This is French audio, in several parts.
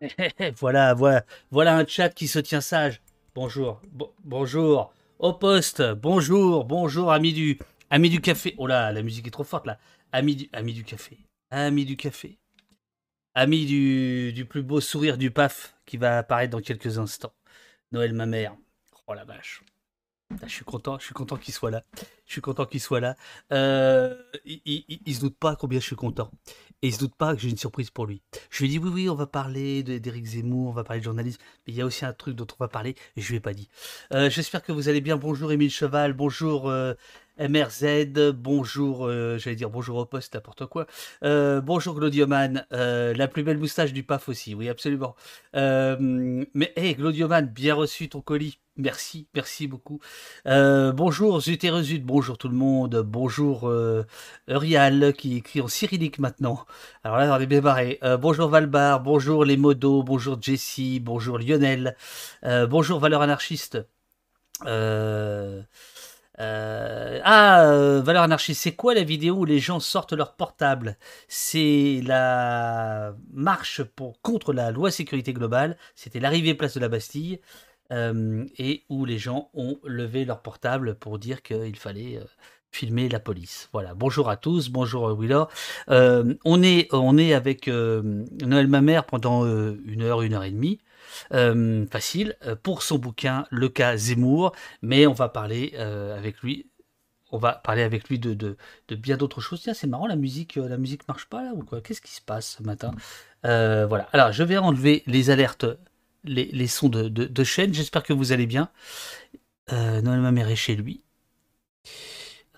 voilà, voilà, voilà un chat qui se tient sage. Bonjour, bonjour. Au poste, bonjour, bonjour, ami du, ami du café. Oh là, la musique est trop forte là. Ami du, ami du café, ami du café, ami du, du plus beau sourire du PAF qui va apparaître dans quelques instants. Noël, ma mère. Oh la vache. Ah, je suis content, je suis content qu'il soit là. Je suis content qu'il soit là. Euh, il, il, se doute pas combien je suis content. Et il se doute pas que j'ai une surprise pour lui. Je lui ai dit oui, oui, on va parler d'Éric Zemmour, on va parler de journalisme, mais il y a aussi un truc dont on va parler et je lui ai pas dit. Euh, j'espère que vous allez bien. Bonjour Émile Cheval, bonjour euh, MRZ, bonjour, euh, j'allais dire bonjour au poste, n'importe quoi. Bonjour Glodioman, la plus belle moustache du PAF aussi, oui absolument. mais hé hey, Glodioman, bien reçu ton colis. Merci, merci beaucoup. bonjour Zutérezut, bonjour tout le monde. Bonjour Urial qui écrit en cyrillique maintenant. Alors là, on est bien barré. bonjour Valbar, bonjour les modos, bonjour Jessie, bonjour Lionel, bonjour Valeur Anarchiste. Euh, euh, ah, euh, Valeur Anarchiste, c'est quoi la vidéo où les gens sortent leur portable? C'est la marche contre la loi sécurité globale. C'était l'arrivée place de la Bastille. Euh, et où les gens ont levé leur portable pour dire qu'il fallait filmer la police. Voilà. Bonjour à tous, bonjour Wheeler. on, est, on est avec Noël Mamère pendant une heure, une heure et demie. Euh, facile euh, pour son bouquin Le cas Zemmour, mais on va parler euh, avec lui. On va parler avec lui de, de, bien d'autres choses. Tiens, c'est marrant, la musique, la musique marche pas là ou quoi? Qu'est-ce qui se passe ce matin? Voilà. Alors, je vais enlever les alertes, les, les sons de, de, chaîne. J'espère que vous allez bien. Noël Mamère est chez lui.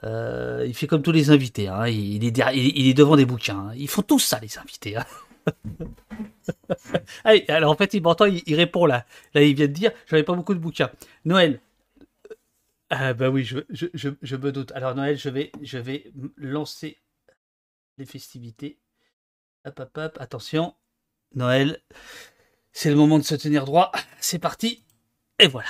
il fait comme tous les invités. Hein. Il, est devant des bouquins. Hein. Ils font tous ça, les invités. Hein. alors en fait, il m'entend, il, répond là. Là, il vient de dire, j'avais pas beaucoup de bouquins. Noël. Ah bah oui, je, je, je, me doute. Alors Noël, je vais, je vais lancer les festivités. Hop, hop, hop, attention. Noël, c'est le moment de se tenir droit. C'est parti. Et voilà.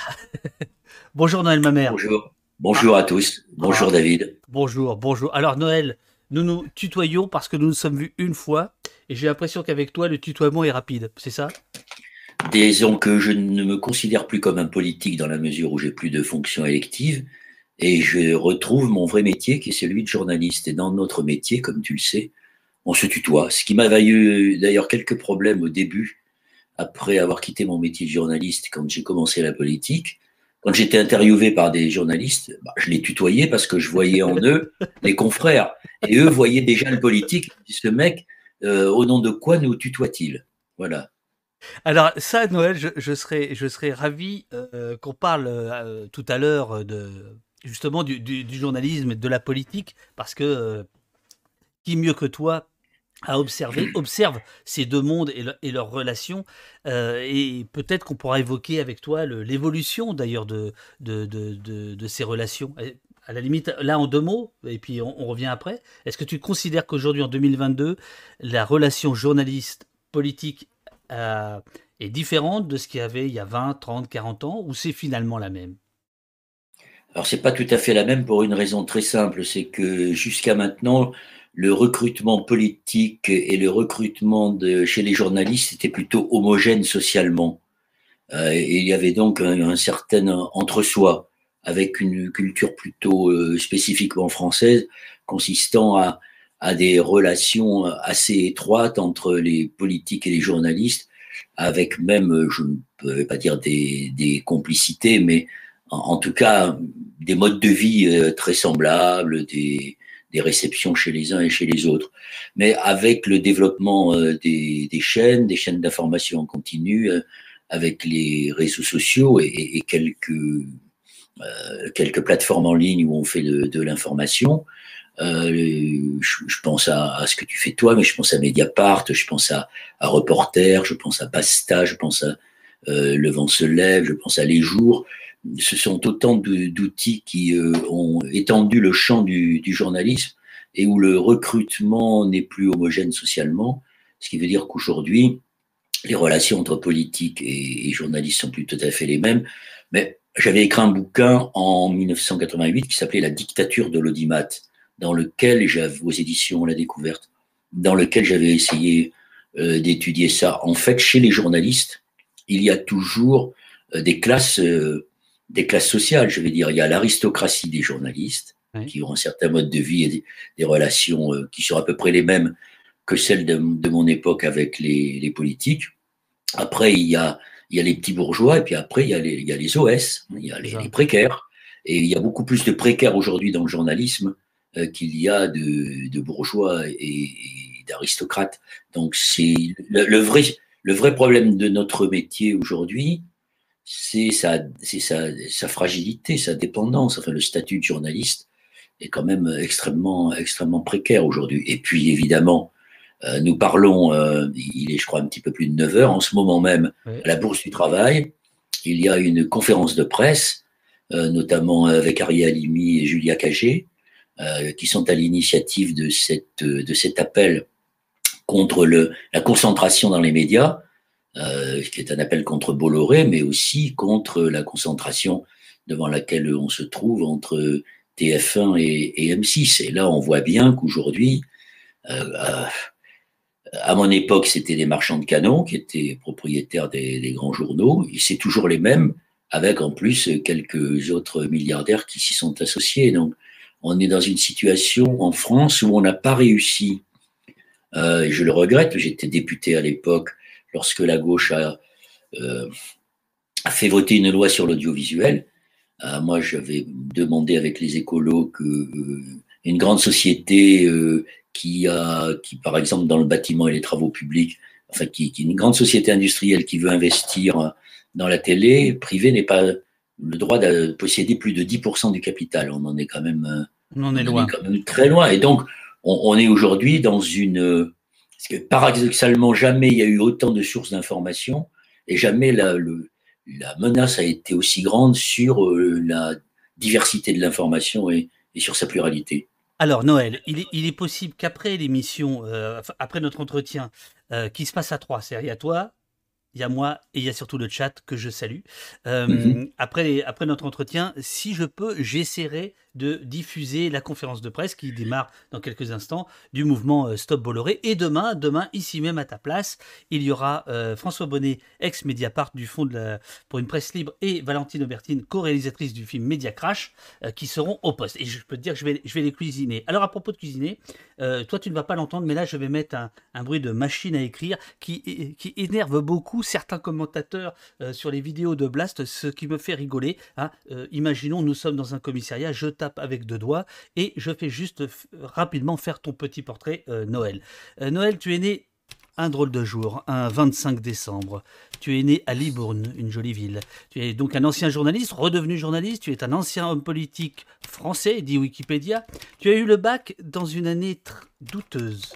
bonjour Noël, ma mère. Bonjour. Bonjour à tous. Bonjour ah. David. Bonjour, bonjour. Alors Noël, nous nous tutoyons parce que nous nous sommes vus une fois et j'ai l'impression qu'avec toi, le tutoiement est rapide, c'est ça? Disons que je ne me considère plus comme un politique dans la mesure où j'ai plus de fonctions électives et je retrouve mon vrai métier qui est celui de journaliste. Et dans notre métier, comme tu le sais, on se tutoie, ce qui m'a valu d'ailleurs quelques problèmes au début, après avoir quitté mon métier de journaliste quand j'ai commencé la politique. Quand j'étais interviewé par des journalistes, bah, je les tutoyais parce que je voyais en eux les confrères. Et eux voyaient déjà le politique. Ce mec, euh, au nom de quoi nous tutoie-t-il? Voilà. Alors ça, Noël, je, serais, je serais ravi euh, qu'on parle euh, tout à l'heure de justement du, journalisme et de la politique, parce que qui mieux que toi a observé, observe ces deux mondes et, leurs relations, et peut-être qu'on pourra évoquer avec toi l'évolution d'ailleurs de de, de, de, ces relations. À la limite, là en deux mots, et puis on, revient après, est-ce que tu considères qu'aujourd'hui, en 2022, la relation journaliste-politique euh, est différente de ce qu'il y avait il y a 20, 30, 40 ans, ou c'est finalement la même? Alors, c'est pas tout à fait la même pour une raison très simple, c'est que jusqu'à maintenant, le recrutement politique et le recrutement de, chez les journalistes était plutôt homogène socialement. Euh, il y avait donc un, certain entre-soi avec une culture plutôt euh, spécifiquement française, consistant à, à, des relations assez étroites entre les politiques et les journalistes, avec même, je ne peux pas dire des, des complicités, mais en, tout cas des modes de vie euh, très semblables, des, des réceptions chez les uns et chez les autres. Mais avec le développement euh, des, chaînes, des chaînes d'information en continu, avec les réseaux sociaux et, quelques euh, quelques plateformes en ligne où on fait de, l'information. Euh, je, pense à, ce que tu fais toi, mais je pense à Mediapart, je pense à, à Reporter, je pense à Basta, je pense à euh, Le vent se lève, je pense à Les Jours. Ce sont autant d'outils qui euh, ont étendu le champ du, du, journalisme et où le recrutement n'est plus homogène socialement, ce qui veut dire qu'aujourd'hui, les relations entre politique et, et journalistes sont plus tout à fait les mêmes, mais j'avais écrit un bouquin en 1988 qui s'appelait La dictature de l'audimat, dans lequel j'avais, aux éditions La Découverte, dans lequel j'avais essayé d'étudier ça. En fait, chez les journalistes, il y a toujours des classes, des classes sociales. Je veux dire, il y a l'aristocratie des journalistes qui ont un certain mode de vie et des, relations qui sont à peu près les mêmes que celles de, mon époque avec les, politiques. Après, il y, a, il y a les petits bourgeois, et puis après, il y a les, il y a les OS, il y a les, précaires. Et il y a beaucoup plus de précaires aujourd'hui dans le journalisme euh, qu'il y a de, de bourgeois et, d'aristocrates. Donc, c'est le, vrai, le vrai problème de notre métier aujourd'hui, c'est sa, sa, sa fragilité, sa dépendance. Enfin, le statut de journaliste est quand même extrêmement, extrêmement précaire aujourd'hui. Et puis, évidemment, euh, nous parlons, euh, il est je crois un petit peu plus de 9 heures, en ce moment même, à la Bourse du Travail, il y a une conférence de presse, euh, notamment avec Ariel Halimi et Julia Cagé, qui sont à l'initiative de, cette, de cet appel contre le, la concentration dans les médias, qui est un appel contre Bolloré, mais aussi contre la concentration devant laquelle on se trouve entre TF1 et, et M6. Et là, on voit bien qu'aujourd'hui, à mon époque, c'était des marchands de canons qui étaient propriétaires des, grands journaux. C'est toujours les mêmes, avec en plus quelques autres milliardaires qui s'y sont associés. Donc, on est dans une situation en France où on n'a pas réussi. Euh, je le regrette, j'étais député à l'époque lorsque la gauche a, euh, fait voter une loi sur l'audiovisuel. Euh, moi, j'avais demandé avec les écolos que une grande société qui a, qui par exemple dans le bâtiment et les travaux publics, enfin qui, qui est une grande société industrielle qui veut investir dans la télé privée n'est pas le droit de posséder plus de 10% du capital. On en est quand même, on en est loin, quand même très loin. Et donc on, on est aujourd'hui dans une, parce que paradoxalement jamais il y a eu autant de sources d'information et jamais la, le, la menace a été aussi grande sur euh, la diversité de l'information et, et sur sa pluralité. Alors, Noël, il est, possible qu'après l'émission, euh, après notre entretien, euh, qui se passe à trois, c'est-à-dire à toi, il y a moi et il y a surtout le chat que je salue. Mmh après, après notre entretien, si je peux, j'essaierai de diffuser la conférence de presse qui démarre dans quelques instants du mouvement euh, Stop Bolloré. Et demain, demain, ici même à ta place, il y aura euh, François Bonnet, ex-Mediapart du Fonds de pour une presse libre, et Valentine Aubertine, co-réalisatrice du film Media Crash, qui seront au poste. Et je peux te dire que je vais, je vais les cuisiner. Alors à propos de cuisiner, toi tu ne vas pas l'entendre, mais là je vais mettre un, un bruit de machine à écrire qui, qui énerve beaucoup certains commentateurs euh, sur les vidéos de Blast, ce qui me fait rigoler. Hein. Euh, imaginons, nous sommes dans un commissariat, je tape avec deux doigts et je fais juste rapidement faire ton petit portrait, euh, Noël. Noël, tu es né un drôle de jour, un 25 décembre. Tu es né à Libourne, une jolie ville. Tu es donc un ancien journaliste, redevenu journaliste. Tu es un ancien homme politique français, dit Wikipédia. Tu as eu le bac dans une année douteuse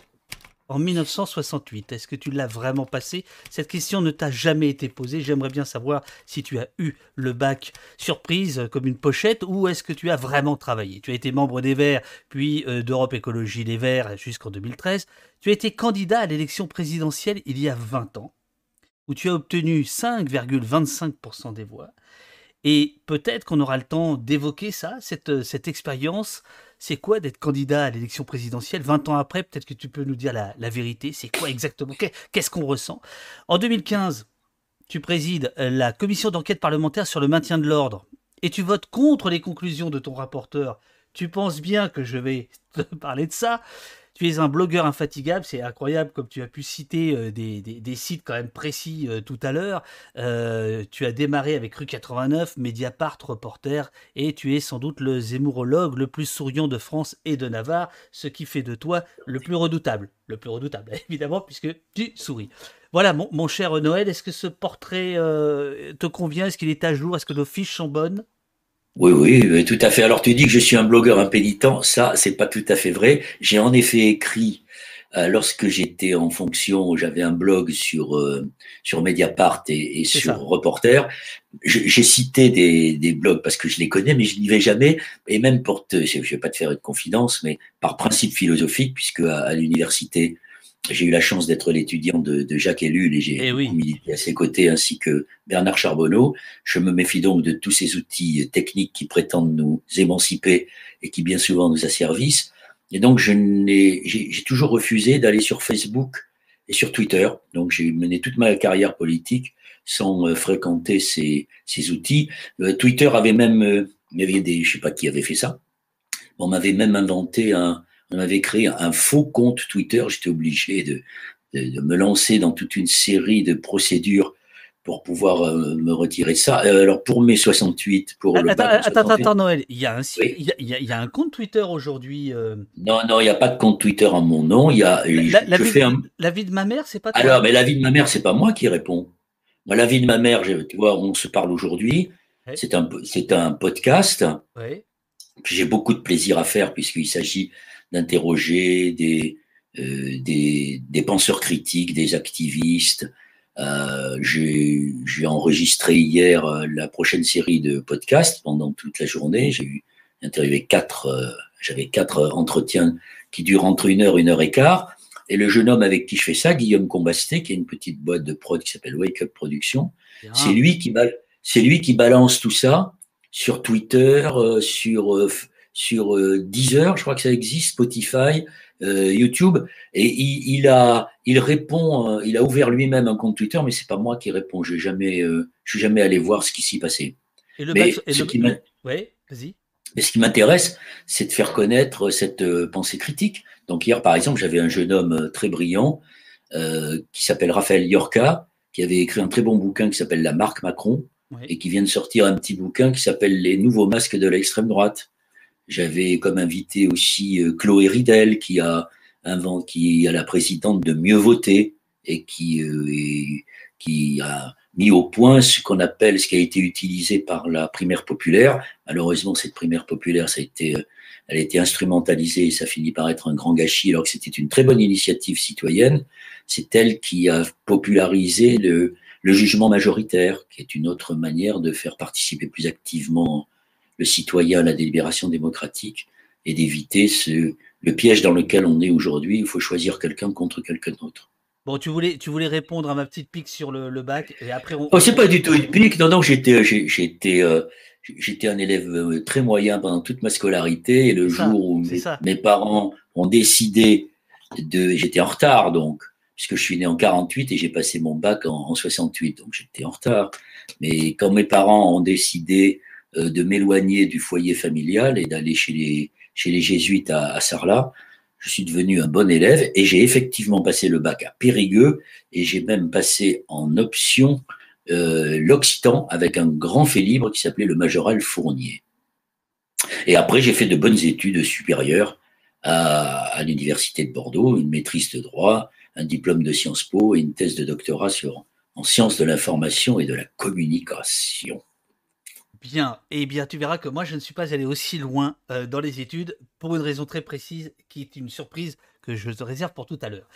en 1968. Est-ce que tu l'as vraiment passé? Cette question ne t'a jamais été posée. J'aimerais bien savoir si tu as eu le bac surprise euh, comme une pochette ou est-ce que tu as vraiment travaillé? Tu as été membre des Verts, puis euh, d'Europe Écologie Les Verts jusqu'en 2013. Tu as été candidat à l'élection présidentielle il y a 20 ans, où tu as obtenu 5,25% des voix. Et peut-être qu'on aura le temps d'évoquer ça, cette, euh, cette expérience c'est quoi d'être candidat à l'élection présidentielle 20 ans après? Peut-être que tu peux nous dire la, vérité. C'est quoi exactement? Qu'est-ce qu'on ressent? En 2015, tu présides la commission d'enquête parlementaire sur le maintien de l'ordre et tu votes contre les conclusions de ton rapporteur. Tu penses bien que je vais te parler de ça? Tu es un blogueur infatigable, c'est incroyable comme tu as pu citer euh, des, sites quand même précis euh, tout à l'heure. Euh, tu as démarré avec Rue 89, Mediapart, Reporter, et tu es sans doute le zémourologue le plus souriant de France et de Navarre, ce qui fait de toi le plus redoutable. Le plus redoutable, évidemment, puisque tu souris. Voilà, mon, mon cher Noël, est-ce que ce portrait te convient? Est-ce qu'il est à jour? Est-ce que nos fiches sont bonnes? Oui, oui, tout à fait. Alors tu dis que je suis un blogueur impénitent, ça, c'est pas tout à fait vrai. J'ai en effet écrit euh, lorsque j'étais en fonction, j'avais un blog sur euh, sur Mediapart et, sur Reporter. J'ai cité des, des, blogs parce que je les connais, mais je n'y vais jamais. Et même pour te, je vais pas te faire une confidence, mais par principe philosophique, puisque à l'université j'ai eu la chance d'être l'étudiant de, Jacques Ellul et j'ai eh milité à ses côtés ainsi que Bernard Charbonneau. Je me méfie donc de tous ces outils techniques qui prétendent nous émanciper et qui bien souvent nous asservissent. Et donc, je j'ai toujours refusé d'aller sur Facebook et sur Twitter. Donc j'ai mené toute ma carrière politique sans fréquenter ces, ces outils. Twitter avait même, il y avait des, je sais pas qui avait fait ça. On m'avait même inventé un, on avait créé un faux compte Twitter. J'étais obligé de, de, me lancer dans toute une série de procédures pour pouvoir euh, me retirer ça. Euh, alors pour mai 68, pour le attends, attends, attends, Noël, il y a un, il, y a, un compte Twitter aujourd'hui. Euh. Non, non, il n'y a pas de compte Twitter en mon nom. Il y a. La, vie, la vie de ma mère, c'est pas. Toi? Alors, mais la vie de ma mère, c'est pas moi qui réponds. Moi, la vie de ma mère, tu vois, on se parle aujourd'hui. C'est un, c'est un podcast. Oui. J'ai beaucoup de plaisir à faire puisqu'il s'agit d'interroger des, euh, des, des, penseurs critiques, des activistes. Euh, J'ai enregistré hier euh, la prochaine série de podcasts pendant toute la journée. J'ai interviewé quatre, euh, j'avais quatre entretiens qui durent entre une heure, une heure et quart. Et le jeune homme avec qui je fais ça, Guillaume Combasté, qui a une petite boîte de prod qui s'appelle Wake Up Production, c'est lui qui c'est lui qui balance tout ça sur Twitter, sur sur Deezer, je crois que ça existe, Spotify, euh, YouTube et il, a, il répond, euh, il a ouvert lui-même un compte Twitter, mais c'est pas moi qui réponds. J'ai jamais, euh, je suis jamais allé voir ce qui s'y passait. Et le mais ce qui vas-y. Mais ce qui m'intéresse, c'est de faire connaître cette pensée critique. Donc hier, par exemple, j'avais un jeune homme très brillant qui s'appelle Raphaël Yorka, qui avait écrit un très bon bouquin qui s'appelle La marque Macron, et qui vient de sortir un petit bouquin qui s'appelle Les nouveaux masques de l'extrême droite. J'avais comme invité aussi euh, Chloé Ridel, qui a, qui est la présidente de Mieux Voter et qui, euh, qui a mis au point ce qu'on appelle, ce qui a été utilisé par la primaire populaire. Malheureusement, cette primaire populaire, ça a été, euh, elle a été instrumentalisée et ça finit par être un grand gâchis, alors que c'était une très bonne initiative citoyenne. C'est elle qui a popularisé le, le jugement majoritaire, qui est une autre manière de faire participer plus activement le citoyen à la délibération démocratique et d'éviter ce, le piège dans lequel on est aujourd'hui. Il faut choisir quelqu'un contre quelqu'un d'autre. Bon, tu voulais, tu voulais répondre à ma petite pique sur le, bac et après on. Oh, c'est pas du tout une pique. Non, non, j'étais, j'étais, euh, j'étais un élève euh, très moyen pendant toute ma scolarité et le jour où mes, parents ont décidé de, j'étais en retard donc, puisque je suis né en 48 et j'ai passé mon bac en, en 68, donc j'étais en retard. Mais quand mes parents ont décidé euh, de m'éloigner du foyer familial et d'aller chez les, jésuites à, à, Sarlat. Je suis devenu un bon élève et j'ai effectivement passé le bac à Périgueux et j'ai même passé en option euh, l'Occitan avec un grand fait libre qui s'appelait le Majoral Fournier. Et après, j'ai fait de bonnes études supérieures à, à l'Université de Bordeaux, une maîtrise de droit, un diplôme de Sciences Po et une thèse de doctorat sur, en sciences de l'information et de la communication. Bien, et eh bien tu verras que moi je ne suis pas allé aussi loin euh, dans les études pour une raison très précise qui est une surprise que je te réserve pour tout à l'heure.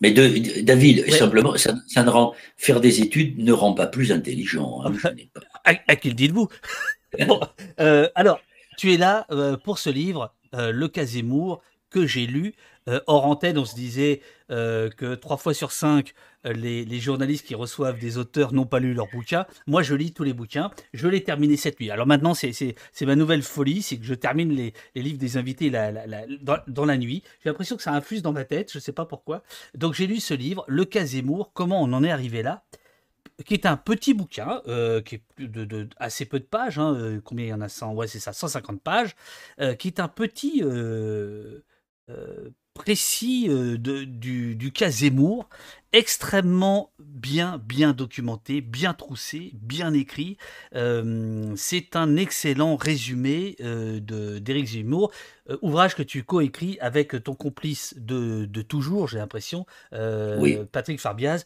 Mais de, David, simplement, ça, ne rend, faire des études ne rend pas plus intelligent. Hein, à, qui le dites-vous? Euh, Alors, tu es là euh, pour ce livre, Le Casémour, que j'ai lu. Hors antenne, on se disait que trois fois sur cinq, euh, les, journalistes qui reçoivent des auteurs n'ont pas lu leur bouquin. Moi, je lis tous les bouquins. Je l'ai terminé cette nuit. Alors maintenant, c'est ma nouvelle folie, c'est que je termine les, livres des invités dans, la nuit. J'ai l'impression que ça infuse dans ma tête, je ne sais pas pourquoi. Donc j'ai lu ce livre, Le cas Zemmour, comment on en est arrivé là qui est un petit bouquin, euh, qui est de, assez peu de pages, hein, euh, combien il y en a 100 Ouais, c'est ça, 150 pages, qui est un petit précis de, du, du cas Zemmour, extrêmement bien, bien documenté, bien troussé, bien écrit. Euh, c'est un excellent résumé euh, d'Éric Zemmour, euh, ouvrage que tu coécris avec ton complice de, toujours, j'ai l'impression, Patrick Farbiaz,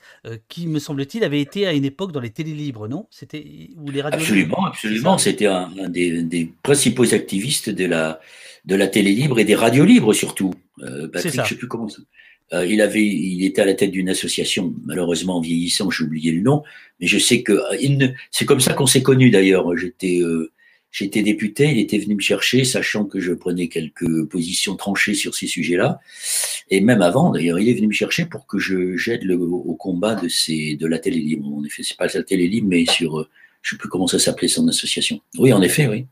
qui, me semble-t-il, avait été à une époque dans les télé libres, non? C'était ou les radios Absolument, absolument. C'était un, des, principaux activistes de la, de la télé libre et des radios libres surtout. Patrick, je ne sais plus comment ça. Euh, il avait, il était à la tête d'une association, malheureusement vieillissant, j'ai oublié le nom, mais je sais que euh, c'est comme ça qu'on s'est connus d'ailleurs. J'étais, euh, j'étais député, il était venu me chercher, sachant que je prenais quelques positions tranchées sur ces sujets-là, et même avant d'ailleurs, il est venu me chercher pour que je j'aide au combat de ces, de la télé libre. En effet, c'est pas la télé libre, mais sur, je sais plus comment ça s'appelait son association. Oui, en effet, oui.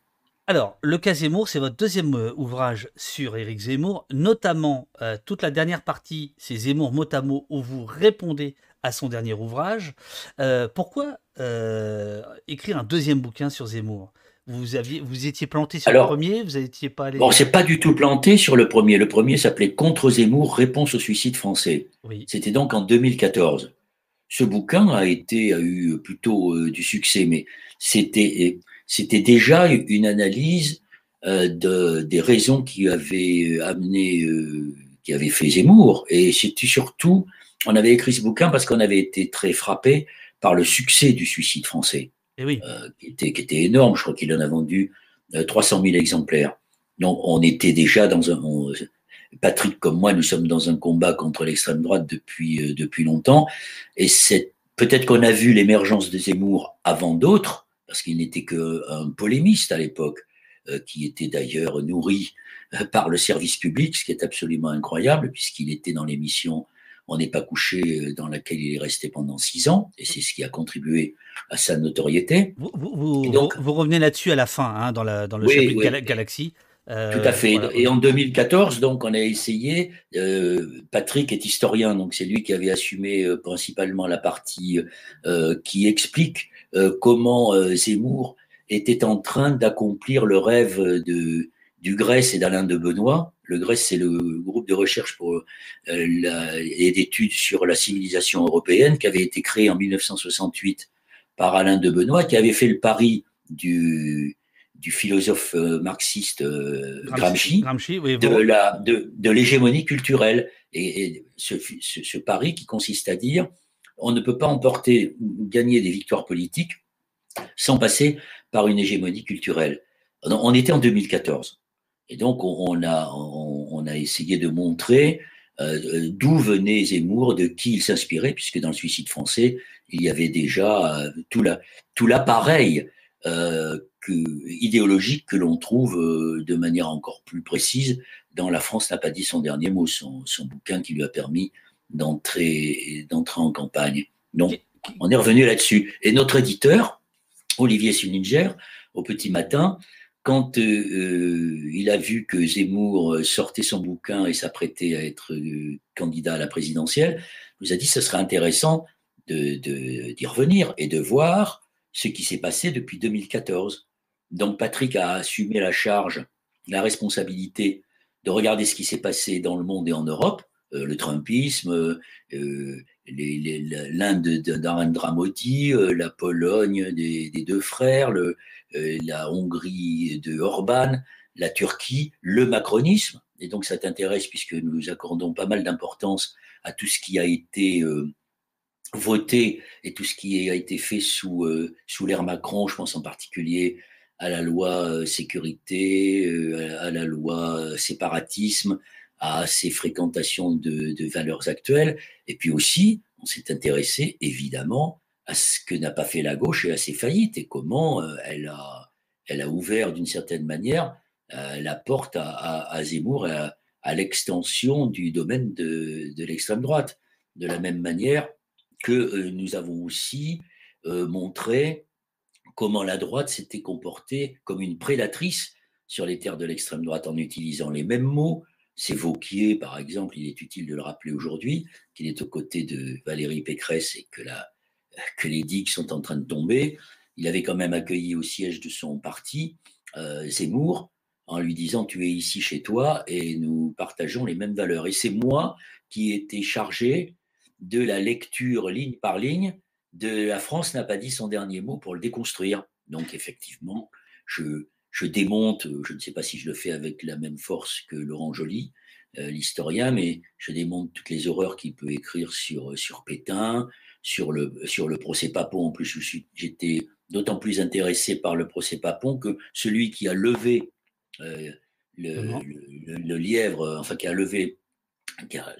Alors, Le cas Zemmour, c'est votre deuxième euh, ouvrage sur Éric Zemmour, notamment euh, toute la dernière partie, c'est Zemmour mot à mot, où vous répondez à son dernier ouvrage. Euh, pourquoi écrire un deuxième bouquin sur Zemmour? Vous, aviez, vous étiez planté sur le premier, vous n'étiez pas allé... Bon, c'est pas du tout planté sur le premier. Le premier s'appelait Contre Zemmour, réponse au suicide français. Oui. C'était donc en 2014. Ce bouquin a été a eu plutôt du succès, mais c'était c'était déjà une analyse euh, de, des raisons qui avaient amené, euh, qui avaient fait Zemmour. Et c'était surtout, on avait écrit ce bouquin parce qu'on avait été très frappé par le succès du suicide français, Et eh oui. euh, qui, était, qui, était, énorme. Je crois qu'il en a vendu 300 000 exemplaires. Donc on était déjà dans un... Patrick comme moi, nous sommes dans un combat contre l'extrême droite depuis, depuis longtemps. Et c'est peut-être qu'on a vu l'émergence de Zemmour avant d'autres, parce qu'il n'était qu'un polémiste à l'époque, euh, qui était d'ailleurs nourri euh, par le service public, ce qui est absolument incroyable, puisqu'il était dans l'émission On n'est pas couché, euh, dans laquelle il est resté pendant six ans, et c'est ce qui a contribué à sa notoriété. Vous, vous, revenez là-dessus à la fin, hein, dans, la, dans le chapitre Galaxy. Tout à fait. Et en 2014, donc, on a essayé. Patrick est historien, donc c'est lui qui avait assumé principalement la partie qui explique euh, comment euh, Zemmour était en train d'accomplir le rêve de, du Grèce et d'Alain de Benoît. Le Grèce, c'est le groupe de recherche pour, euh, et d'études sur la civilisation européenne qui avait été créé en 1968 par Alain de Benoît, qui avait fait le pari du, du philosophe marxiste Gramsci, de, l'hégémonie culturelle. Et, ce, ce, pari qui consiste à dire on ne peut pas emporter, gagner des victoires politiques sans passer par une hégémonie culturelle. On était en 2014. Et donc, on a, essayé de montrer euh, d'où venait Zemmour, de qui il s'inspirait, puisque dans le suicide français, il y avait déjà euh, tout l'appareil euh, idéologique que l'on trouve de manière encore plus précise dans La France n'a pas dit son dernier mot, son bouquin qui lui a permis d'entrer d'entrer en campagne. Donc, on est revenu là-dessus. Et notre éditeur, Olivier Sullinger, au petit matin, quand euh, euh, il a vu que Zemmour sortait son bouquin et s'apprêtait à être euh, candidat à la présidentielle, nous a dit que ce serait intéressant d'y de, revenir et de voir ce qui s'est passé depuis 2014. Donc Patrick a assumé la charge, la responsabilité de regarder ce qui s'est passé dans le monde et en Europe, euh, le Trumpisme, euh, l'Inde d'Arendra Modi, euh, la Pologne des, deux frères, la Hongrie de Orban, la Turquie, le macronisme. Et donc ça t'intéresse puisque nous accordons pas mal d'importance à tout ce qui a été voté et tout ce qui a été fait sous, sous l'ère Macron, je pense en particulier à la loi sécurité, à la loi séparatisme, à ces fréquentations de, valeurs actuelles. Et puis aussi, on s'est intéressé évidemment à ce que n'a pas fait la gauche et à ses faillites et comment euh, elle, a, elle a ouvert d'une certaine manière euh, la porte à, Zemmour et à, l'extension du domaine de, l'extrême droite. De la même manière que euh, nous avons aussi montré comment la droite s'était comportée comme une prédatrice sur les terres de l'extrême droite en utilisant les mêmes mots, c'est Vauquier, par exemple, il est utile de le rappeler aujourd'hui, qu'il est aux côtés de Valérie Pécresse et que, les digues sont en train de tomber. Il avait quand même accueilli au siège de son parti euh, Zemmour en lui disant Tu es ici chez toi et nous partageons les mêmes valeurs. Et c'est moi qui étais chargé de la lecture ligne par ligne de La France n'a pas dit son dernier mot pour le déconstruire. Donc, effectivement, je, je démonte, euh, je ne sais pas si je le fais avec la même force que Laurent Joly, euh, l'historien, mais je démonte toutes les horreurs qu'il peut écrire sur, euh, sur Pétain, sur le, sur le procès Papon. En plus, j'étais d'autant plus intéressé par le procès Papon que celui qui a levé le, le, lièvre, enfin qui a levé, qui a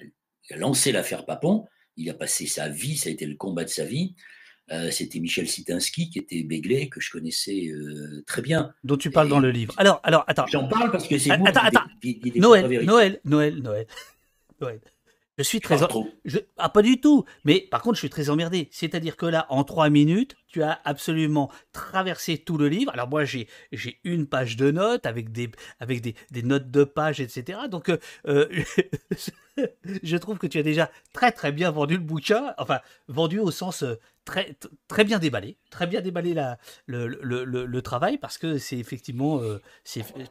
lancé l'affaire Papon, il a passé sa vie, ça a été le combat de sa vie. Euh, c'était Michel Sitansky qui était béglé, que je connaissais euh, très bien. Dont tu parles dans le livre. Alors, alors attends. J'en parle parce que c'est Attends, attends. Noël, Noël, Noël, Noël, Noël. Je suis très. Je... Ah, pas du tout. Mais par contre, je suis très emmerdé. C'est-à-dire que là, en trois minutes, tu as absolument traversé tout le livre. Alors, moi, j'ai, j'ai une page de notes avec des, avec des, des notes de page, etc. Donc, euh, je trouve que tu as déjà très, très bien vendu le bouquin. Enfin, vendu au sens euh, très, très bien déballé, très bien déballé la, le, le, le, travail parce que c'est effectivement euh,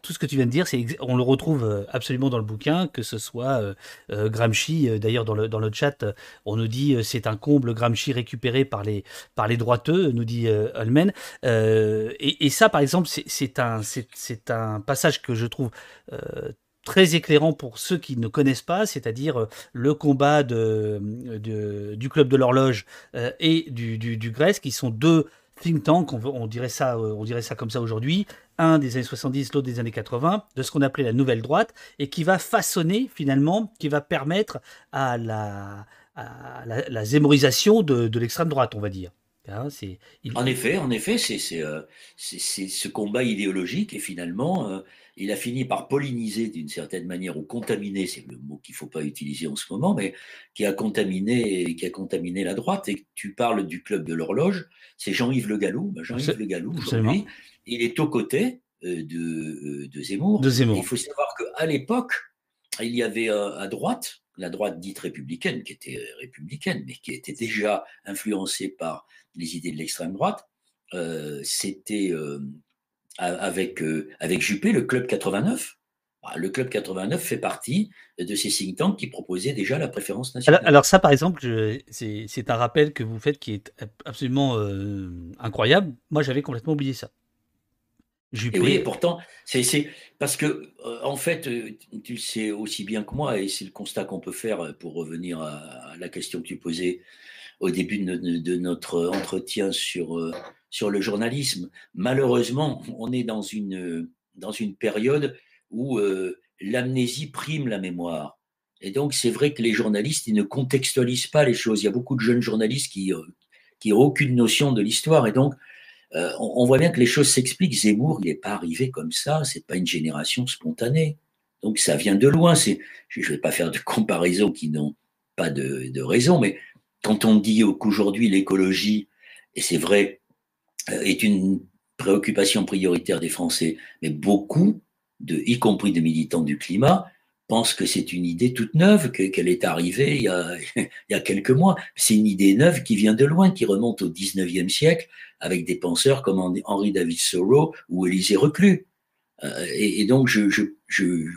tout ce que tu viens de dire, on le retrouve euh, absolument dans le bouquin, que ce soit euh, Gramsci. D'ailleurs, dans le, dans le chat, on nous dit c'est un comble Gramsci récupéré par les, par les droiteux, nous dit Holmen. Et, et, ça, par exemple, c'est un, c'est un passage que je trouve très éclairant pour ceux qui ne connaissent pas, c'est-à-dire euh, le combat de, du club de l'horloge euh, et du, du, Grèce, qui sont deux think tanks, on, dirait ça, euh, on dirait ça comme ça aujourd'hui, un des années 70, l'autre des années 80, de ce qu'on appelait la nouvelle droite, et qui va façonner finalement, qui va permettre à la, la, zémorisation de, de l'extrême droite, on va dire. Hein, en effet, en effet, c'est ce combat idéologique et finalement, il a fini par polliniser d'une certaine manière ou contaminer, c'est le mot qu'il ne faut pas utiliser en ce moment, mais qui a contaminé, qui a contaminé la droite. Et tu parles du club de l'horloge, c'est Jean-Yves Le Gallou. Ben, Jean-Yves Le Gallou, aujourd'hui, il est aux côtés euh, de, euh, de Zemmour. Il faut savoir qu'à l'époque, il y avait à droite, la droite dite républicaine, qui était républicaine, mais qui était déjà influencée par les idées de l'extrême droite. Euh, c'était avec, euh, avec Juppé, le Club 89. Bah, le Club 89 fait partie de ces think tanks qui proposaient déjà la préférence nationale. Alors, ça, par exemple, c'est un rappel que vous faites qui est absolument euh, incroyable. Moi, j'avais complètement oublié ça. Juppé... Et oui, pourtant, c'est parce que, euh, en fait, tu le sais aussi bien que moi, et c'est le constat qu'on peut faire pour revenir à, la question que tu posais au début de, notre entretien sur, sur le journalisme. Malheureusement, on est dans une, dans une période où euh, l'amnésie prime la mémoire. Et donc, c'est vrai que les journalistes, ils ne contextualisent pas les choses. Il y a beaucoup de jeunes journalistes qui n'ont qui aucune notion de l'histoire. Et donc, euh, on, voit bien que les choses s'expliquent. Zemmour, il n'est pas arrivé comme ça. C'est pas une génération spontanée. Donc, ça vient de loin. Je ne vais pas faire de comparaisons qui n'ont pas de, raison, mais quand on dit qu'aujourd'hui l'écologie, et c'est vrai, euh, est une préoccupation prioritaire des Français, mais beaucoup, y compris des militants du climat, pensent que c'est une idée toute neuve, qu'elle est arrivée il y, a, quelques mois. C'est une idée neuve qui vient de loin, qui remonte au 19e siècle, avec des penseurs comme Henri David Thoreau ou Élisée Reclus. Euh, et, donc, je,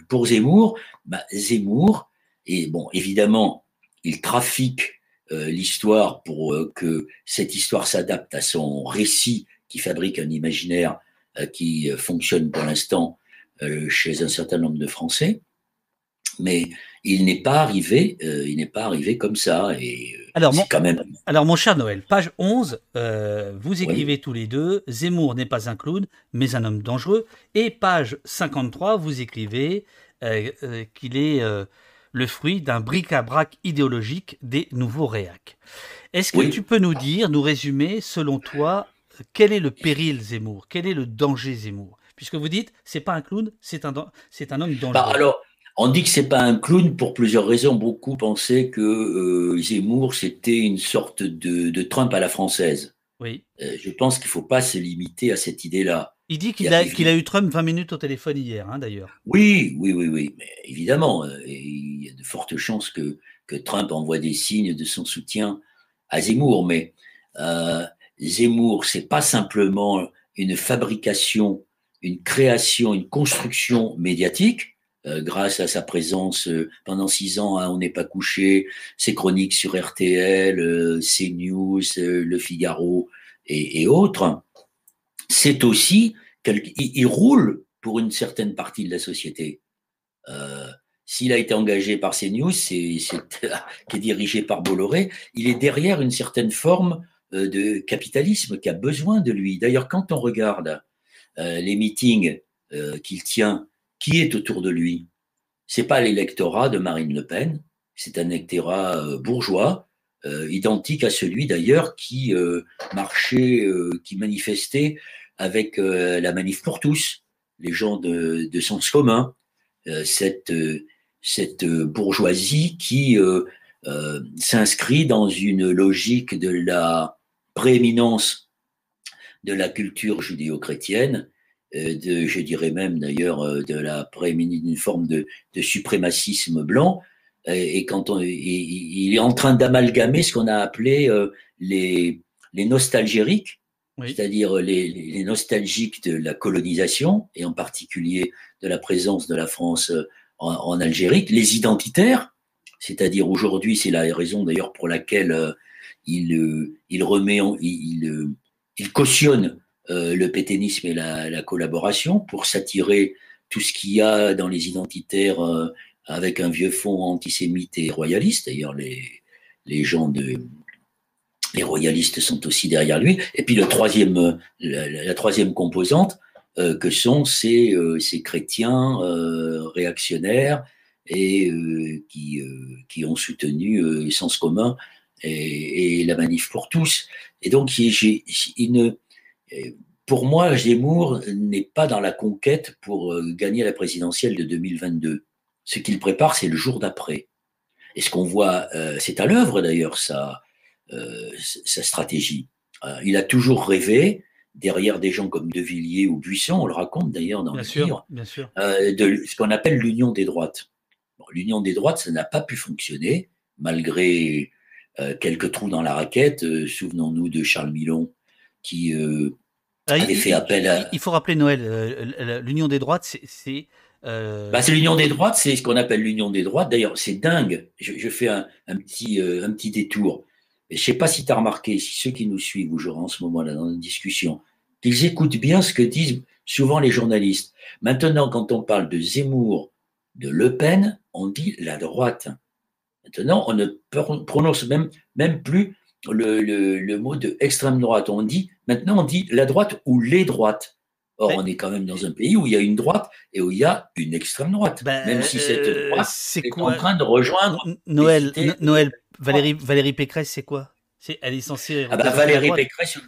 pour Zemmour, bah, Zemmour, et bon, évidemment, il trafique euh, l'histoire pour euh, que cette histoire s'adapte à son récit qui fabrique un imaginaire euh, qui fonctionne pour l'instant chez un certain nombre de Français. Mais il n'est pas arrivé, il n'est pas arrivé comme ça. Et alors, mon, quand même... alors, mon cher Noël, page 11, vous écrivez tous les deux Zemmour n'est pas un clown, mais un homme dangereux. Et page 53, vous écrivez qu'il est le fruit d'un bric-à-brac idéologique des nouveaux réacs. Est-ce que tu peux nous dire, nous résumer, selon toi, quel est le péril Zemmour? Quel est le danger Zemmour? Puisque vous dites, c'est pas un clown, c'est un, c'est un homme dangereux. Bah, alors, on dit que c'est pas un clown pour plusieurs raisons. Beaucoup pensaient que euh, Zemmour, c'était une sorte de, Trump à la française. Oui. Euh, je pense qu'il ne faut pas se limiter à cette idée-là. Il dit qu'il a, a, eu Trump 20 minutes au téléphone hier, hein, d'ailleurs. Oui, oui, oui, oui. Mais évidemment, euh, de fortes chances que, que Trump envoie des signes de son soutien à Zemmour. Mais euh, Zemmour, c'est pas simplement une fabrication, une création, une construction médiatique. Euh, grâce à sa présence euh, pendant six ans On n'est pas couché, ses chroniques sur RTL, ses news, Le Figaro et, autres c'est aussi qu'il roule pour une certaine partie de la société. Euh, s'il a été engagé par CNews, qui est dirigé par Bolloré, il est derrière une certaine forme euh, de capitalisme qui a besoin de lui. D'ailleurs, quand on regarde euh, les meetings qu'il tient, qui est autour de lui? C'est pas l'électorat de Marine Le Pen, c'est un électorat bourgeois, identique à celui d'ailleurs qui marchait, qui manifestait avec euh, la manif pour tous, les gens de, de sens commun, euh, cette, euh, cette bourgeoisie qui s'inscrit dans une logique de la prééminence de la culture judéo-chrétienne, de, je dirais même d'ailleurs de la prééminence d'une forme de, de, suprémacisme blanc, et, quand on, il est en train d'amalgamer ce qu'on a appelé les, les nostalgériques, c'est-à-dire les, nostalgiques de la colonisation, et en particulier de la présence de la France euh, en, Algérie, les identitaires, c'est-à-dire aujourd'hui, c'est la raison d'ailleurs pour laquelle euh, il, euh, il remet, il, il, cautionne le pétainisme et la, collaboration pour s'attirer tout ce qu'il y a dans les identitaires avec un vieux fond antisémite et royaliste. D'ailleurs, les, les gens de, les royalistes sont aussi derrière lui. Et puis le troisième, la, troisième composante, euh, que sont ces, euh, ces chrétiens euh, réactionnaires et qui, qui ont soutenu Sens commun et, la manif pour tous. Et donc, j'ai une, pour moi, Zemmour n'est pas dans la conquête pour gagner la présidentielle de 2022. Ce qu'il prépare, c'est le jour d'après. Et ce qu'on voit, c'est à l'œuvre d'ailleurs, euh, sa stratégie. Euh, il a toujours rêvé, derrière des gens comme De Villiers ou Buisson, on le raconte d'ailleurs dans le livre, euh, de ce qu'on appelle l'union des droites. l'union des droites, ça n'a pas pu fonctionner, malgré quelques trous dans la raquette. Souvenons-nous de Charles Milon, qui ah, avait fait appel à... Il faut rappeler Noël, l'union des droites, c'est... Bah, c'est l'union des droites, c'est ce qu'on appelle l'union des droites. D'ailleurs, c'est dingue. Je, fais un, petit, un petit détour je ne sais pas si tu as remarqué, si ceux qui nous suivent aujourd'hui en ce moment-là dans la discussion, qu'ils écoutent bien ce que disent souvent les journalistes. Maintenant, quand on parle de Zemmour, de Le Pen, on dit la droite. Maintenant, on ne prononce même, même plus le, le, mot de extrême droite. On dit, maintenant, on dit la droite ou les droites. Or, on est quand même dans un pays où il y a une droite et où il y a une extrême droite. Ben, même si cette euh, droite est, en train de rejoindre. Noël, Noël, Valérie, Valérie Pécresse, c'est quoi? Elle est censée. Ah bah, Valérie, Pécresse,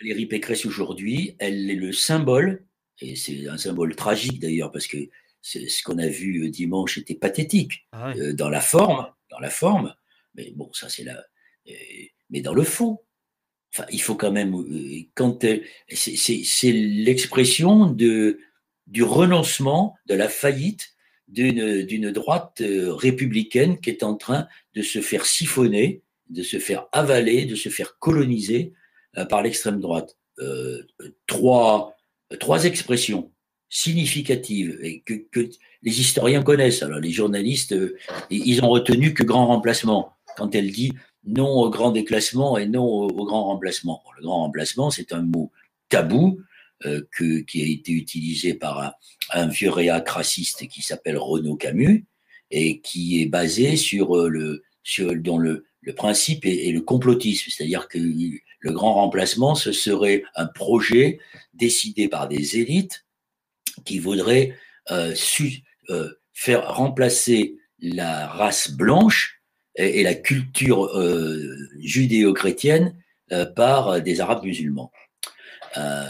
Valérie Pécresse, aujourd'hui, elle est le symbole, et c'est un symbole tragique d'ailleurs, parce que ce qu'on a vu euh, dimanche était pathétique. Ah euh, dans la forme, dans la forme, mais bon, ça c'est là. Mais dans le fond, il faut quand même. Quand c'est l'expression du renoncement, de la faillite d'une droite euh, républicaine qui est en train de se faire siphonner, de se faire avaler, de se faire coloniser euh, par l'extrême droite. Euh, trois, expressions significatives que, que, les historiens connaissent. Alors les journalistes, ils ont retenu que grand remplacement quand elle dit non au grand déclassement et non au, grand remplacement. le grand remplacement, c'est un mot tabou euh, qui a été utilisé par un, vieux réac raciste qui s'appelle Renaud Camus et qui est basé sur euh, le, sur, dont le, le principe est, le complotisme, c'est-à-dire que le grand remplacement, ce serait un projet décidé par des élites qui voudraient euh faire remplacer la race blanche et, et la culture euh, judéo-chrétienne euh, par des arabes musulmans. Euh,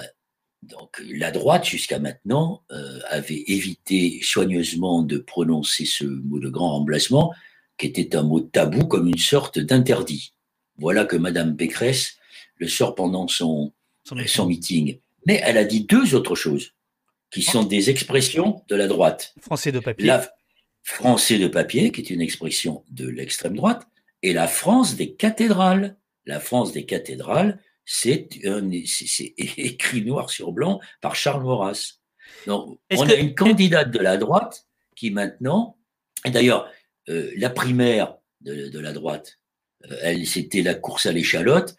donc la droite, jusqu'à maintenant, euh, avait évité soigneusement de prononcer ce mot de grand remplacement, qui était un mot tabou comme une sorte d'interdit. Voilà que Madame Pécresse le sort pendant son, son, meeting. Mais elle a dit deux autres choses, qui sont des expressions de la droite. Français de papier. Français de papier, qui est une expression de l'extrême droite, et la France des cathédrales. La France des cathédrales, c'est écrit noir sur blanc par Charles Maurras. Donc, on a une candidate de la droite qui maintenant, et d'ailleurs, euh, la primaire de, la droite, euh, elle, c'était la course à l'échalote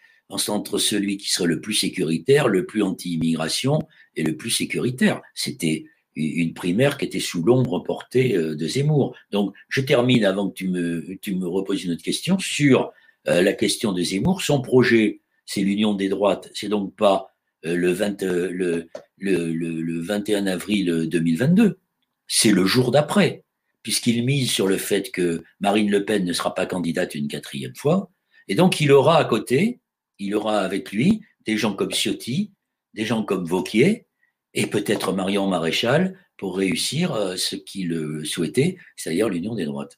entre celui qui serait le plus sécuritaire, le plus anti-immigration et le plus sécuritaire. C'était une primaire qui était sous l'ombre portée euh, de Zemmour. Donc, je termine avant que tu me, tu me reposes une autre question sur la question de Zemmour. Son projet c'est l'union des droites. C'est donc pas euh, le, 20, euh, le, le, le, 21 avril 2022, c'est le jour d'après, puisqu'il mise sur le fait que Marine Le Pen ne sera pas candidate une quatrième fois. Et donc, il aura à côté, il aura avec lui des gens comme Ciotti, des gens comme Vauquier, et peut-être Marion Maréchal pour réussir euh, ce qu'il souhaitait, c'est-à-dire l'union des droites.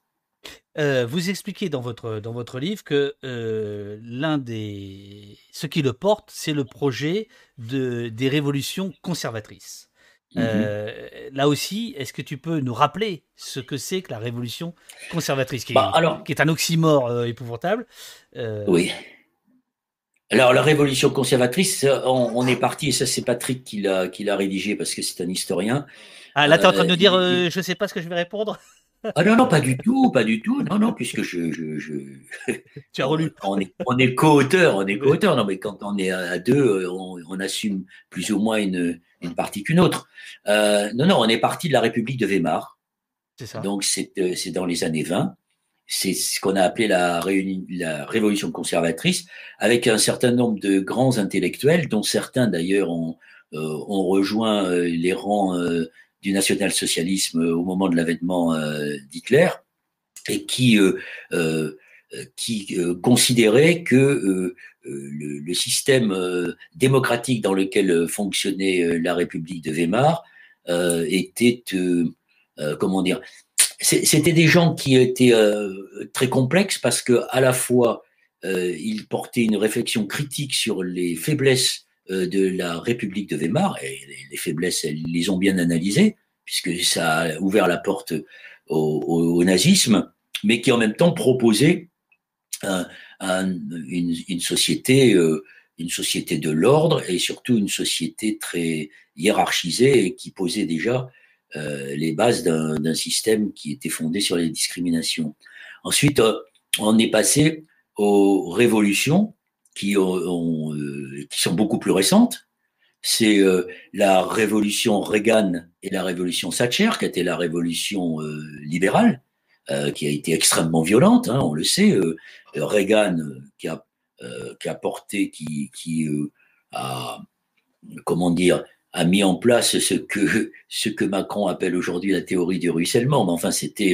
Euh, vous expliquez dans votre, dans votre livre que euh, l'un des. Ce qui le porte, c'est le projet de, des révolutions conservatrices. Mmh euh, là aussi, est-ce que tu peux nous rappeler ce que c'est que la révolution conservatrice, qui, bah, qui est un oxymore épouvantable? Oui. Alors, la révolution conservatrice, on, est parti, et ça, c'est Patrick qui l'a, qui l'a rédigé parce que c'est un historien. Ah, là, tu es en train de nous dire, je ne sais pas ce que je vais répondre ah non, non, pas du tout, pas du tout. Non, non, puisque je. je, Tu as relu. On est, on est co-auteur, on est co-auteur. Non, mais quand on est à deux, euh, on, assume plus ou moins une, une partie qu'une autre. Euh, non, non, on est parti de la République de Weimar. C'est ça. Donc, c'est euh, dans les années 20. C'est ce qu'on a appelé la, révolution conservatrice, avec un certain nombre de grands intellectuels, dont certains d'ailleurs ont, ont rejoint les rangs du national-socialisme au moment de l'avènement euh, d'Hitler et qui, euh, euh, considérait que le, système démocratique dans lequel fonctionnait la République de Weimar était, comment dire, c'était des gens qui étaient très complexes parce que à la fois ils portaient une réflexion critique sur les faiblesses euh, de la République de Weimar, et les faiblesses, elles les ont bien analysées, puisque ça a ouvert la porte au, nazisme, mais qui en même temps proposait une, société, euh, une société de l'ordre et surtout une société très hiérarchisée et qui posait déjà euh, les bases d'un système qui était fondé sur les discriminations. Ensuite, on est passé aux révolutions qui, euh, sont beaucoup plus récentes. C'est euh, la révolution Reagan et la révolution Thatcher, qui était la révolution euh, libérale, qui a été extrêmement violente, hein, on le sait. Reagan, qui a, porté, qui a, comment dire, a mis en place ce que, ce que Macron appelle aujourd'hui la théorie du ruissellement. Mais enfin, c'était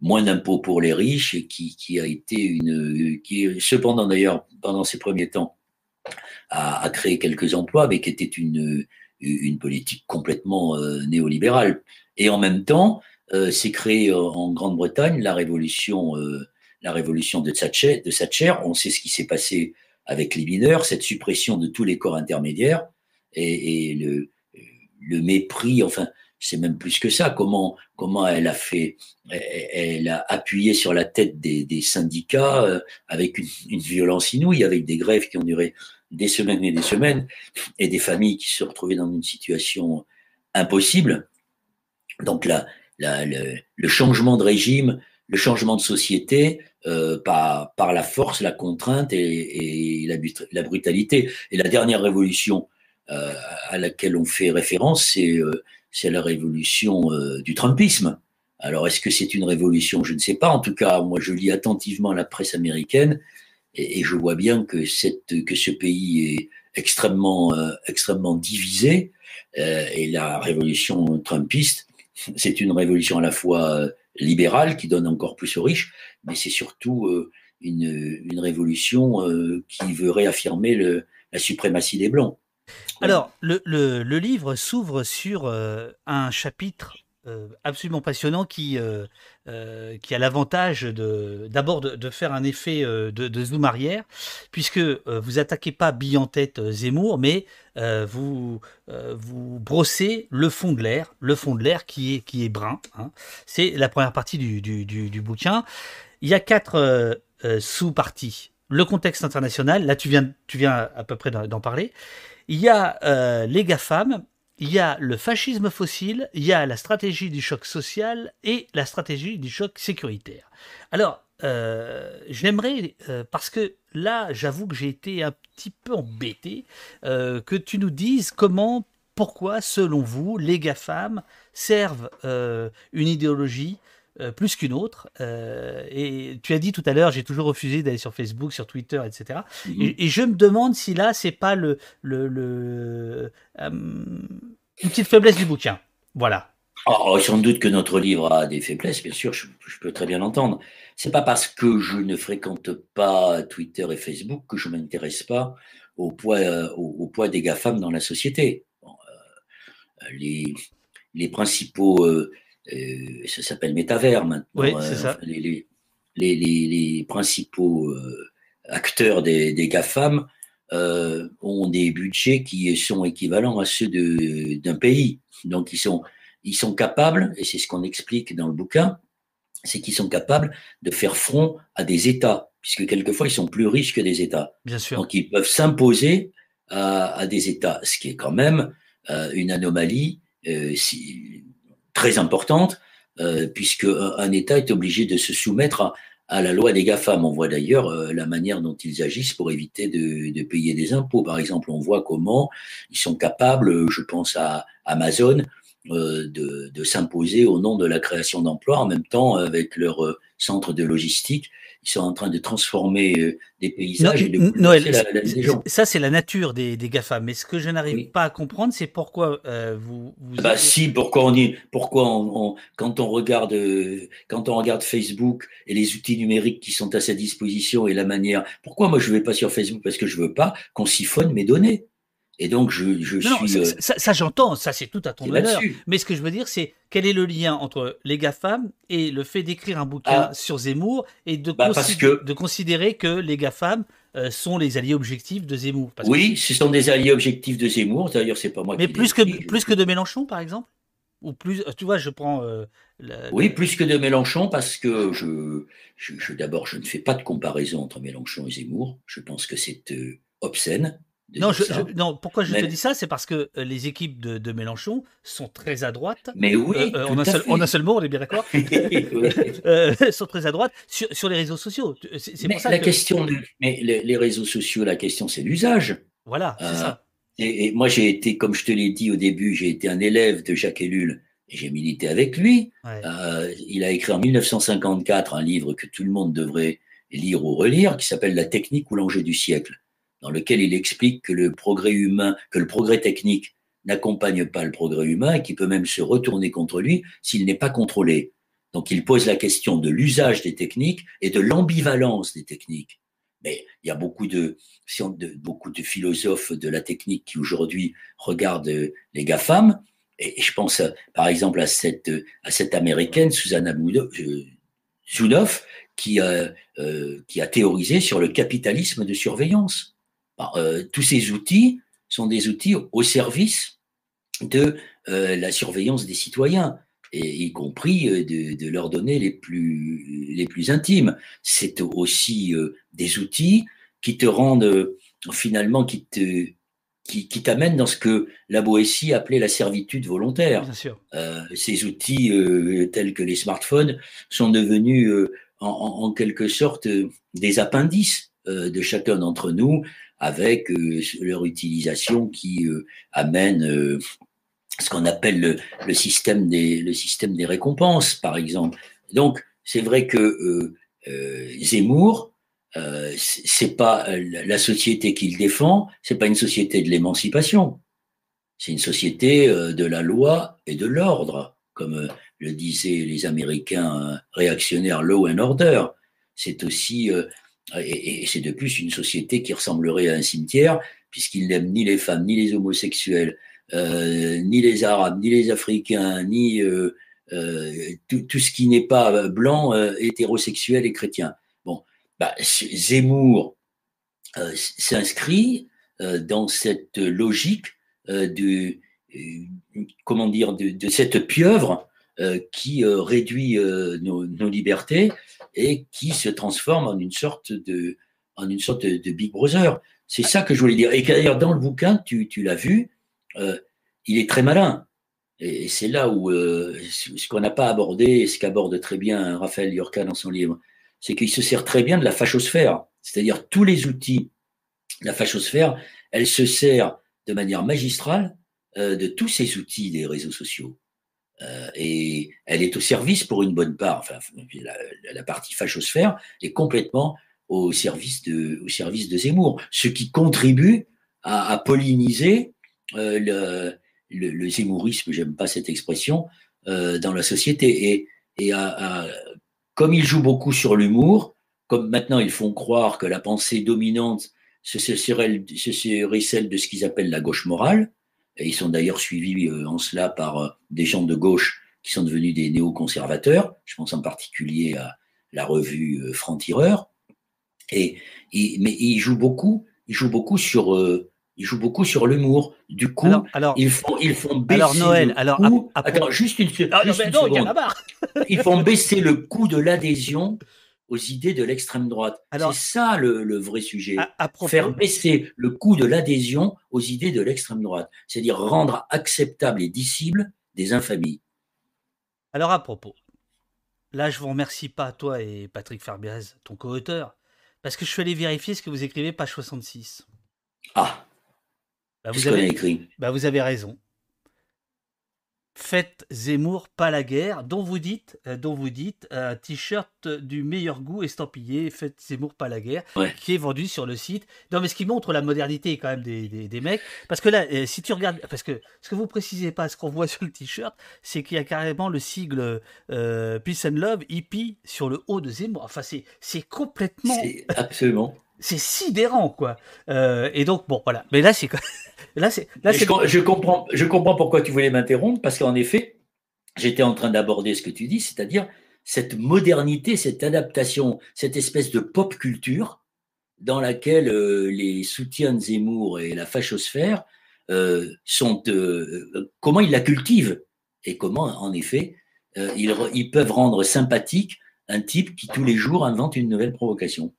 moins d'impôts pour les riches qui, a été une, qui cependant d'ailleurs pendant ces premiers temps a, créé quelques emplois, mais qui était une, une politique complètement euh, néolibérale. Et en même temps, euh, s'est créé en Grande-Bretagne la révolution, euh, la révolution de Thatcher, de Thatcher. On sait ce qui s'est passé avec les mineurs, cette suppression de tous les corps intermédiaires et, le, mépris, enfin, c'est même plus que ça. Comment, comment elle a fait, elle a appuyé sur la tête des, syndicats euh, avec une, violence inouïe, avec des grèves qui ont duré des semaines et des semaines, et des familles qui se retrouvaient dans une situation impossible. Donc là, la, le, changement de régime, le changement de société euh, par, par la force, la contrainte et, la, brutalité. Et la dernière révolution à laquelle on fait référence, c'est euh, la révolution euh, du Trumpisme. Alors, est-ce que c'est une révolution? Je ne sais pas. En tout cas, moi, je lis attentivement la presse américaine et, je vois bien que, ce pays est extrêmement, euh, divisé. Euh, et la révolution trumpiste, c'est une révolution à la fois libérale qui donne encore plus aux riches, mais c'est surtout une, révolution qui veut réaffirmer la suprématie des Blancs. Alors, le, livre s'ouvre sur euh, un chapitre euh, absolument passionnant qui, euh, a l'avantage d'abord de, faire un effet de, de, zoom arrière, puisque vous attaquez pas bille en tête Zemmour, mais vous, vous brossez le fond de l'air, le fond de l'air qui est, qui est brun. Hein. C'est la première partie du, du, du, du, bouquin. Il y a quatre sous-parties. Le contexte international, là tu viens, tu viens à peu près d'en parler. Il y a euh, les GAFAM, il y a le fascisme fossile, il y a la stratégie du choc social et la stratégie du choc sécuritaire. Alors, euh, j'aimerais, euh, parce que là, j'avoue que j'ai été un petit peu embêté, que tu nous dises comment, pourquoi, selon vous, les GAFAM servent une idéologie euh, plus qu'une autre. Euh, et tu as dit tout à l'heure, j'ai toujours refusé d'aller sur Facebook, sur Twitter, etc. Mhm. et, je me demande si là, c'est pas le, le, le euh, une petite faiblesse du bouquin. Voilà. Oh, sans doute que notre livre a des faiblesses, bien sûr, je, peux très bien l'entendre. C'est pas parce que je ne fréquente pas Twitter et Facebook que je m'intéresse pas au poids, au, poids des GAFAM dans la société. les, les principaux ça s'appelle Métavers maintenant. Oui, c'est ça. Les, les, les, principaux acteurs des, des GAFAM ont des budgets qui sont équivalents à ceux d'un pays. Donc ils sont, ils sont capables, et c'est ce qu'on explique dans le bouquin, c'est qu'ils sont capables de faire front à des États, puisque quelquefois ils sont plus riches que des États. Bien sûr. Donc ils peuvent s'imposer à, des États, ce qui est quand même euh, une anomalie euh, très importante, euh, puisque un, État est obligé de se soumettre à, la loi des GAFAM. On voit d'ailleurs la manière dont ils agissent pour éviter de, de, payer des impôts. Par exemple, on voit comment ils sont capables, je pense à Amazon, euh, de, de s'imposer au nom de la création d'emplois. En même temps, avec leur euh, centre de logistique, ils sont en train de transformer euh, des paysages et de Noël, la, vie des gens. Ça, c'est la nature des, des GAFA. Mais ce que je n'arrive pas à comprendre, c'est pourquoi vous, vous. Bah, si, pourquoi on y, pourquoi on, quand on regarde, quand on regarde Facebook et les outils numériques qui sont à sa disposition et la manière, pourquoi moi je ne vais pas sur Facebook? Parce que je veux pas qu'on siphonne mes données. Et donc, je, je suis. Euh, ça, j'entends, ça c'est tout à ton honneur. Mais ce que je veux dire, c'est quel est le lien entre les GAFAM et le fait d'écrire un bouquin ah. sur Zemmour et de, bah, de considérer que les GAFAM euh, sont les alliés objectifs de Zemmour? Oui, ce sont des alliés objectifs de Zemmour. D'ailleurs, c'est pas moi Mais plus, que, plus que de Mélenchon, par exemple? Ou plus, tu vois, je prends. Euh, oui, plus que de Mélenchon, parce que je, je, d'abord, je ne fais pas de comparaison entre Mélenchon et Zemmour. Je pense que c'est obscène. Non, non, pourquoi je te dis ça C'est parce que euh, les équipes de, Mélenchon sont très à droite. Mais oui, euh, euh, on, a seul, on, a seul, mot, on est bien d'accord Sont très à droite sur, les réseaux sociaux. C'est pour ça la question, mais les, réseaux sociaux, la question, c'est l'usage. Voilà, c'est ça. Et, moi, j'ai été, comme je te l'ai dit au début, j'ai été un élève de Jacques Ellul et j'ai milité avec lui. il a écrit en 1954 un livre que tout le monde devrait lire ou relire, qui s'appelle La technique ou l'enjeu du siècle dans lequel il explique que le progrès humain, que le progrès technique n'accompagne pas le progrès humain et qui peut même se retourner contre lui s'il n'est pas contrôlé. Donc il pose la question de l'usage des techniques et de l'ambivalence des techniques. Mais il y a beaucoup de, beaucoup de philosophes de la technique qui aujourd'hui regardent les GAFAM. Et je pense par exemple à cette, à cette américaine, Susanna euh, Zunoff, qui a, euh, qui a théorisé sur le capitalisme de surveillance. Euh, tous ces outils sont des outils au service de euh, la surveillance des citoyens, et y compris euh, de, leurs données les plus, les plus intimes. C'est aussi des outils qui te rendent finalement, qui te qui, t'amènent dans ce que la Boétie appelait la servitude volontaire. ces outils tels que les smartphones sont devenus en, quelque sorte des appendices de chacun d'entre nous avec euh, leur utilisation qui euh, amène euh, ce qu'on appelle le, système des, le système des récompenses, par exemple. Donc, c'est vrai que Zemmour, euh, c'est pas la société qu'il défend, c'est pas une société de l'émancipation, c'est une société de la loi et de l'ordre, comme le disaient les Américains réactionnaires law and order. C'est aussi et, c'est de plus une société qui ressemblerait à un cimetière, puisqu'il n'aime ni les femmes, ni les homosexuels, euh, ni les Arabes, ni les Africains, ni euh, euh, tout, ce qui n'est pas blanc, hétérosexuel et chrétien. Bon, bah, Zemmour s'inscrit dans cette logique de, comment dire, de, cette pieuvre qui réduit nos, nos, libertés et qui se transforme en une sorte de, en une sorte de, Big Brother. C'est ça que je voulais dire. Et d'ailleurs, dans le bouquin, tu, tu l'as vu, euh, il est très malin. Et c'est là où euh, ce qu'on n'a pas abordé, et ce qu'aborde très bien Raphaël Yorka dans son livre, c'est qu'il se sert très bien de la fachosphère. C'est-à-dire tous les outils, la fachosphère, elle se sert de manière magistrale euh, de tous ces outils des réseaux sociaux. Euh, et elle est au service pour une bonne part, enfin, la, partie fachosphère est complètement au service de, au service de Zemmour, ce qui contribue à, polliniser euh, le, le, le, zémourisme, j'aime pas cette expression, euh, dans la société. Et, et à, comme ils jouent beaucoup sur l'humour, comme maintenant ils font croire que la pensée dominante, ce serait, ce serait celle de ce qu'ils appellent la gauche morale, et ils sont d'ailleurs suivis euh, en cela par euh, des gens de gauche qui sont devenus des néoconservateurs. Je pense en particulier à la revue euh, Franc-Tireur. Et, mais il joue beaucoup, il joue beaucoup sur, euh, il joue beaucoup sur l'humour. Du coup, alors, ils font, ils font baisser alors Noël, le alors coût. Attends, juste une, ah, juste une non, seconde. ils font baisser le coût de l'adhésion aux idées de l'extrême droite. C'est ça le, le, vrai sujet. À, propos... Faire baisser le coût de l'adhésion aux idées de l'extrême droite. C'est-à-dire rendre acceptable et dissible des infamies. Alors à propos, là je vous remercie pas, toi et Patrick Farbiaz, ton co-auteur, parce que je suis allé vérifier ce que vous écrivez, page 66. Ah bah, vous, avez, écrit bah, vous avez raison. Faites Zemmour pas la guerre, dont vous dites, euh, dont vous dites un t-shirt du meilleur goût estampillé, Faites Zemmour pas la guerre, qui est vendu sur le site. Non, mais ce qui montre la modernité quand même des, des, mecs, parce que là, euh, si tu regardes, parce que ce que vous précisez pas, ce qu'on voit sur le t-shirt, c'est qu'il y a carrément le sigle euh, Peace and Love hippie sur le haut de Zemmour. Enfin, c'est c'est complètement. Absolument. C'est sidérant, quoi. et donc, bon, voilà. Mais là, c'est Là, c'est, là, je, je, comprends, je comprends pourquoi tu voulais m'interrompre, parce qu'en effet, j'étais en train d'aborder ce que tu dis, c'est-à-dire cette modernité, cette adaptation, cette espèce de pop culture dans laquelle euh, les soutiens de Zemmour et la fachosphère euh, sont. Euh, comment ils la cultivent et comment, en effet, ils, ils peuvent rendre sympathique un type qui tous les jours invente une nouvelle provocation.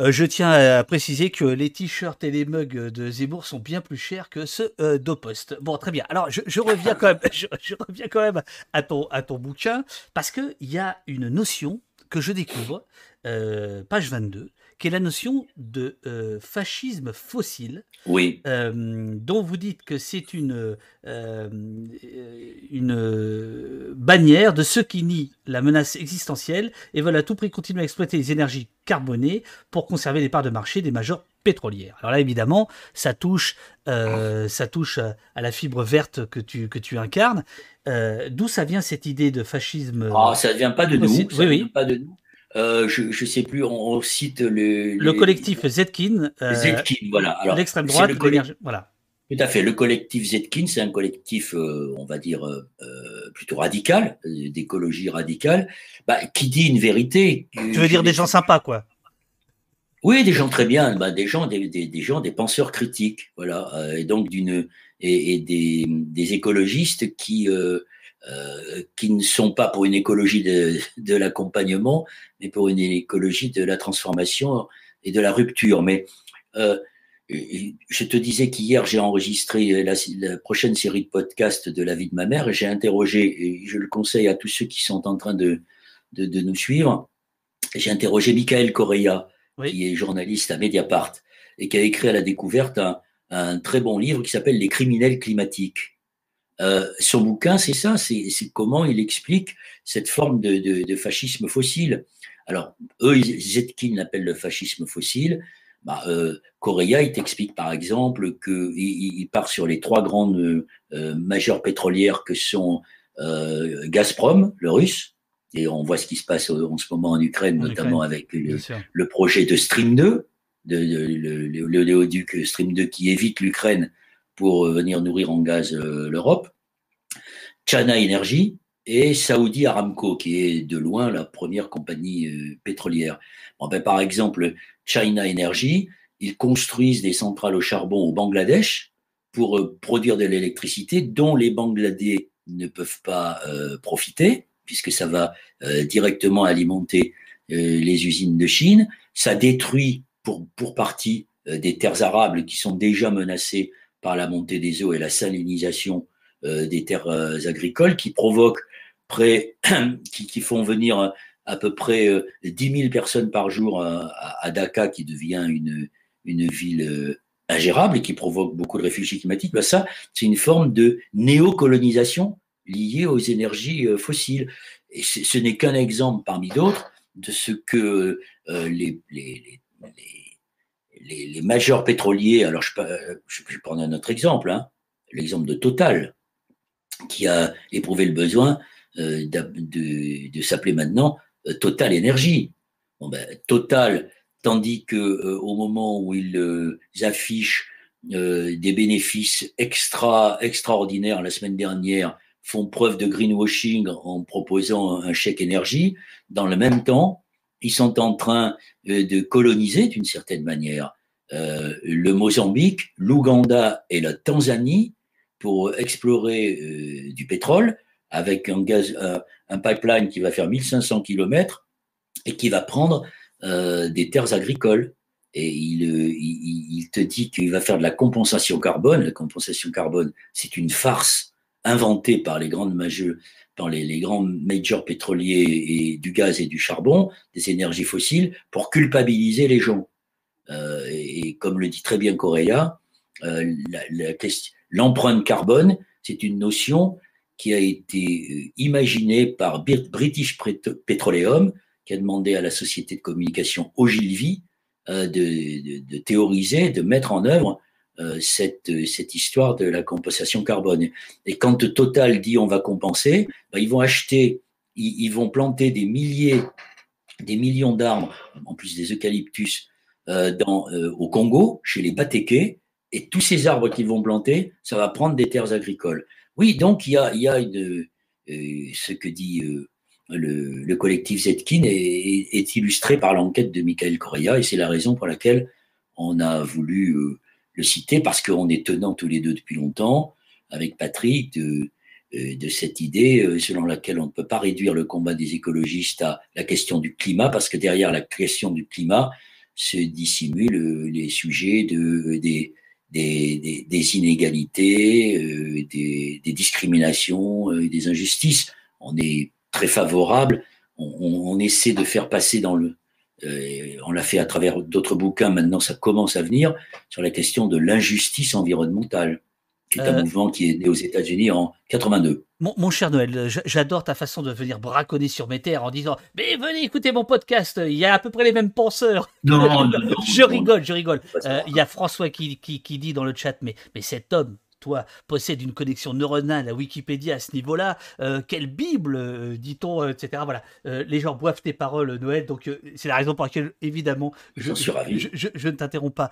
Euh, je tiens à préciser que les t-shirts et les mugs de Zemmour sont bien plus chers que ceux euh, d'Opost. Bon, très bien. Alors, je, reviens quand même, je, reviens quand même à ton, à ton bouquin parce qu'il y a une notion que je découvre, euh, page 22, qui est la notion de euh, fascisme fossile, oui. Euh, dont vous dites que c'est une, euh, une bannière de ceux qui nient la menace existentielle et veulent à tout prix continuer à exploiter les énergies carbonées pour conserver les parts de marché des majors pétrolières. Alors là, évidemment, ça touche, ça touche à, la fibre verte que tu, que tu incarnes. D'où ça vient cette idée de fascisme? Ah, Ça ne vient pas de nous. Oui, oui. Pas de nous. Euh, je ne sais plus, on, cite le, le collectif Zetkin. Euh, Zetkin, voilà. Alors, l'extrême droite, voilà. Tout à fait. Le collectif Zetkin, c'est un collectif, euh, on va dire, plutôt radical, d'écologie radicale, bah, qui dit une vérité. Tu veux dire des gens sympas, quoi Oui, des gens très bien, bah, des gens, des, des, gens, des penseurs critiques, voilà, et donc d'une et, et des, des, écologistes qui euh, qui ne sont pas pour une écologie de, de l'accompagnement, mais pour une écologie de la transformation et de la rupture. Mais euh, je te disais qu'hier, j'ai enregistré la, la, prochaine série de podcasts de la vie de ma mère et j'ai interrogé, et je le conseille à tous ceux qui sont en train de, de, de nous suivre, j'ai interrogé Michael Correa, qui est journaliste à Mediapart et qui a écrit à la découverte un, un très bon livre qui s'appelle Les criminels climatiques. Euh, son bouquin, c'est ça, c'est comment il explique cette forme de, de, de fascisme fossile. Alors, eux, Zetkin l'appelle le fascisme fossile. Bah, euh, Correa, il t'explique par exemple qu'il il part sur les trois grandes euh, majeures pétrolières que sont euh, Gazprom, le russe, et on voit ce qui se passe en ce moment en Ukraine, notamment avec le, le, projet de Stream 2, de, le, le, léoduc Stream 2 qui évite l'Ukraine pour euh, venir nourrir en gaz euh, l'Europe, China Energy et Saudi Aramco, qui est de loin la première compagnie euh, pétrolière. Bon, ben, par exemple, China Energy, ils construisent des centrales au charbon au Bangladesh pour produire de l'électricité dont les Bangladais ne peuvent pas profiter, puisque ça va directement alimenter les usines de Chine. Ça détruit pour, pour partie des terres arables qui sont déjà menacées par la montée des eaux et la salinisation euh, des terres euh, agricoles qui provoquent près, qui, font venir à peu près 10 euh, 000 personnes par jour à, à Dhaka, qui devient une, une ville ingérable et qui provoque beaucoup de réfugiés climatiques, ben ça, c'est une forme de néocolonisation liée aux énergies fossiles. Et ce n'est qu'un exemple parmi d'autres de ce que euh, les, les, les les, majeurs pétroliers, alors je, je, je prends un autre exemple, hein, l'exemple de Total, qui a éprouvé le besoin euh, de, s'appeler maintenant euh, Total Énergie. Ben, Total, tandis que euh, au moment où ils affichent des bénéfices extra extraordinaires la semaine dernière font preuve de greenwashing en proposant un chèque énergie. Dans le même temps, ils sont en train euh, de coloniser d'une certaine manière euh, le Mozambique, l'Ouganda et la Tanzanie pour explorer euh, du pétrole avec un, pipeline qui va faire 1500 km et qui va prendre des terres agricoles. Et il, te dit qu'il va faire de la compensation carbone. La compensation carbone, c'est une farce inventée par les grandes majeurs, dans les, grands majors pétroliers et du gaz et du charbon, des énergies fossiles, pour culpabiliser les gens. Euh, et, comme le dit très bien Correa, euh, l'empreinte carbone, c'est une notion qui a été euh, imaginée par British Petroleum, qui a demandé à la société de communication Ogilvy de, théoriser, de mettre en œuvre cette, cette histoire de la compensation carbone. Et quand Total dit on va compenser, ben, ils vont acheter, ils, vont planter des milliers, des millions d'arbres, en plus des eucalyptus, euh, dans, euh, au Congo, chez les Batékés, et tous ces arbres qu'ils vont planter, ça va prendre des terres agricoles. Oui, donc il y a, y a une, ce que dit le, le, collectif Zetkin est, illustré par l'enquête de Michael Correa, et c'est la raison pour laquelle on a voulu le citer parce qu'on est tenants tous les deux depuis longtemps, avec Patrick, de, euh, cette idée euh, selon laquelle on ne peut pas réduire le combat des écologistes à la question du climat, parce que derrière la question du climat se dissimulent euh, les sujets de, des, inégalités, des, discriminations, des injustices. On est très favorable, on, essaie de faire passer dans le, euh, on l'a fait à travers d'autres bouquins, maintenant ça commence à venir, sur la question de l'injustice environnementale, qui est un euh, mouvement qui est né aux États-Unis en 82. Mon, cher Noël, j'adore ta façon de venir braconner sur mes terres en disant Mais venez écouter mon podcast, il y a à peu près les mêmes penseurs. Non, non, je rigole, je rigole. Euh, il y a François qui, qui, qui, dit dans le chat Mais, mais cet homme, toi, possède une connexion neuronale à Wikipédia à ce niveau-là. Euh, quelle Bible, euh, dit-on, euh, etc. Voilà, les gens boivent tes paroles, Noël. Donc, c'est la raison pour laquelle, évidemment, je, je, ne t'interromps pas.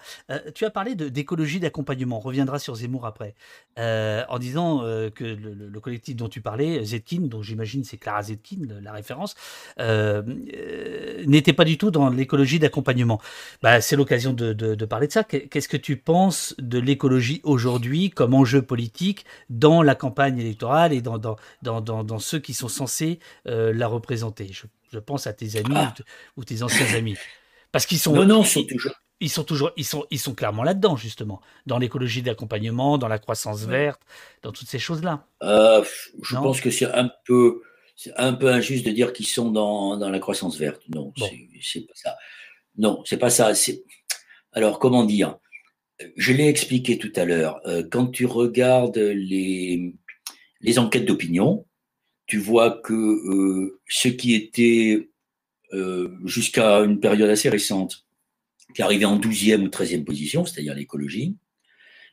tu as parlé d'écologie d'accompagnement. On reviendra sur Zemmour après. en disant que le, collectif dont tu parlais, Zetkin, dont j'imagine c'est Clara Zetkin, la référence, n'était pas du tout dans l'écologie d'accompagnement. Bah, c'est l'occasion de, de, parler de ça. Qu'est-ce que tu penses de l'écologie aujourd'hui? Comment enjeu politique dans la campagne électorale et dans, dans, dans, dans, ceux qui sont censés euh, la représenter. Je, je, pense à tes amis ah. ou, tes anciens amis. Parce qu'ils sont. Non, non, sont toujours. Ils sont toujours, ils sont, ils sont clairement là-dedans justement, dans l'écologie d'accompagnement, dans la croissance verte, dans toutes ces choses-là. Euh, je pense que c'est un peu, c'est un peu injuste de dire qu'ils sont dans, dans, la croissance verte. Non, c'est pas ça. Non, c'est pas ça. Alors comment dire? Je l'ai expliqué tout à l'heure. Euh, quand tu regardes les, enquêtes d'opinion, tu vois que euh, ce qui était euh, jusqu'à une période assez récente, qui arrivait en 12e ou 13e position, c'est-à-dire l'écologie,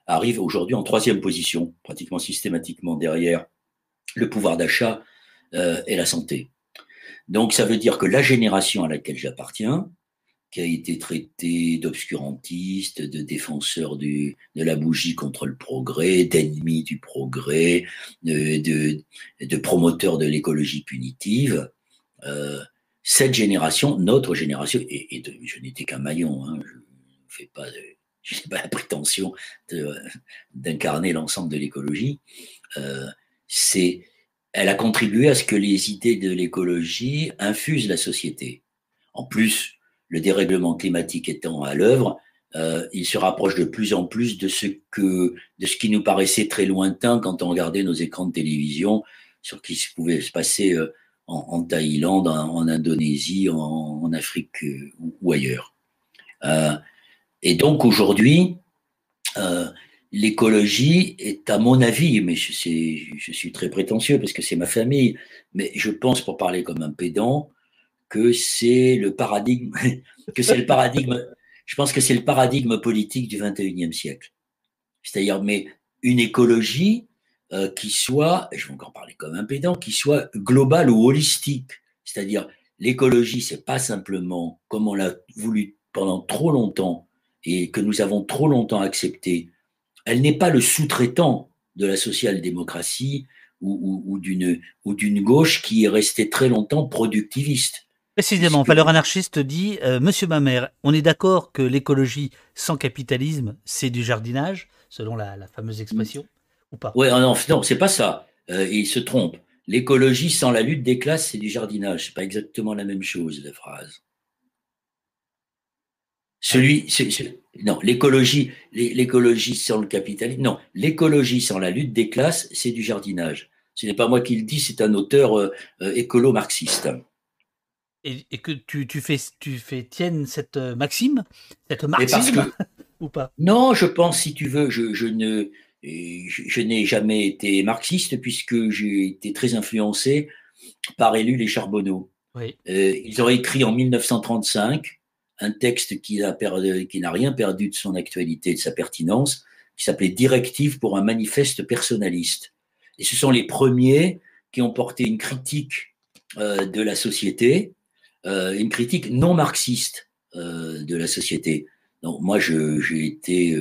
arrive aujourd'hui en troisième position, pratiquement systématiquement derrière le pouvoir d'achat et la santé. Donc ça veut dire que la génération à laquelle j'appartiens, qui a été traité d'obscurantiste, de défenseur de la bougie contre le progrès, d'ennemi du progrès, de, de, promoteur de l'écologie punitive. Euh, cette génération, notre génération, et, je n'étais qu'un maillon, hein, je n'ai pas, pas la prétention d'incarner l'ensemble de l'écologie, euh, c'est, elle a contribué à ce que les idées de l'écologie infusent la société. En plus, le dérèglement climatique étant à l'œuvre, euh, il se rapproche de plus en plus de ce que, de ce qui nous paraissait très lointain quand on regardait nos écrans de télévision sur ce qui pouvait se passer euh, en, Thaïlande, en, Indonésie, en, Afrique euh, ou, ailleurs. et donc aujourd'hui, l'écologie est, à mon avis, mais je, je suis très prétentieux parce que c'est ma famille, mais je pense, pour parler comme un pédant, que c'est le paradigme, que c'est le paradigme, je pense que c'est le paradigme politique du 21e siècle. C'est-à-dire, mais une écologie euh, qui soit, je vais encore parler comme un pédant, qui soit globale ou holistique. C'est-à-dire, l'écologie, c'est pas simplement, comme on l'a voulu pendant trop longtemps et que nous avons trop longtemps accepté, elle n'est pas le sous-traitant de la social-démocratie ou, d'une gauche qui est restée très longtemps productiviste. Précisément, valeur anarchiste dit euh, Monsieur Mamère, on est d'accord que l'écologie sans capitalisme, c'est du jardinage, selon la, fameuse expression, ou pas? Oui, non, non c'est pas ça. Euh, il se trompe. L'écologie sans la lutte des classes, c'est du jardinage. C'est pas exactement la même chose, la phrase. Celui, non, l'écologie, l'écologie sans le capitalisme, non, l'écologie sans la lutte des classes, c'est du jardinage. Ce n'est pas moi qui le dis, c'est un auteur euh, euh, écolo-marxiste. Et, que tu, fais, tu fais tienne cette euh, maxime, cette marxisme, ou pas? Non, je pense, si tu veux, je, ne, je, n'ai jamais été marxiste puisque j'ai été très influencé par Élu et Charbonneau. Oui. ils ont écrit en 1935 un texte qui n'a rien perdu de son actualité, de sa pertinence, qui s'appelait Directive pour un manifeste personnaliste. Et ce sont les premiers qui ont porté une critique euh, de la société, euh, une critique non marxiste euh, de la société. Donc moi, j'ai été,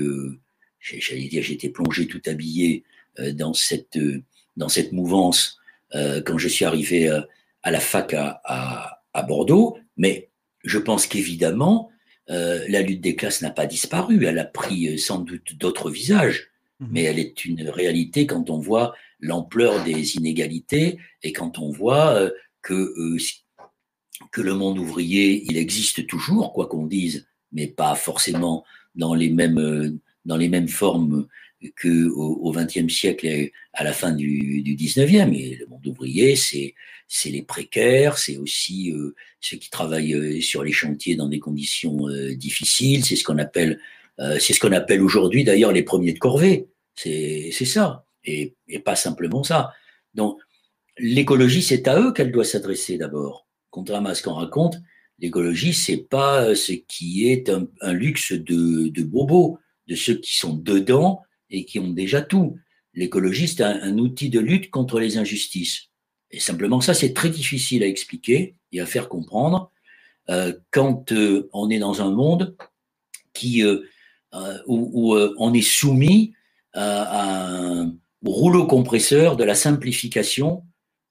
j'allais dire, j'ai été plongé tout habillé dans cette dans cette mouvance quand je suis arrivé à la fac à, à Bordeaux, mais je pense qu'évidemment, euh, la lutte des classes n'a pas disparu, elle a pris euh, sans doute d'autres visages, mhm. mais elle est une réalité quand on voit l'ampleur des inégalités et quand on voit euh, que, le monde ouvrier, il existe toujours, quoi qu'on dise, mais pas forcément dans les mêmes, dans les mêmes formes qu'au XXe siècle et à la fin du, XIXe. Et le monde ouvrier, c'est les précaires, c'est aussi euh, ceux qui travaillent euh, sur les chantiers dans des conditions euh, difficiles. C'est ce qu'on appelle, c'est ce qu'on appelle aujourd'hui d'ailleurs les premiers de corvée. C'est ça, et, et, pas simplement ça. Donc l'écologie, c'est à eux qu'elle doit s'adresser d'abord. Contrairement à ce qu'on raconte, l'écologie, c'est pas ce qui est un, luxe de, bobos, de ceux qui sont dedans et qui ont déjà tout. L'écologie, c'est un, outil de lutte contre les injustices. Et simplement, ça, c'est très difficile à expliquer et à faire comprendre euh, quand euh, on est dans un monde euh, où, on est soumis à, un rouleau compresseur de la simplification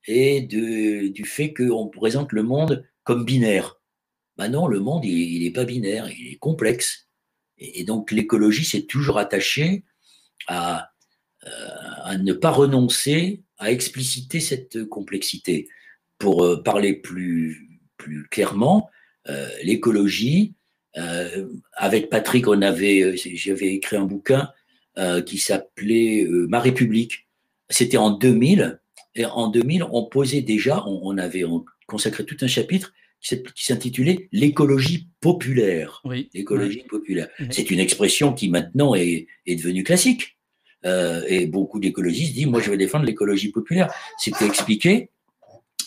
et du fait qu'on présente le monde comme binaire. Ben non, le monde, il n'est pas binaire, il est complexe. Et, donc l'écologie s'est toujours attachée à, à ne pas renoncer à expliciter cette complexité. Pour euh, parler plus, plus clairement, euh, l'écologie, euh, avec Patrick, on avait, j'avais écrit un bouquin qui s'appelait Ma République. C'était en 2000. Et en 2000, on posait déjà, on, avait consacré tout un chapitre qui s'intitulait l'écologie populaire. Oui. L'écologie populaire. C'est une expression qui maintenant est, est devenue classique. Euh, et beaucoup d'écologistes disent, moi je vais défendre l'écologie populaire. C'était expliquer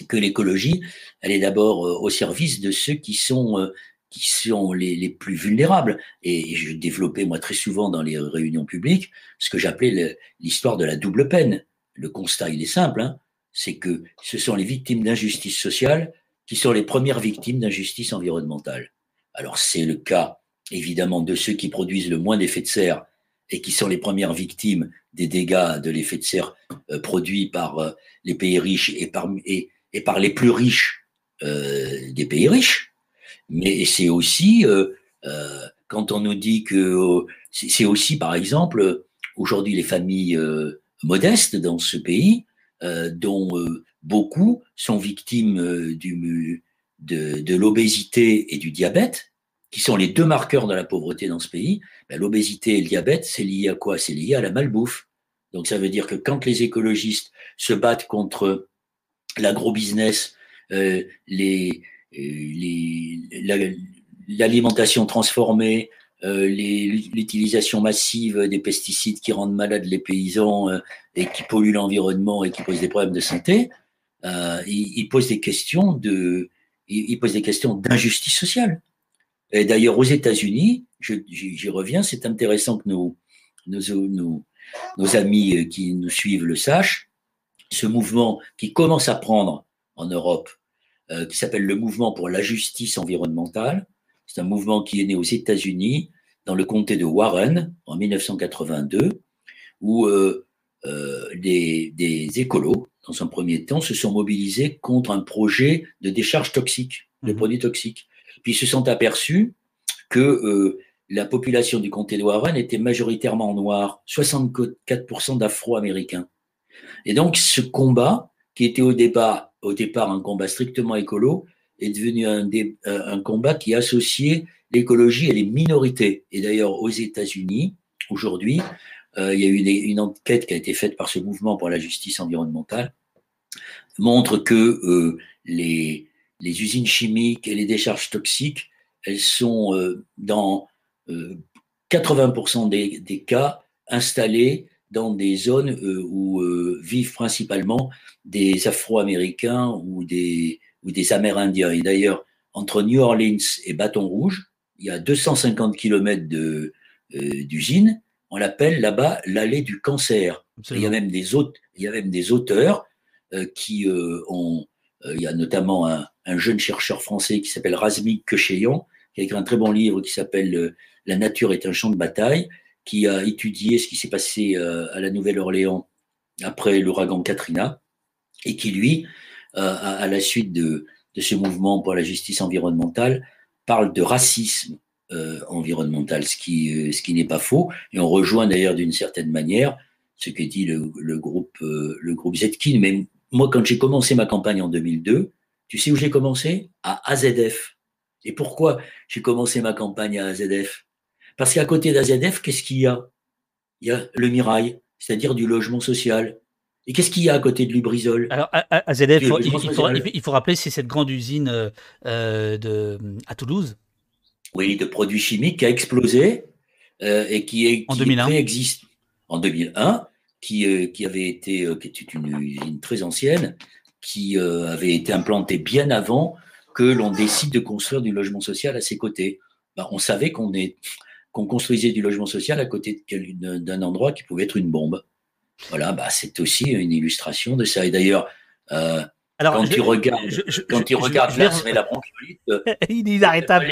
que l'écologie, elle est d'abord euh, au service de ceux qui sont, euh, qui sont les, les, plus vulnérables. Et je développais moi très souvent dans les réunions publiques ce que j'appelais l'histoire de la double peine. Le constat, il est simple, hein, c'est que ce sont les victimes d'injustice sociale qui sont les premières victimes d'injustice environnementale. Alors c'est le cas évidemment de ceux qui produisent le moins d'effets de serre et qui sont les premières victimes des dégâts de l'effet de serre euh, produits par euh, les pays riches et par, et, et par les plus riches euh, des pays riches. Mais c'est aussi, quand on nous dit que c'est aussi, par exemple, aujourd'hui les familles modestes dans ce pays, dont beaucoup sont victimes du, de, de l'obésité et du diabète, qui sont les deux marqueurs de la pauvreté dans ce pays, ben, l'obésité et le diabète, c'est lié à quoi? C'est lié à la malbouffe. Donc ça veut dire que quand les écologistes se battent contre l'agro-business, euh, les, euh, l'alimentation transformée, euh, l'utilisation massive des pesticides qui rendent malades les paysans euh, et qui polluent l'environnement et qui posent des problèmes de santé, euh, ils, posent des questions de, ils posent des questions d'injustice sociale. Et d'ailleurs, aux États-Unis, j'y reviens, c'est intéressant que nos, nos, amis euh, qui nous suivent le sachent. Ce mouvement qui commence à prendre en Europe, euh, qui s'appelle le mouvement pour la justice environnementale, c'est un mouvement qui est né aux États-Unis, dans le comté de Warren, en 1982, où euh, des, des, écolos, dans un premier temps, se sont mobilisés contre un projet de décharge toxique, de mhm. produits toxiques. Puis ils se sont aperçus que euh, la population du comté de Warren était majoritairement noire, 64% d'Afro-Américains. Et donc ce combat, qui était au départ, au départ un combat strictement écolo, est devenu un, euh, un combat qui associait l'écologie et les minorités. Et d'ailleurs, aux États-Unis, aujourd'hui, euh, il y a eu une, enquête qui a été faite par ce mouvement pour la justice environnementale, montre que euh, les, usines chimiques et les décharges toxiques, elles sont dans 80% des, des, cas installées dans des zones où vivent principalement des Afro-Américains ou des, ou des Amérindiens. Et d'ailleurs, entre New Orleans et Bâton Rouge, il y a 250 km d'usines on l'appelle là-bas l'allée du cancer. Il y a même des, auteurs, il y a même des auteurs euh, qui euh, ont. Euh, il y a notamment un, jeune chercheur français qui s'appelle Razmik Kecheyan, qui a écrit un très bon livre qui s'appelle La nature est un champ de bataille, qui a étudié ce qui s'est passé à la Nouvelle-Orléans après l'ouragan Katrina, et qui, lui, à, la suite de, de ce mouvement pour la justice environnementale, parle de racisme euh, environnementale, ce qui, euh, ce qui n'est pas faux. Et on rejoint d'ailleurs d'une certaine manière ce que dit le, le groupe, euh, le groupe Zetkin. Mais moi, quand j'ai commencé ma campagne en 2002, tu sais où j'ai commencé? À AZF. Et pourquoi j'ai commencé ma campagne à AZF Parce qu'à côté d'AZF, qu'est-ce qu'il y a? Il y a le Mirail, c'est-à-dire du logement social. Et qu'est-ce qu'il y a à côté de Lubrizol? Alors, il, faut, il, faut, rappeler, c'est cette grande usine de, à Toulouse oui, de produits chimiques qui a explosé euh, et qui, est, en 2001. existe en 2001, qui, euh, qui avait été, euh, qui était une usine très ancienne, qui avait été implantée bien avant que l'on décide de construire du logement social à ses côtés. Ben, on savait qu'on qu'on construisait du logement social à côté d'un endroit qui pouvait être une bombe. Voilà, bah, c'est aussi une illustration de ça. Et d'ailleurs, quand, tu regardes, quand tu regardes là, la bronchiolite, il est inarrêtable.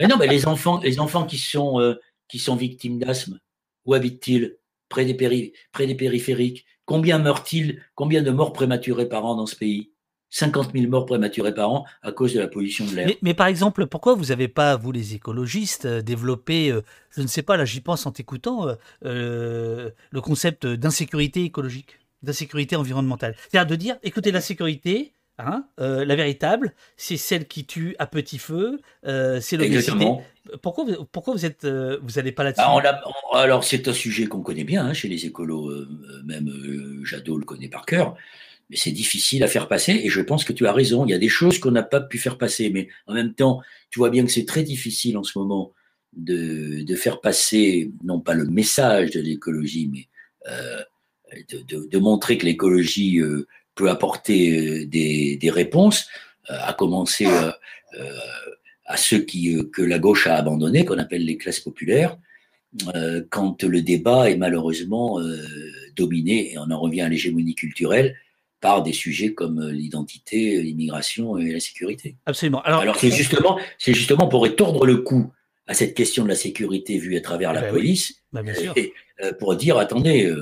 Mais non, mais les enfants, les enfants qui sont, euh, qui sont victimes d'asthme, où habitent-ils? Près des, près des périphériques Combien meurent-ils? Combien de morts prématurées par an dans ce pays? 50 000 morts prématurées par an à cause de la pollution de l'air. Mais, par exemple, pourquoi vous n'avez pas, vous les écologistes, euh, développé, euh, je ne sais pas, là j'y pense en t'écoutant, le concept d'insécurité écologique, d'insécurité environnementale? C'est-à-dire de dire, écoutez, la sécurité, Hein euh, la véritable, c'est celle qui tue à petit feu, euh, c'est l'obésité. Pourquoi, vous, pourquoi vous êtes, euh, vous n'allez pas là-dessus? Ah, Alors c'est un sujet qu'on connaît bien hein, chez les écolos, même Jadot le connaît par cœur, mais c'est difficile à faire passer. Et je pense que tu as raison. Il y a des choses qu'on n'a pas pu faire passer, mais en même temps, tu vois bien que c'est très difficile en ce moment de, faire passer non pas le message de l'écologie, mais de, de, montrer que l'écologie peut apporter euh, des, réponses, euh, à commencer euh, à ceux que la gauche a abandonnés, qu'on appelle les classes populaires, quand le débat est malheureusement dominé, et on en revient à l'hégémonie culturelle, par des sujets comme l'identité, l'immigration et la sécurité. Absolument. Alors, Alors c'est justement, c'est justement pour étordre le coup à cette question de la sécurité vue à travers la eh ben police, bah, Et, pour dire attendez,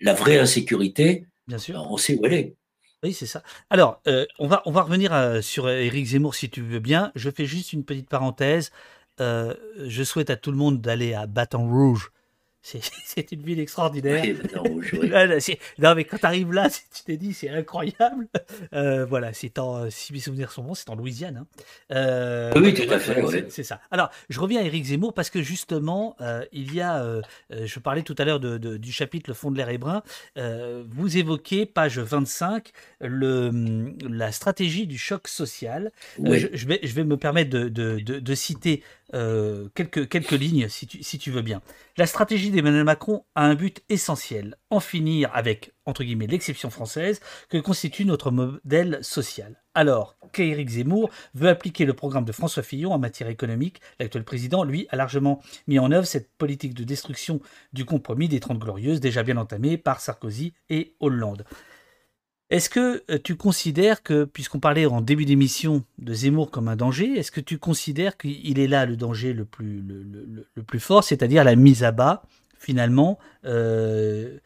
la vraie insécurité, bien sûr. on sait où elle est. Oui, c'est ça. Alors, euh, on, va, on va revenir euh, sur Éric Zemmour si tu veux bien. Je fais juste une petite parenthèse. Euh, je souhaite à tout le monde d'aller à Baton Rouge c'est une ville extraordinaire. non, mais quand tu arrives là, tu t'es dit, c'est incroyable. Euh, voilà, c'est en, si mes souvenirs sont bons, c'est en Louisiane. Hein. Euh, oui, tout à fait. C'est ça. Alors, je reviens à Éric Zemmour parce que justement, euh, il y a, je parlais tout à l'heure de, du chapitre Le fond de l'air est brun. vous évoquez, page 25, le, la stratégie du choc social. Je, vais, je vais me permettre de, de, de citer euh, quelques, lignes, si tu, veux bien. La stratégie d'Emmanuel Macron a un but essentiel, en finir avec, l'exception française que constitue notre modèle social. Alors qu'Éric Zemmour veut appliquer le programme de François Fillon en matière économique, l'actuel président, lui, a largement mis en œuvre cette politique de destruction du compromis des Trente Glorieuses, déjà bien entamée par Sarkozy et Hollande. Est-ce que euh, tu considères que, puisqu'on parlait en début d'émission de Zemmour comme un danger, est-ce que tu considères qu'il est là le danger le plus, fort, c'est-à-dire la mise à bas, finalement, euh,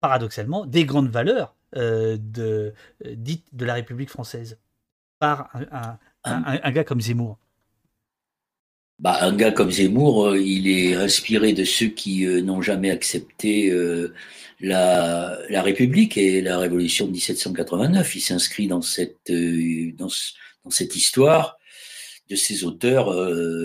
paradoxalement, des grandes valeurs de, dite de la République française par un gars comme Zemmour? Bah, un gars comme Zemmour, euh, il est inspiré de ceux qui euh, n'ont jamais accepté euh, la, République et la Révolution de 1789. Il s'inscrit dans cette, dans, cette histoire de ces auteurs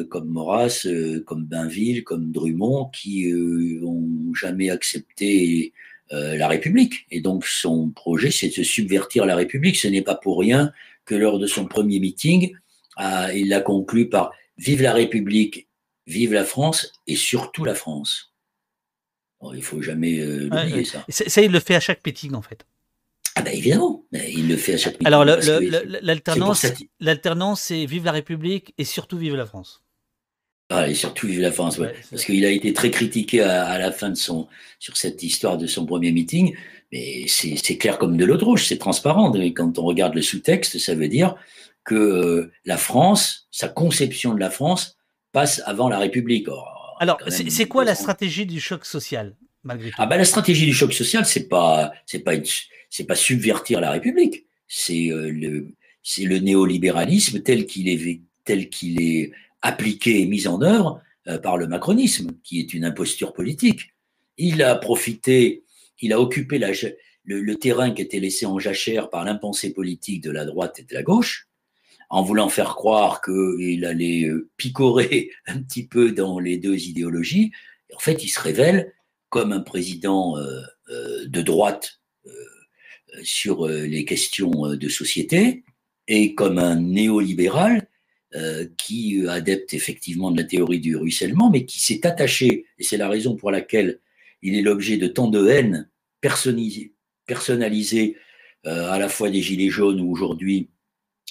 comme Maurras, comme Bainville, comme Drummond, qui n'ont jamais accepté la République. Et donc son projet, c'est de subvertir la République. Ce n'est pas pour rien que lors de son premier meeting, il l'a conclu par Vive la République, vive la France et surtout la France. il faut jamais euh, oublier ça. Ça, il le fait à chaque meeting en fait. Ah ben évidemment, il le fait à chaque meeting. Alors l'alternance, l'alternance, c'est vive la République et surtout vive la France. Ah, et surtout vive la France, ouais. parce qu'il a été très critiqué à, la fin de son sur cette histoire de son premier meeting, mais c'est clair comme de l'eau de rouge, c'est transparent. quand on regarde le sous-texte, ça veut dire que euh, la France, sa conception de la France, passe avant la République. Alors, c'est quoi la stratégie du choc social, malgré tout? Ah ben, la stratégie du choc social, c'est pas, c'est pas, c'est pas subvertir la République. C'est euh, le, c'est le néolibéralisme tel qu'il est, tel qu'il est appliqué et mis en œuvre euh, par le macronisme, qui est une imposture politique. Il a profité, il a occupé la, le, le, terrain qui était laissé en jachère par l'impensé politique de la droite et de la gauche, en voulant faire croire qu'il allait euh, picorer un petit peu dans les deux idéologies. en fait, il se révèle comme un président euh, euh, de droite sur les questions de société et comme un néolibéral qui adepte effectivement de la théorie du ruissellement, mais qui s'est attaché, et c'est la raison pour laquelle il est l'objet de tant de haine personnalisée à la fois des Gilets jaunes ou aujourd'hui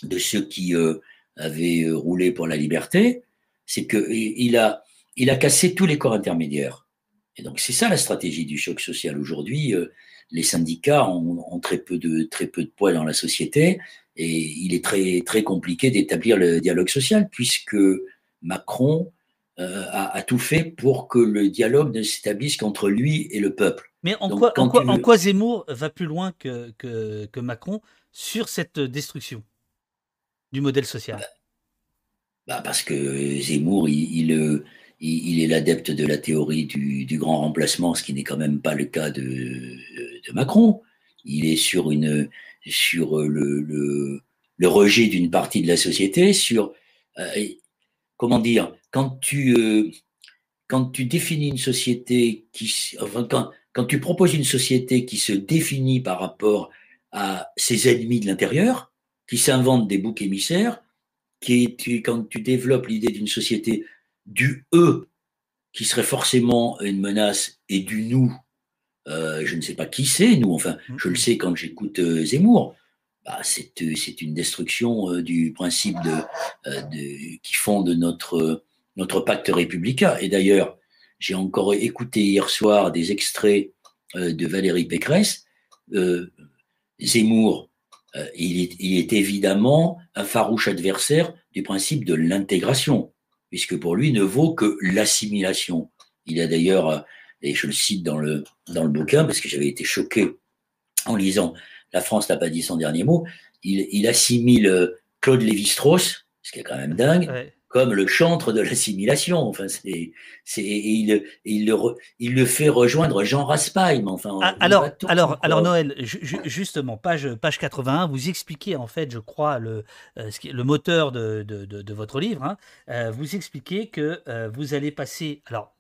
de ceux qui euh, avaient euh, roulé pour la liberté, c'est qu'il a, il a cassé tous les corps intermédiaires. Et donc c'est ça la stratégie du choc social. Aujourd'hui, euh, les syndicats ont, très, peu de, très peu de poids dans la société et il est très, très compliqué d'établir le dialogue social puisque Macron a, tout fait pour que le dialogue ne s'établisse qu'entre lui et le peuple. Mais en, quoi, en, quoi, Zemmour va plus loin que, que, que Macron sur cette destruction? Du modèle social bah Parce que Zemmour, il, il, il est l'adepte de la théorie du, du, grand remplacement, ce qui n'est quand même pas le cas de, Macron. Il est sur, une, sur le, le, rejet d'une partie de la société, sur, euh, comment dire, quand tu, euh, quand tu définis une société qui, quand, quand tu proposes une société qui se définit par rapport à ses ennemis de l'intérieur, qui s'inventent des boucs émissaires, qui, tu, quand tu développes l'idée d'une société du eux, qui serait forcément une menace, et du nous, euh, je ne sais pas qui c'est, nous, enfin, je le sais quand j'écoute euh, Zemmour, bah, c'est, c'est une destruction euh, du principe de, de, qui fonde notre, notre pacte républicain. Et d'ailleurs, j'ai encore écouté hier soir des extraits de Valérie Pécresse. Zemmour euh, il est, évidemment un farouche adversaire du principe de l'intégration, puisque pour lui ne vaut que l'assimilation. Il a d'ailleurs, euh, et je le cite dans le, dans le bouquin, parce que j'avais été choqué en lisant La France n'a pas dit son dernier mot, il, assimile euh, Claude Lévi-Strauss, ce qui est quand même dingue, comme le chantre de l'assimilation. Enfin, c'est, c'est, il, il, le, il le fait rejoindre Jean Raspail. Enfin, ah, alors, alors, alors Noël, justement, page, page 81, vous expliquez en fait, je crois, le, euh, le moteur de, de, de, votre livre. Hein. Euh, vous expliquez que euh, vous allez passer. Alors,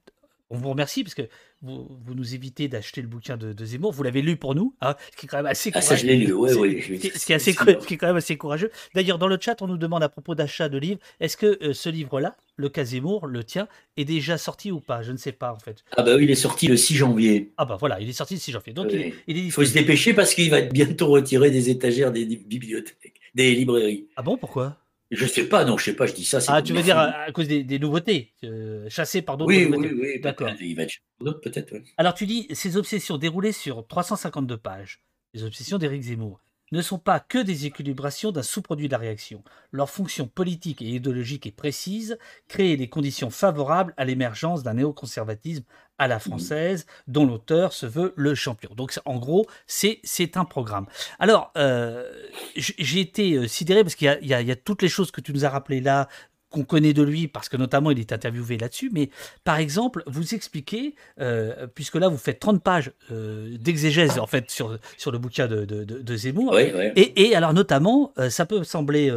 on vous remercie parce que vous, vous nous évitez d'acheter le bouquin de, Zemmour. Vous l'avez lu pour nous, hein, ce qui est quand même assez courageux. Ah, ça, je l'ai lu, oui, oui. Ce qui, est assez, ce qui est quand même assez courageux. D'ailleurs, dans le chat, on nous demande à propos d'achat de livres, est-ce que euh, ce livre-là, le cas Zemmour, le tien, est déjà sorti ou pas? Je ne sais pas, en fait. Ah bah oui, il est sorti le 6 janvier. Ah bah voilà, il est sorti le 6 janvier. Donc, il, faut se dépêcher parce qu'il va être bientôt retiré des étagères des bibliothèques, des librairies. Ah bon, pourquoi? Je sais pas, non, je sais pas, je dis ça. Ah, tu veux dire à, cause des, nouveautés, euh, chassées par d'autres oui, Oui, oui, d'accord. Il va être d'autres peut-être. Alors tu dis ces obsessions déroulées sur 352 pages, les obsessions d'Éric Zemmour. ne sont pas que des équilibrations d'un sous-produit de la réaction. Leur fonction politique et idéologique est précise, créer des conditions favorables à l'émergence d'un néoconservatisme à la française, dont l'auteur se veut le champion. Donc en gros, c'est un programme. Alors, euh, j'ai été euh, sidéré parce qu'il y, y, a toutes les choses que tu nous as rappelées là, qu'on connaît de lui, parce que notamment il est interviewé là-dessus, mais par exemple, vous expliquez, euh, puisque là vous faites 30 pages euh, d'exégèse en fait sur, sur le bouquin de, de, Zemmour, Et, et, alors notamment, euh, ça peut sembler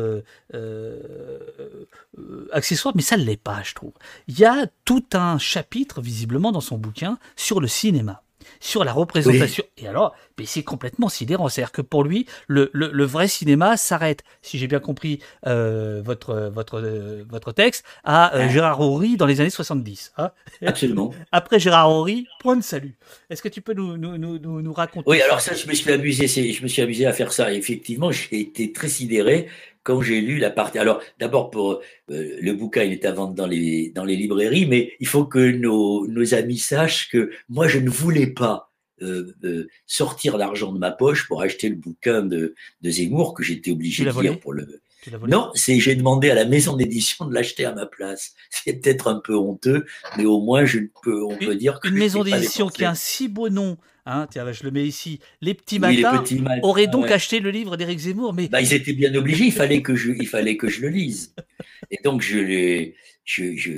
accessoire, mais ça ne l'est pas, je trouve. Il y a tout un chapitre, visiblement, dans son bouquin sur le cinéma sur la représentation. Et alors, mais c'est complètement sidérant. C'est-à-dire que pour lui, le, le, vrai cinéma s'arrête, si j'ai bien compris euh, votre, votre, votre texte, à euh, Gérard Horry dans les années 70. Hein. Absolument. Après Gérard Horry, point de salut. Est-ce que tu peux nous, nous, nous, nous raconter Oui, alors ça, je me suis amusé. Je me suis amusé à faire ça. Effectivement, j'ai été très sidéré quand j'ai lu la partie. Alors, d'abord, pour euh, le bouquin, il est à vendre dans les, dans les librairies, mais il faut que nos, nos amis sachent que moi, je ne voulais pas euh, euh, sortir l'argent de ma poche pour acheter le bouquin de, de Zemmour que j'étais obligé de lire pour le. Non, c'est j'ai demandé à la maison d'édition de l'acheter à ma place. C'est peut-être un peu honteux, mais au moins je peux, on peut dire que une maison d'édition qui a un si beau nom Hein, tiens, je le mets ici. Les petits matins auraient donc acheté le livre d'Éric Zemmour, mais bah, ils étaient bien obligés. Il fallait que je, il fallait que je le lise. Et donc je l'ai, je, je,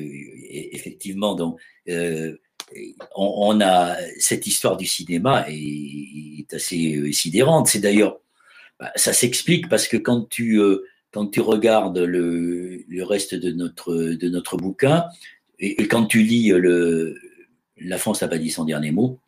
effectivement, donc euh, on, a cette histoire du cinéma est, est assez euh, sidérante. C'est d'ailleurs, bah, ça s'explique parce que quand tu euh, quand tu regardes le, le, reste de notre de notre bouquin et, et quand tu lis le La France n'a pas dit son dernier mot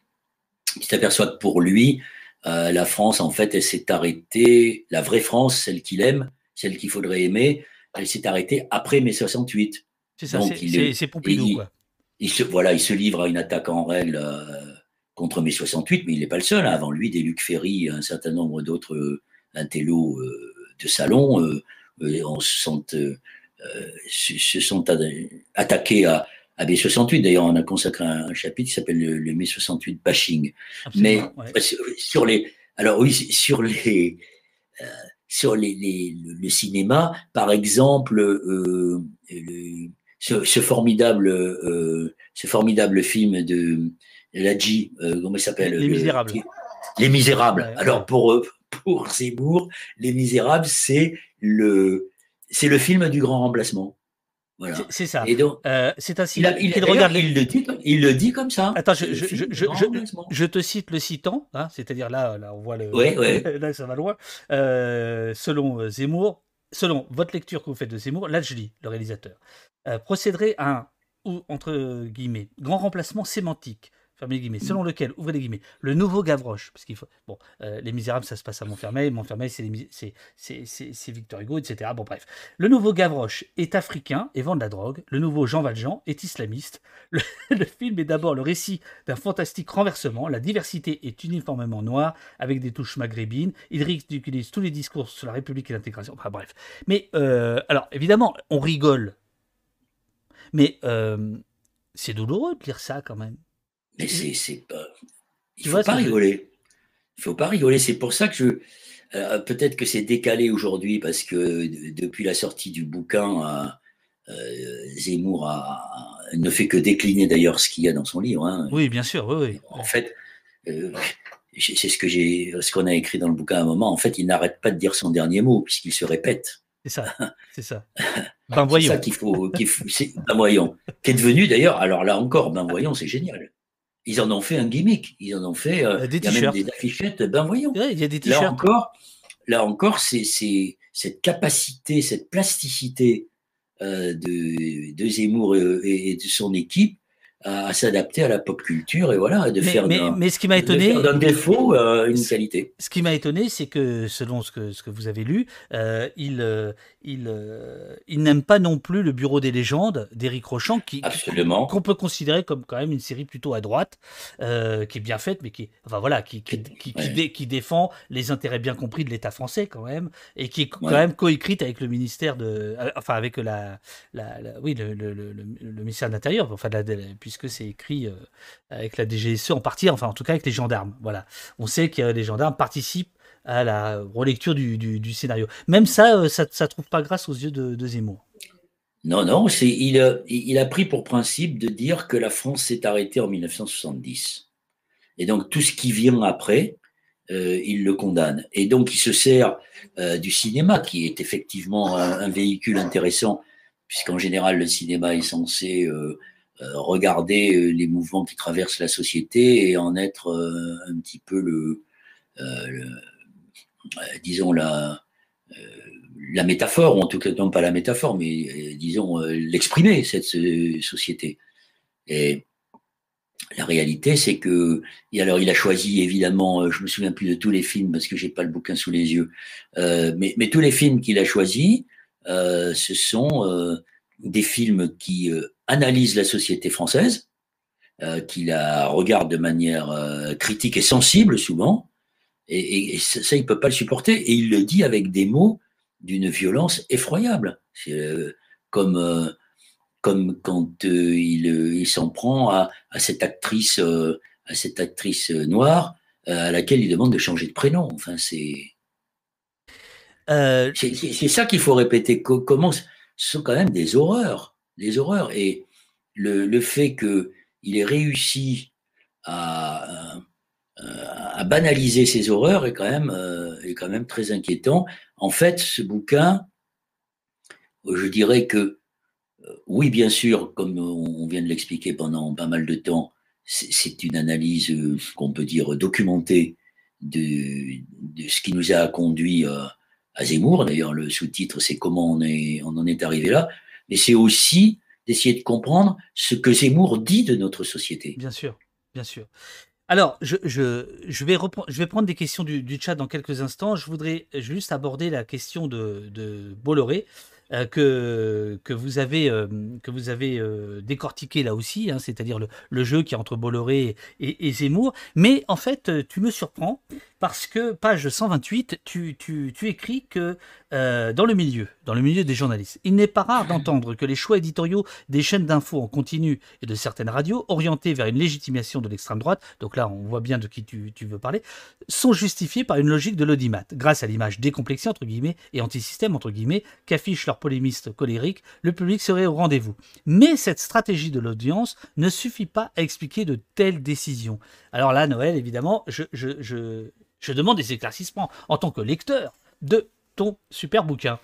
il s'aperçoit que pour lui, euh, la France, en fait, elle s'est arrêtée, la vraie France, celle qu'il aime, celle qu'il faudrait aimer, elle s'est arrêtée après mai 68. C'est ça, c'est Pompidou, quoi. Il se, voilà, il se livre à une attaque en règle euh, contre mai 68, mais il n'est pas le seul. Hein. Avant lui, des Luc Ferry, un certain nombre d'autres euh, intellos de salon on se sont, se sont attaqués à, à mai 68. D'ailleurs, on a consacré un, chapitre qui s'appelle le, mai 68 bashing. Mais sur les, alors oui, sur les, euh, sur les, le, cinéma, par exemple, euh, ce, formidable, euh, ce formidable film de Ladji, comment il s'appelle Les Misérables. Les Misérables. Alors pour pour Zemmour, Les Misérables, c'est le c'est le film du grand remplacement. C'est ça. Et donc, euh, c'est ainsi. Il, il, regarde, il, le dit, il le dit comme ça. Attends, je, je, je, je, te cite le citant, hein, c'est-à-dire là, là, on voit le. Ouais, là, ça va loin. Euh, selon euh, Zemmour, selon votre lecture que vous faites de Zemmour, là, je lis, le réalisateur, euh, procéderait à un, ou entre guillemets, grand remplacement sémantique selon lequel, ouvrez les guillemets, le nouveau Gavroche, parce qu'il faut, bon, euh, Les Misérables, ça se passe à Montfermeil, Montfermeil, c'est Victor Hugo, etc. Bon, bref. Le nouveau Gavroche est africain et vend de la drogue. Le nouveau Jean Valjean est islamiste. Le, film est d'abord le récit d'un fantastique renversement. La diversité est uniformément noire, avec des touches maghrébines. Il ridiculise tous les discours sur la République et l'intégration. Enfin, bref. Mais, euh, alors, évidemment, on rigole. Mais euh, c'est douloureux de lire ça quand même. Mais c'est pas. Il faut pas rigoler. Il faut pas rigoler. C'est pour ça que je. Euh, peut-être que c'est décalé aujourd'hui parce que depuis la sortie du bouquin, euh, Zemmour ne fait que décliner d'ailleurs ce qu'il y a dans son livre. Hein. Oui, bien sûr. Oui, En fait, euh, c'est ce que j'ai, ce qu'on a écrit dans le bouquin à un moment. En fait, il n'arrête pas de dire son dernier mot puisqu'il se répète. C'est ça, c'est ça. Ben voyons. C'est ça qu'il faut, qu'il faut ben voyons. Qui est devenu d'ailleurs, alors là encore, ben voyons, c'est génial. Ils en ont fait un gimmick. Ils en ont fait. Euh, des y a même des affichettes. Ben voyons. il y a des t-shirts. Là encore, là encore, c'est cette capacité, cette plasticité euh, de, de, Zemmour et, de son équipe à, s'adapter à la pop culture et voilà, de faire mais, ce qui m'a étonné, d'un défaut euh, une qualité. Ce qui m'a étonné, c'est que selon ce que, ce que vous avez lu, euh, il, euh, il, euh, il n'aime pas non plus le Bureau des légendes d'Éric Rochant, qui qu'on peut considérer comme quand même une série plutôt à droite, qui est bien faite, mais qui, enfin voilà, qui qui, qui, qui, défend les intérêts bien compris de l'État français quand même, et qui est quand même coécrite avec le ministère de, enfin avec la, la, oui, le, le, le, le ministère de l'Intérieur, enfin la, puisque c'est écrit euh, avec la DGSE en partie, enfin en tout cas avec les gendarmes. Voilà. On sait que les gendarmes participent à la relecture du, scénario. Même ça, ça ne trouve pas grâce aux yeux de, Zemmour. Non, non, il, il a pris pour principe de dire que la France s'est arrêtée en 1970. Et donc tout ce qui vient après, il le condamne. Et donc il se sert du cinéma, qui est effectivement un véhicule intéressant puisqu'en général le cinéma est censé euh, euh, regarder euh, les mouvements qui traversent la société et en être un petit peu le, disons la, la métaphore, ou en tout cas non pas la métaphore, mais disons l'exprimer cette société. Et la réalité, c'est que, et alors il a choisi évidemment, je me souviens plus de tous les films parce que j'ai pas le bouquin sous les yeux, mais, mais, tous les films qu'il a choisis, euh, ce sont euh, des films qui euh, analysent la société française, qui la regardent de manière critique et sensible souvent, et, ça, il peut pas le supporter, et il le dit avec des mots d'une violence effroyable. comme comme quand il, il s'en prend à, à, cette actrice à cette actrice noire à laquelle il demande de changer de prénom. Enfin, c'est euh, c'est ça qu'il faut répéter. Comment ce sont quand même des horreurs, des horreurs. Et le, fait qu'il ait réussi à, à, banaliser ces horreurs est quand même euh, est quand même très inquiétant. En fait, ce bouquin, je dirais que euh, oui, bien sûr, comme on vient de l'expliquer pendant pas mal de temps, c'est une analyse qu'on peut dire documentée de, de, ce qui nous a conduit à Zemmour. D'ailleurs, le sous-titre, c'est comment on, en est arrivé là. Mais c'est aussi d'essayer de comprendre ce que Zemmour dit de notre société. Bien sûr, bien sûr. Alors, je, vais, prendre des questions du, chat dans quelques instants. Je voudrais juste aborder la question de, de Bolloré. Euh, que, vous avez, euh, euh, décortiqué là aussi, hein, c'est-à-dire le, le, jeu qui est entre Bolloré et, Zemmour. Mais en fait, tu me surprends parce que, page 128, tu, écris que dans le milieu, dans le milieu des journalistes, il n'est pas rare d'entendre que les choix éditoriaux des chaînes d'infos en continu et de certaines radios, orientés vers une légitimation de l'extrême droite, donc là on voit bien de qui tu, veux parler, sont justifiés par une logique de l'audimat, grâce à l'image décomplexée entre guillemets et anti-système entre guillemets qu'affichent leur polémiste colérique, le public serait au rendez-vous. Mais cette stratégie de l'audience ne suffit pas à expliquer de telles décisions. Alors là, Noël, évidemment, je, demande des éclaircissements en tant que lecteur de ton super bouquin.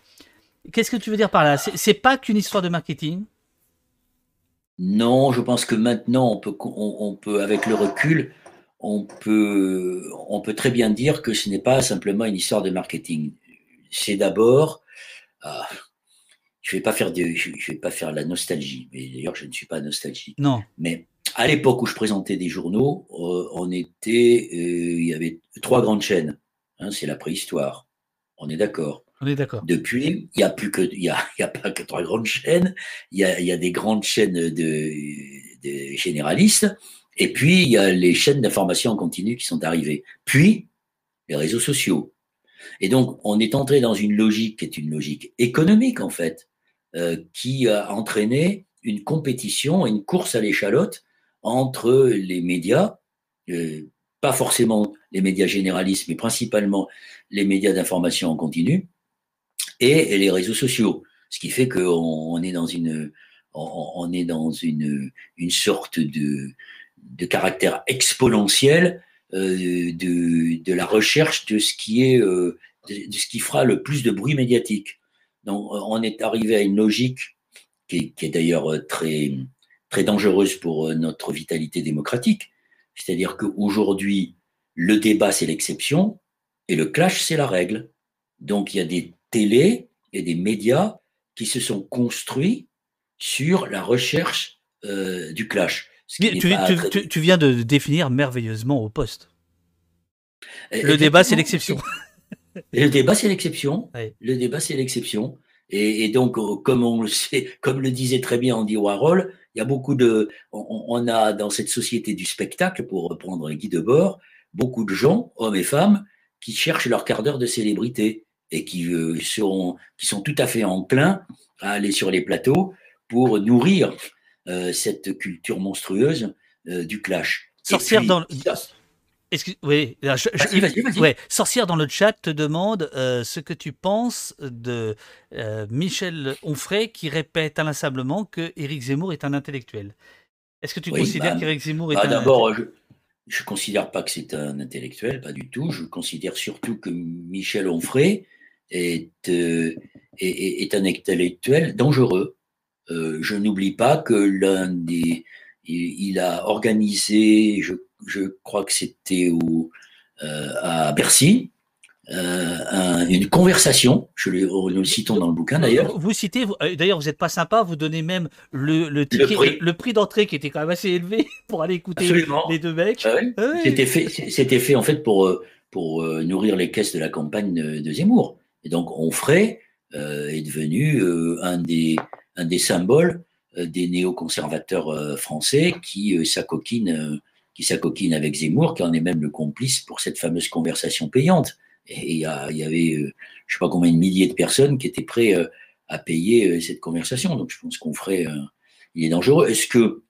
Qu'est-ce que tu veux dire par là? C'est pas qu'une histoire de marketing? Non, je pense que maintenant, on peut, avec le recul, on peut, on peut très bien dire que ce n'est pas simplement une histoire de marketing. C'est d'abord, ah, je vais pas faire de, je, vais pas faire la nostalgie. Mais d'ailleurs, je ne suis pas nostalgique. Non. Mais à l'époque où je présentais des journaux, euh, on était, euh, il y avait trois grandes chaînes. Hein, c'est la préhistoire. On est d'accord. On est d'accord. Depuis, il y a plus que, il y a, y a, pas que trois grandes chaînes. Il y a, y a des grandes chaînes de, de généralistes. Et puis, il y a les chaînes d'information en continu qui sont arrivées. Puis, les réseaux sociaux. Et donc, on est entré dans une logique qui est une logique économique, en fait. Euh, qui a entraîné une compétition, une course à l'échalote entre les médias, euh, pas forcément les médias généralistes, mais principalement les médias d'information en continu, et, les réseaux sociaux. Ce qui fait qu'on est dans une, on, est dans une, une sorte de, de caractère exponentiel euh, de, la recherche de ce qui est, de ce qui fera le plus de bruit médiatique. Donc, on est arrivé à une logique qui est, d'ailleurs euh, très, très dangereuse pour euh, notre vitalité démocratique. C'est-à-dire qu'aujourd'hui, le débat, c'est l'exception et le clash, c'est la règle. Donc, il y a des télés et des médias qui se sont construits sur la recherche euh, du clash. Tu, viens de définir merveilleusement au poste. Le débat, c'est l'exception. le débat, c'est l'exception. Le débat, c'est l'exception. Et, donc, euh, comme on le sait, comme le disait très bien Andy Warhol, il y a beaucoup de, on, a dans cette société du spectacle, pour reprendre Guy Debord, beaucoup de gens, hommes et femmes, qui cherchent leur quart d'heure de célébrité et qui euh, qui sont tout à fait enclins à aller sur les plateaux pour nourrir euh, cette culture monstrueuse du clash. Sorcière dans oui, Ouais, Sorcière dans le chat te demande euh, ce que tu penses de euh, Michel Onfray qui répète inlassablement que Éric Zemmour est un intellectuel. Est-ce que tu considères bah, qu'Éric Zemmour est bah, un D'abord, je ne considère pas que c'est un intellectuel, pas du tout. Je considère surtout que Michel Onfray est, euh, est, un intellectuel dangereux. je n'oublie pas que l'un des il, a organisé, je, crois que c'était euh, à Bercy, euh, une conversation, je le, nous le citons dans le bouquin d'ailleurs. Vous citez, euh, d'ailleurs vous n'êtes pas sympa, vous donnez même le, le, le prix, d'entrée qui était quand même assez élevé pour aller écouter les deux mecs. Ah ah c'était fait, c'était fait en fait pour, pour nourrir les caisses de la campagne de, Zemmour. Et donc Onfray est devenu un, des, un des symboles des néoconservateurs français qui s'acoquinent qui s'acoquine avec Zemmour, qui en est même le complice pour cette fameuse conversation payante. Et il y, avait, je ne sais pas combien de milliers de personnes qui étaient prêts à payer cette conversation. Donc je pense qu'on ferait, il est dangereux. Est-ce que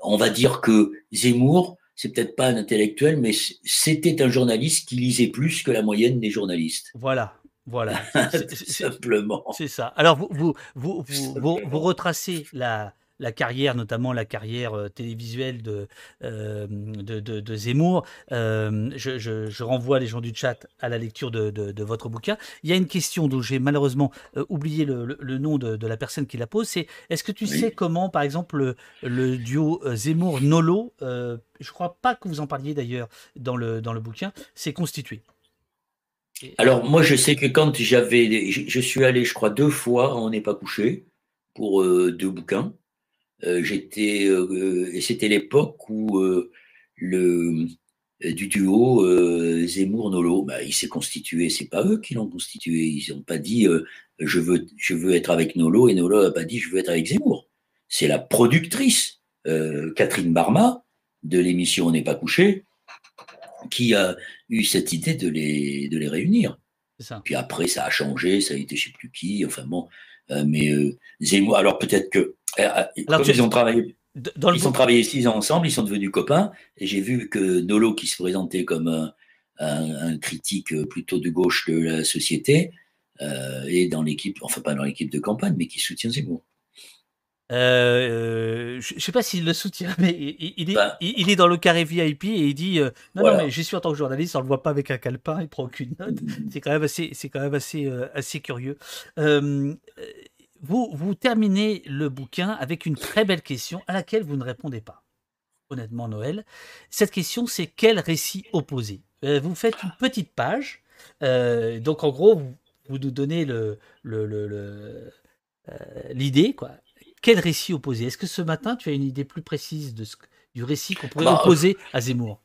on va dire que Zemmour, c'est peut-être pas un intellectuel, mais c'était un journaliste qui lisait plus que la moyenne des journalistes. Voilà, voilà. Simplement. C'est ça. Alors, vous, vous, vous, vous, retracez la, la carrière, notamment la carrière euh, télévisuelle de, euh, de, de, Zemmour. Euh, je, je, renvoie les gens du chat à la lecture de, de votre bouquin. Il y a une question dont j'ai malheureusement oublié le, le, nom de, la personne qui la pose. C'est est-ce que tu sais comment, par exemple, le, duo Zemmour-Nolo, je ne crois pas que vous en parliez d'ailleurs dans le, dans le bouquin, s'est constitué? Alors, moi, je sais que quand j'avais. Je suis allé, je crois, deux fois On n'est pas couché pour euh, deux bouquins. Euh, j'étais. Euh, et c'était l'époque où le du duo Zemmour-Nolo, bah, il s'est constitué, c'est pas eux qui l'ont constitué. Ils n'ont pas dit je, veux, je veux être avec Nolo et Nolo n'a pas dit je veux être avec Zemmour. C'est la productrice, Catherine Barma, de l'émission On n'est pas couché, qui a eu cette idée de les, de les réunir. Puis après, ça a changé, ça a été je sais plus qui, enfin bon. Euh, mais euh, Zemmour, alors peut-être que. Euh, ils ont travaillé. ils ont travaillé six ans ensemble, ils sont devenus copains, et j'ai vu que Nolo, qui se présentait comme un, un, critique plutôt de gauche de la société, est dans l'équipe, enfin pas dans l'équipe de campagne, mais qui soutient Zemmour. Euh, je ne sais pas s'il le soutient, mais il, est, bah. il, est dans le carré VIP et il dit euh, non, non, mais j'y suis en tant que journaliste, on le voit pas avec un calepin, il prend aucune note. C'est quand même assez, c'est quand même assez, euh, assez curieux. vous, vous terminez le bouquin avec une très belle question à laquelle vous ne répondez pas. Honnêtement, Noël. Cette question, c'est quel récit opposé? Vous faites une petite page. donc, en gros, vous, vous nous donnez le, le, le l'idée, quoi quel récit opposer? Est-ce que ce matin, tu as une idée plus précise de ce, du récit qu'on pourrait bah, opposer à Zemmour?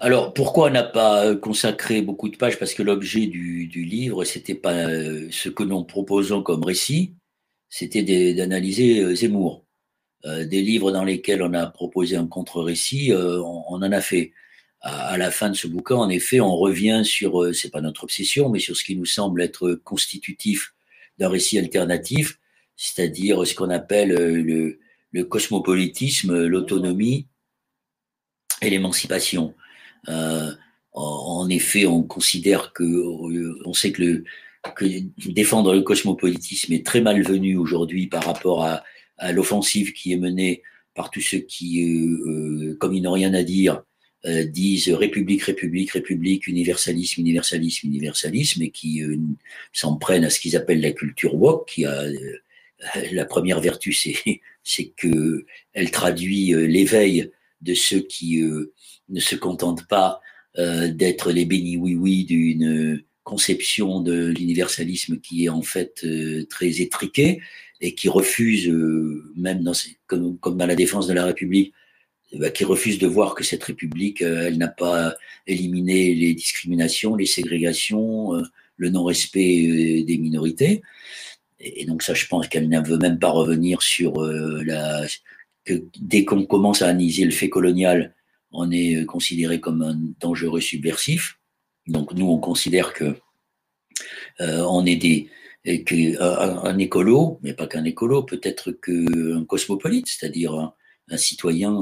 Alors, pourquoi on n'a pas euh, consacré beaucoup de pages? Parce que l'objet du, du, livre, c'était pas euh, ce que nous proposons comme récit, c'était d'analyser euh, Zemmour. des livres dans lesquels on a proposé un contre-récit, on, en a fait. À, la fin de ce bouquin, en effet, on revient sur, c'est pas notre obsession, mais sur ce qui nous semble être constitutif d'un récit alternatif, c'est-à-dire ce qu'on appelle euh, le, cosmopolitisme, l'autonomie et l'émancipation. Euh, en, effet, on considère que, on sait que, le, que défendre le cosmopolitisme est très malvenu aujourd'hui par rapport à, l'offensive qui est menée par tous ceux qui, euh, comme ils n'ont rien à dire, disent République, République, République, universalisme, universalisme, universalisme, et qui s'en prennent à ce qu'ils appellent la culture woke, qui a la première vertu, c'est, que elle traduit euh, l'éveil de ceux qui euh, ne se contentent pas euh, d'être les bénis oui-oui d'une conception de l'universalisme qui est en fait très étriquée et qui refuse, même dans, comme, dans la défense de la République, bah, qui refuse de voir que cette République, elle n'a pas éliminé les discriminations, les ségrégations, le non-respect des minorités. Et, donc ça, je pense qu'elle ne veut même pas revenir sur euh, la... que dès qu'on commence à analyser le fait colonial, on est euh, considéré comme un dangereux subversif. Donc nous, on considère que euh, on est des un, écolo, mais pas qu'un écolo, peut-être qu'un cosmopolite, c'est-à-dire un, citoyen,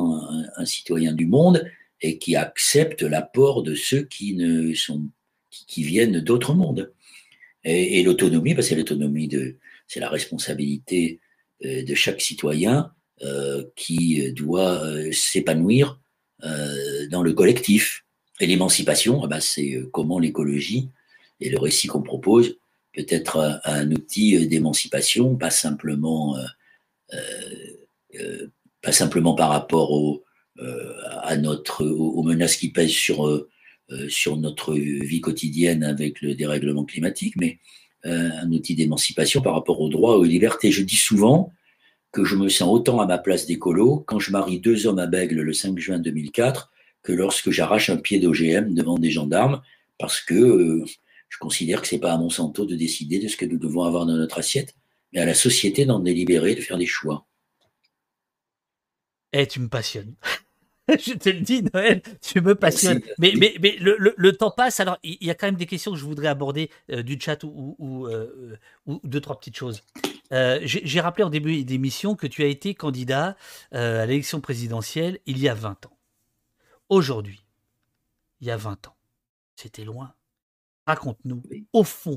un, citoyen du monde et qui accepte l'apport de ceux qui ne sont qui, viennent d'autres mondes. Et, l'autonomie, bah, c'est l'autonomie de, c'est la responsabilité euh, de chaque citoyen euh, qui doit euh, s'épanouir dans le collectif. Et l'émancipation, ah bah, c'est comment l'écologie et le récit qu'on propose peut être un, outil d'émancipation, pas simplement, pas simplement par rapport aux menaces qui pèsent sur sur notre vie quotidienne avec le dérèglement climatique, mais un outil d'émancipation par rapport aux droits, aux libertés. Je dis souvent que je me sens autant à ma place d'écolo quand je marie deux hommes à Bègle le 5 juin 2004 que lorsque j'arrache un pied d'OGM devant des gendarmes, parce que euh, je considère que c'est pas à Monsanto de décider de ce que nous devons avoir dans notre assiette, mais à la société d'en délibérer, de faire des choix. Eh, tu me passionnes. je te le dis, Noël, tu me passionnes. Mais, mais, mais le, temps passe. Alors, il y a quand même des questions que je voudrais aborder euh, du chat ou, ou, euh, ou, deux, trois petites choses. Euh, j'ai rappelé en début d'émission que tu as été candidat à l'élection présidentielle il y a 20 ans. Aujourd'hui, il y a 20 ans, c'était loin. Raconte-nous, au fond,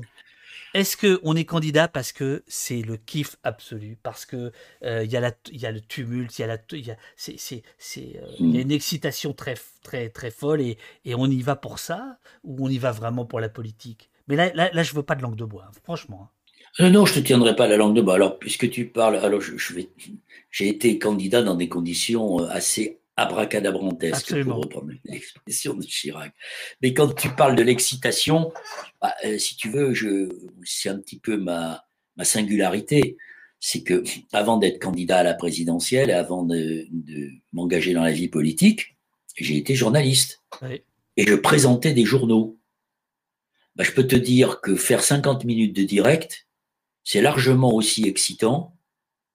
est-ce qu'on est candidat parce que c'est le kiff absolu, parce que euh, il y, a le tumulte, il y a la, euh, y a une excitation très, très, très folle et, on y va pour ça ou on y va vraiment pour la politique? Mais là, là, là, je veux pas de langue de bois, hein, franchement. Hein. Euh, non, je te tiendrai pas la langue de bois. Alors, puisque tu parles, alors je j'ai été candidat dans des conditions assez abracadabrantesque, pour reprendre l'expression de Chirac. Mais quand tu parles de l'excitation, bah, euh, si tu veux, c'est un petit peu ma, ma singularité. C'est que avant d'être candidat à la présidentielle, avant de, m'engager dans la vie politique, j'ai été journaliste. Et je présentais des journaux. Bah, je peux te dire que faire 50 minutes de direct, c'est largement aussi excitant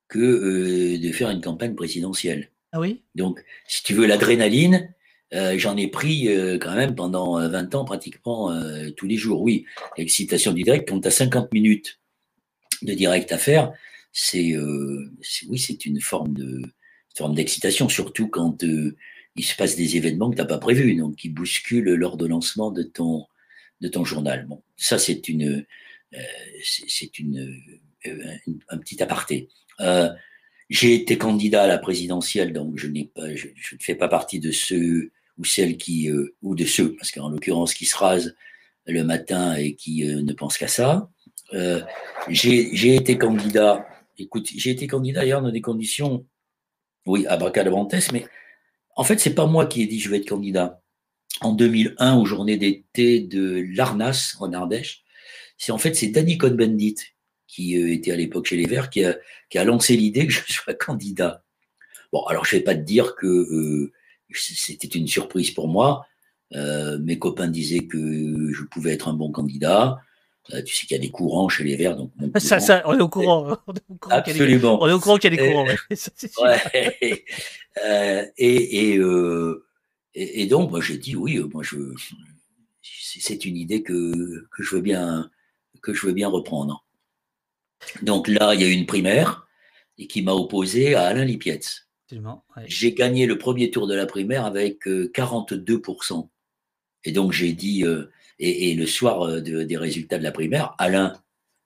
que euh, de faire une campagne présidentielle. Ah Donc, si tu veux l'adrénaline, euh, j'en ai pris euh, quand même pendant 20 euh, ans pratiquement tous les jours. Oui, l'excitation du direct, quand tu as 50 minutes de direct à faire, c'est oui, c'est une forme de forme d'excitation, surtout quand il se passe des événements que tu n'as pas prévus, donc qui bousculent l'ordonnancement de ton de ton journal. Bon, ça c'est une c'est une, un petit aparté. J'ai été candidat à la présidentielle, donc je n'ai pas, je, ne fais pas partie de ceux ou celles qui, euh, ou de ceux, parce qu'en l'occurrence, qui se rasent le matin et qui euh, ne pensent qu'à ça. Euh, j'ai été candidat, écoute, j'ai été candidat d'ailleurs dans des conditions, oui, à Bracadabrantes, mais en fait, c'est pas moi qui ai dit je vais être candidat. En 2001, aux journées d'été de l'Arnas, en Ardèche, c'est en fait, c'est Danny Cohn-Bendit qui euh, était à l'époque chez les Verts, qui a, qui a lancé l'idée que je sois candidat. Bon, alors je ne vais pas te dire que euh, c'était une surprise pour moi. Euh, mes copains disaient que je pouvais être un bon candidat. tu sais qu'il y a des courants chez les Verts, donc ça, ça, on est au courant. Absolument. on est au courant qu'il y a des courants. et, et, et, donc, moi, j'ai dit oui. Moi, je, c'est une idée que, que je veux bien que je veux bien reprendre. Donc là, il y a eu une primaire et qui m'a opposé à Alain Lipietz. J'ai gagné le premier tour de la primaire avec 42%. Euh, et donc j'ai dit, euh, et, le soir euh, des résultats de la primaire, Alain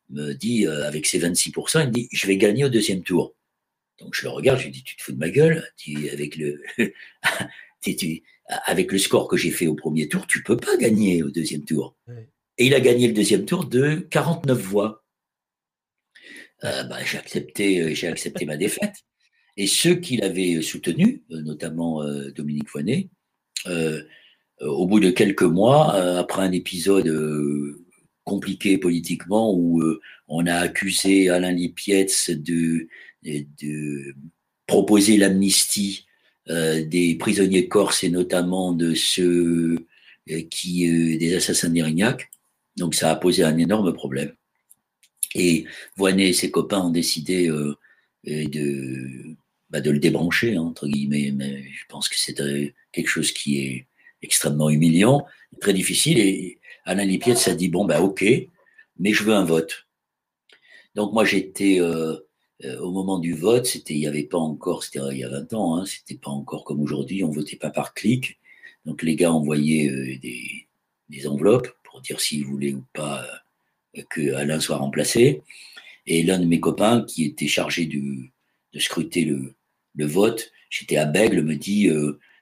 me dit, avec ses 26%, il me dit, je vais gagner au deuxième tour. Donc je le regarde, je lui dis, tu te fous de ma gueule, avec, le, avec le score que j'ai fait au premier tour, tu peux pas gagner au deuxième tour. Et il a gagné le deuxième tour de 49 voix. Euh, bah, j'ai accepté, euh, j'ai accepté ma défaite. Et ceux qui l'avaient soutenu, euh, notamment Dominique Foinet, au bout de quelques mois, après un épisode compliqué politiquement où on a accusé Alain Lipietz de, de proposer l'amnistie des prisonniers corses et notamment de ceux qui des assassins d'Irignac. Donc ça a posé un énorme problème. Et Voinet et ses copains ont décidé euh, de, bah, de le débrancher, entre guillemets. Mais je pense que c'est quelque chose qui est extrêmement humiliant, très difficile. Et Alain Lipiette s'est dit bon, bah, ok, mais je veux un vote. Donc moi, j'étais euh, euh, au moment du vote, c'était il n'y avait pas encore, c'était il y a 20 ans, hein, c'était pas encore comme aujourd'hui, on votait pas par clic. Donc les gars envoyaient des, enveloppes pour dire s'ils voulaient ou pas que Alain soit remplacé. Et l'un de mes copains, qui était chargé de, scruter le, vote, j'étais à Bègle, me dit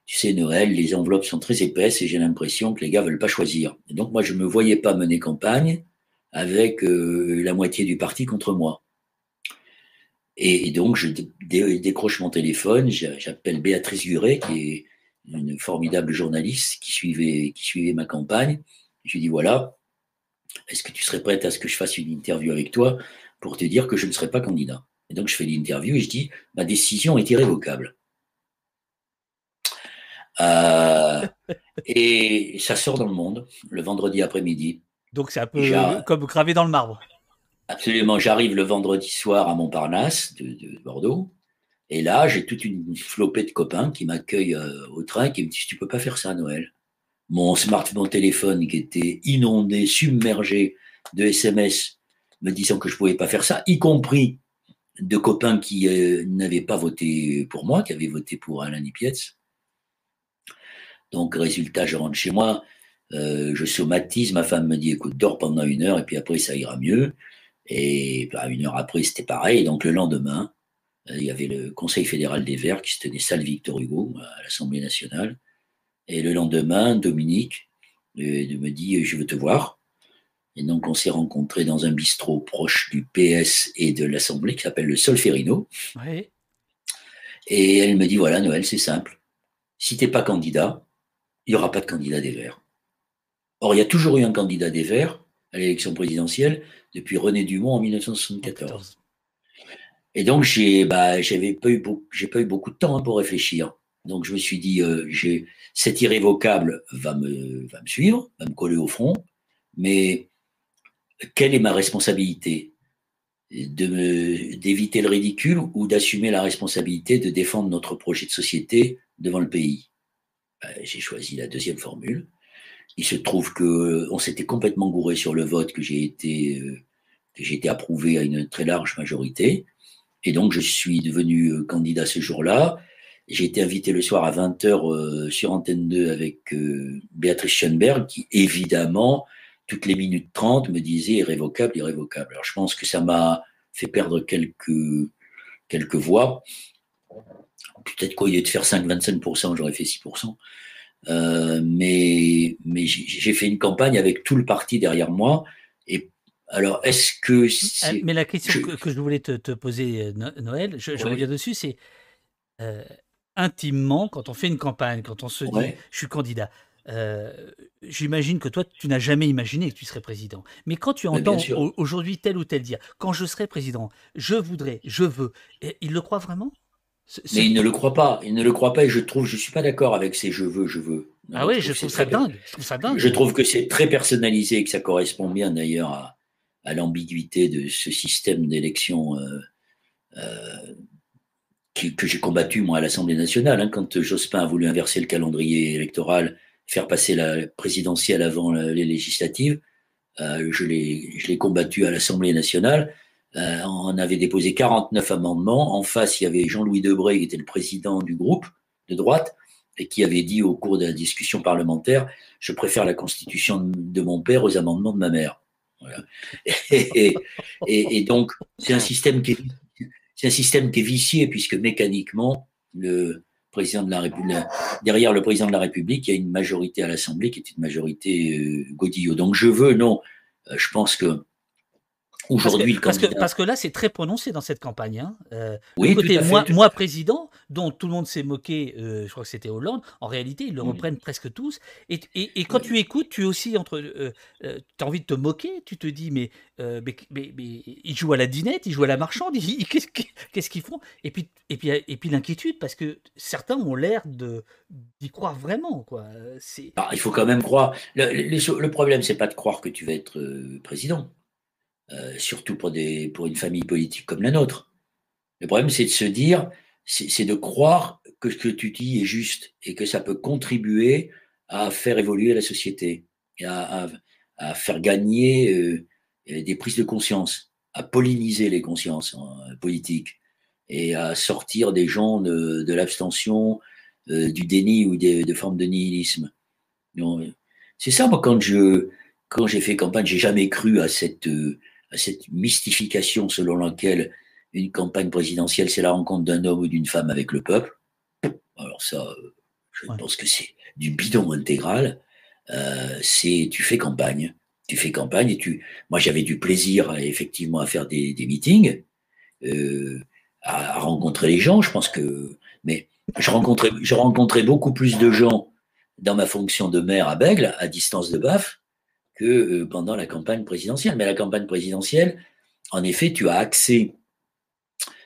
Tu sais, Noël, les enveloppes sont très épaisses et j'ai l'impression que les gars veulent pas choisir. Et donc, moi, je ne me voyais pas mener campagne avec la moitié du parti contre moi. Et, donc, je décroche mon téléphone, j'appelle Béatrice Guret, qui est une formidable journaliste qui suivait, qui suivait ma campagne. Je lui dis voilà, est-ce que tu serais prête à ce que je fasse une interview avec toi pour te dire que je ne serai pas candidat? Et donc, je fais l'interview et je dis ma décision est irrévocable. Euh, et ça sort dans le monde le vendredi après-midi. Donc c'est un peu comme gravé dans le marbre. Absolument. J'arrive le vendredi soir à Montparnasse de, Bordeaux. Et là, j'ai toute une flopée de copains qui m'accueillent euh, au train et qui me disent Tu peux pas faire ça à Noël? Mon smartphone téléphone qui était inondé, submergé de SMS me disant que je pouvais pas faire ça, y compris de copains qui euh, n'avaient pas voté pour moi, qui avaient voté pour Alain Nipietz. Donc, résultat, je rentre chez moi, euh, je somatise, ma femme me dit écoute, dors pendant une heure et puis après ça ira mieux. Et bah, une heure après, c'était pareil. Donc le lendemain, euh, il y avait le Conseil fédéral des Verts qui se tenait salle Victor Hugo à l'Assemblée nationale. Et le lendemain, Dominique euh, me dit Je veux te voir. Et donc, on s'est rencontrés dans un bistrot proche du PS et de l'Assemblée qui s'appelle le Solferino. Et elle me dit Voilà, Noël, c'est simple. Si tu n'es pas candidat, il n'y aura pas de candidat des Verts. Or, il y a toujours eu un candidat des Verts à l'élection présidentielle depuis René Dumont en 1974. Et donc, j'ai bah, pas, eu beaucoup, pas eu beaucoup de temps hein, pour réfléchir. Donc, je me suis dit, euh, cet irrévocable va me, suivre, va me coller au front, mais quelle est ma responsabilité? D'éviter le ridicule ou d'assumer la responsabilité de défendre notre projet de société devant le pays? Bah, J'ai choisi la deuxième formule. Il se trouve que euh, on s'était complètement gouré sur le vote, que j'ai été, euh, été approuvé à une très large majorité. Et donc, je suis devenu euh, candidat ce jour-là. J'ai été invité le soir à 20h sur Antenne 2 avec Béatrice Schoenberg, qui évidemment, toutes les minutes 30, me disait irrévocable, irrévocable. Alors, je pense que ça m'a fait perdre quelques, quelques voix. Peut-être qu'au lieu de faire 5-25%, j'aurais fait 6%. Euh, mais mais j'ai fait une campagne avec tout le parti derrière moi. Et alors, est-ce que euh, Mais la question que, je voulais te, poser, euh, Noël, je, je reviens dessus, c'est intimement, quand on fait une campagne, quand on se dit je suis candidat, j'imagine que toi, tu n'as jamais imaginé que tu serais président. Mais quand tu entends aujourd'hui tel ou tel dire, quand je serai président, je voudrais, je veux, il le croit vraiment? Mais il ne le croit pas. Il ne le croit pas et je trouve, je suis pas d'accord avec ces je veux, je veux. Ah oui, je, trouve ça dingue. Je trouve ça dingue. Je trouve que c'est très personnalisé et que ça correspond bien d'ailleurs à, l'ambiguïté de ce système d'élection euh, euh, que j'ai combattu moi à l'Assemblée nationale. Hein, quand Jospin a voulu inverser le calendrier électoral, faire passer la présidentielle avant les législatives, euh, je l'ai combattu à l'Assemblée nationale euh, on avait déposé 49 amendements. En face, il y avait Jean-Louis Debré, qui était le président du groupe de droite, et qui avait dit au cours de la discussion parlementaire Je préfère la constitution de mon père aux amendements de ma mère. Et, donc, c'est un, système qui est, un système qui est vicié, puisque mécaniquement, le président de la République, derrière le président de la République, il y a une majorité à l'Assemblée qui est une majorité euh. Donc, je veux, non, euh, je pense que Aujourd'hui, parce, parce, que, là, c'est très prononcé dans cette campagne. Hein. Euh, oui, côté moi, moi, président, dont tout le monde s'est moqué, euh, je crois que c'était Hollande, en réalité, ils le reprennent presque tous. Et, et, quand tu écoutes, tu aussi entre. Euh, tu as envie de te moquer, tu te dis, mais, mais, mais, ils jouent à la dinette, ils jouent à la marchande, qu'est-ce qu'ils font? Et puis, et puis, et puis l'inquiétude, parce que certains ont l'air d'y croire vraiment. Quoi. Ah, il faut quand même croire. Le, le, le problème, c'est pas de croire que tu vas être président. Euh, surtout pour, des, pour une famille politique comme la nôtre. Le problème, c'est de se dire, c'est de croire que ce que tu dis est juste et que ça peut contribuer à faire évoluer la société à, faire gagner euh, des prises de conscience, à polliniser les consciences hein, politiques et à sortir des gens de, de l'abstention, euh, du déni ou des, de formes de nihilisme. C'est ça, moi, quand je quand j'ai fait campagne, j'ai jamais cru à cette, à cette mystification selon laquelle une campagne présidentielle, c'est la rencontre d'un homme ou d'une femme avec le peuple. Alors ça, je pense que c'est du bidon intégral. Euh, c'est tu fais campagne, tu fais campagne et tu. Moi, j'avais du plaisir effectivement à faire des, des meetings, euh, à, rencontrer les gens. Je pense que, mais je rencontrais, je rencontrais beaucoup plus de gens dans ma fonction de maire à Bègle, à distance de Baf, que euh, pendant la campagne présidentielle. Mais la campagne présidentielle, en effet, tu as accès.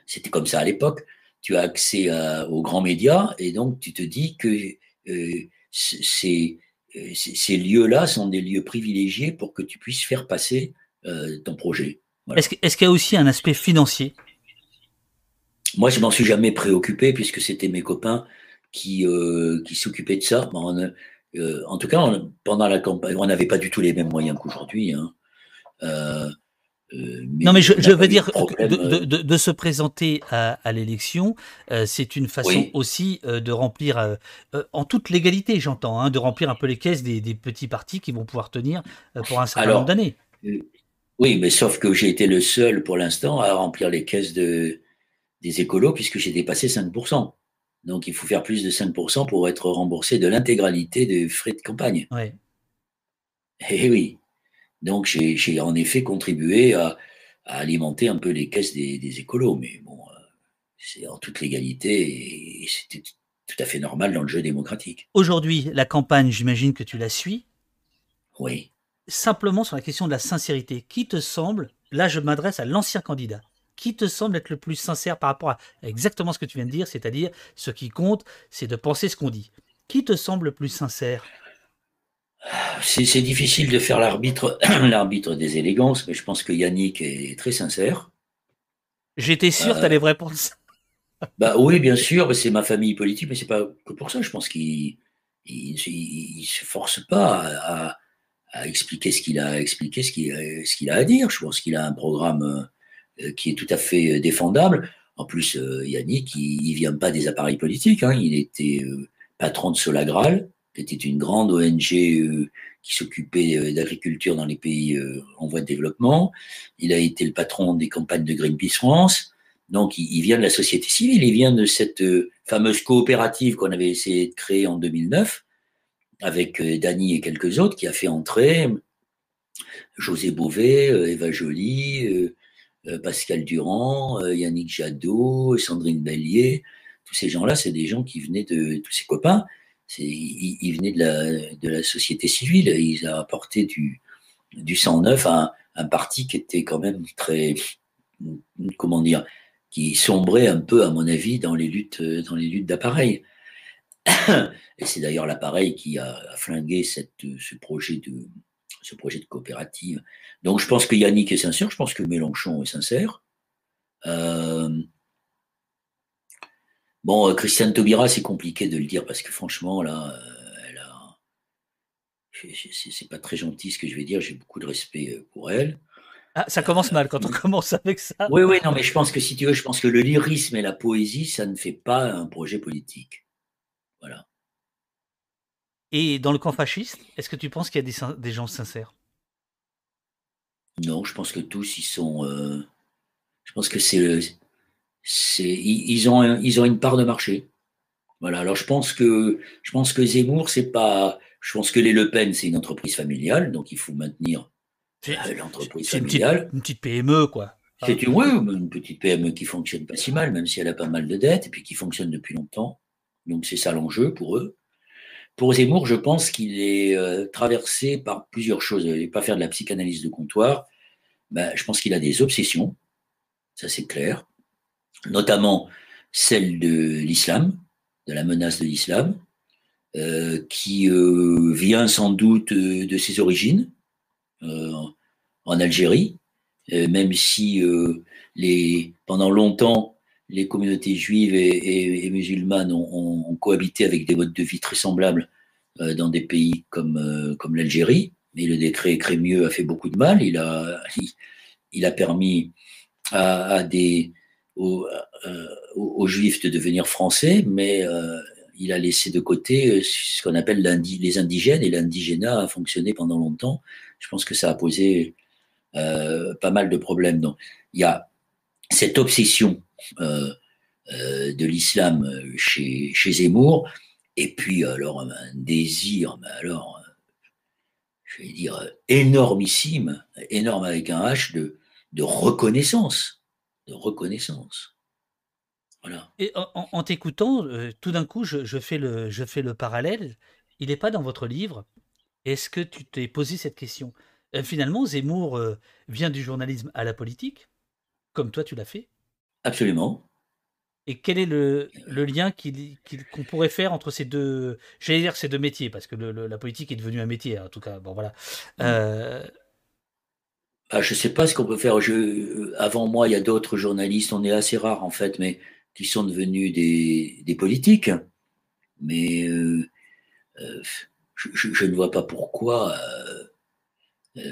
C'était comme ça à l'époque. Tu as accès aux grands médias et donc tu te dis que euh, ces, ces lieux-là sont des lieux privilégiés pour que tu puisses faire passer euh, ton projet. Est-ce qu'il y a aussi un aspect financier? Moi, je m'en suis jamais préoccupé puisque c'était mes copains qui, euh, qui s'occupaient de ça. en tout cas, pendant la campagne, on n'avait pas du tout les mêmes moyens qu'aujourd'hui. Hein. Euh, non, mais je, veux dire, de, se présenter à, l'élection, euh, c'est une façon aussi euh, de remplir, en toute légalité, j'entends, hein, de remplir un peu les caisses des, petits partis qui vont pouvoir tenir pour un certain nombre d'années. oui, mais sauf que j'ai été le seul pour l'instant à remplir les caisses de, des écolos puisque j'ai dépassé 5%. Donc il faut faire plus de 5% pour être remboursé de l'intégralité des frais de campagne. Oui. Eh oui. Donc j'ai en effet contribué à, alimenter un peu les caisses des, écolos, mais bon, euh, c'est en toute légalité et c'était tout à fait normal dans le jeu démocratique. Aujourd'hui, la campagne, j'imagine que tu la suis. Oui. Simplement sur la question de la sincérité, qui te semble, là je m'adresse à l'ancien candidat, qui te semble être le plus sincère par rapport à exactement ce que tu viens de dire, c'est-à-dire ce qui compte, c'est de penser ce qu'on dit. Qui te semble le plus sincère? C'est difficile de faire l'arbitre, l'arbitre des élégances, mais je pense que Yannick est très sincère. J'étais sûr que tu allais répondre ça. Bah oui, bien sûr, c'est ma famille politique, mais c'est pas que pour ça. Je pense qu'il il, se force pas à, expliquer ce qu'il a expliqué, ce qu'il ce qu'il a à dire. Je pense qu'il a un programme euh, qui est tout à fait euh, défendable. En plus, euh, Yannick, il, ne vient pas des appareils politiques. Hein. Il était patron de Solagral qui était une grande ONG euh, qui s'occupait euh, d'agriculture dans les pays euh, en voie de développement. Il a été le patron des campagnes de Greenpeace France. Donc, il, vient de la société civile, il vient de cette fameuse coopérative qu'on avait essayé de créer en 2009 avec Dany et quelques autres, qui a fait entrer José Beauvais, Eva Joly, Pascal Durand, Yannick Jadot, Sandrine Bellier. Tous ces gens-là, c'est des gens qui venaient de tous ses copains il, venait de la, société civile. Il a apporté du, du sang neuf à un, parti qui était quand même très, comment dire, qui sombrait un peu, à mon avis, dans les luttes, dans les luttes d'appareil. Et c'est d'ailleurs l'appareil qui a, flingué ce projet de, ce projet de coopérative. Donc je pense que Yannick est sincère, je pense que Mélenchon est sincère. Euh, Bon, euh, Christiane Taubira, c'est compliqué de le dire parce que franchement, là, euh, elle a. C'est pas très gentil ce que je vais dire, j'ai beaucoup de respect pour elle. Ah, ça commence mal quand on commence avec ça. Oui, oui, non, mais je pense que si tu veux, je pense que le lyrisme et la poésie, ça ne fait pas un projet politique. Voilà. Et dans le camp fasciste, est-ce que tu penses qu'il y a des, gens sincères? Non, je pense que tous, ils sont. je pense que c'est ils ont ils ont une part de marché. Voilà. Alors je pense que je pense que Zemmour c'est pas je pense que les Le Pen c'est une entreprise familiale donc il faut maintenir euh, l'entreprise familiale. Une petite, PME quoi. C'est une, oui, une petite PME qui fonctionne pas si mal même si elle a pas mal de dettes et puis qui fonctionne depuis longtemps. Donc c'est ça l'enjeu pour eux. Pour Zemmour, je pense qu'il est euh, traversé par plusieurs choses. Il ne pas faire de la psychanalyse de comptoir. Ben, je pense qu'il a des obsessions, ça c'est clair notamment celle de l'islam, de la menace de l'islam, euh, qui euh, vient sans doute de ses origines en Algérie, même si pendant longtemps les communautés juives et, musulmanes ont, cohabité avec des modes de vie très semblables dans des pays comme, comme l'Algérie. Mais le décret Crémieux a fait beaucoup de mal. Il a, il, a permis à, des, aux, euh, aux, juifs de devenir français, mais euh, il a laissé de côté ce qu'on appelle les indigènes et l'indigénat a fonctionné pendant longtemps. Je pense que ça a posé pas mal de problèmes. Donc, il y a cette obsession de l'islam chez, chez Zemmour, et puis alors un désir, mais alors je vais dire, énormissime, énorme avec un H, de, de reconnaissance. De reconnaissance. Voilà. Et en, t'écoutant, euh, tout d'un coup, je, fais le, je fais le parallèle. Il n'est pas dans votre livre. Est-ce que tu t'es posé cette question? Euh, Finalement, Zemmour euh, vient du journalisme à la politique, comme toi tu l'as fait. Absolument. Et quel est le, lien qu'on pourrait faire entre ces deux, j'allais dire ces deux métiers, parce que la politique est devenue un métier, en tout cas. Bon, voilà. Mm. Euh, ah, je ne sais pas ce qu'on peut faire. Je, avant moi, il y a d'autres journalistes, on est assez rares en fait, mais qui sont devenus des, politiques. Mais euh, euh, je, ne vois pas pourquoi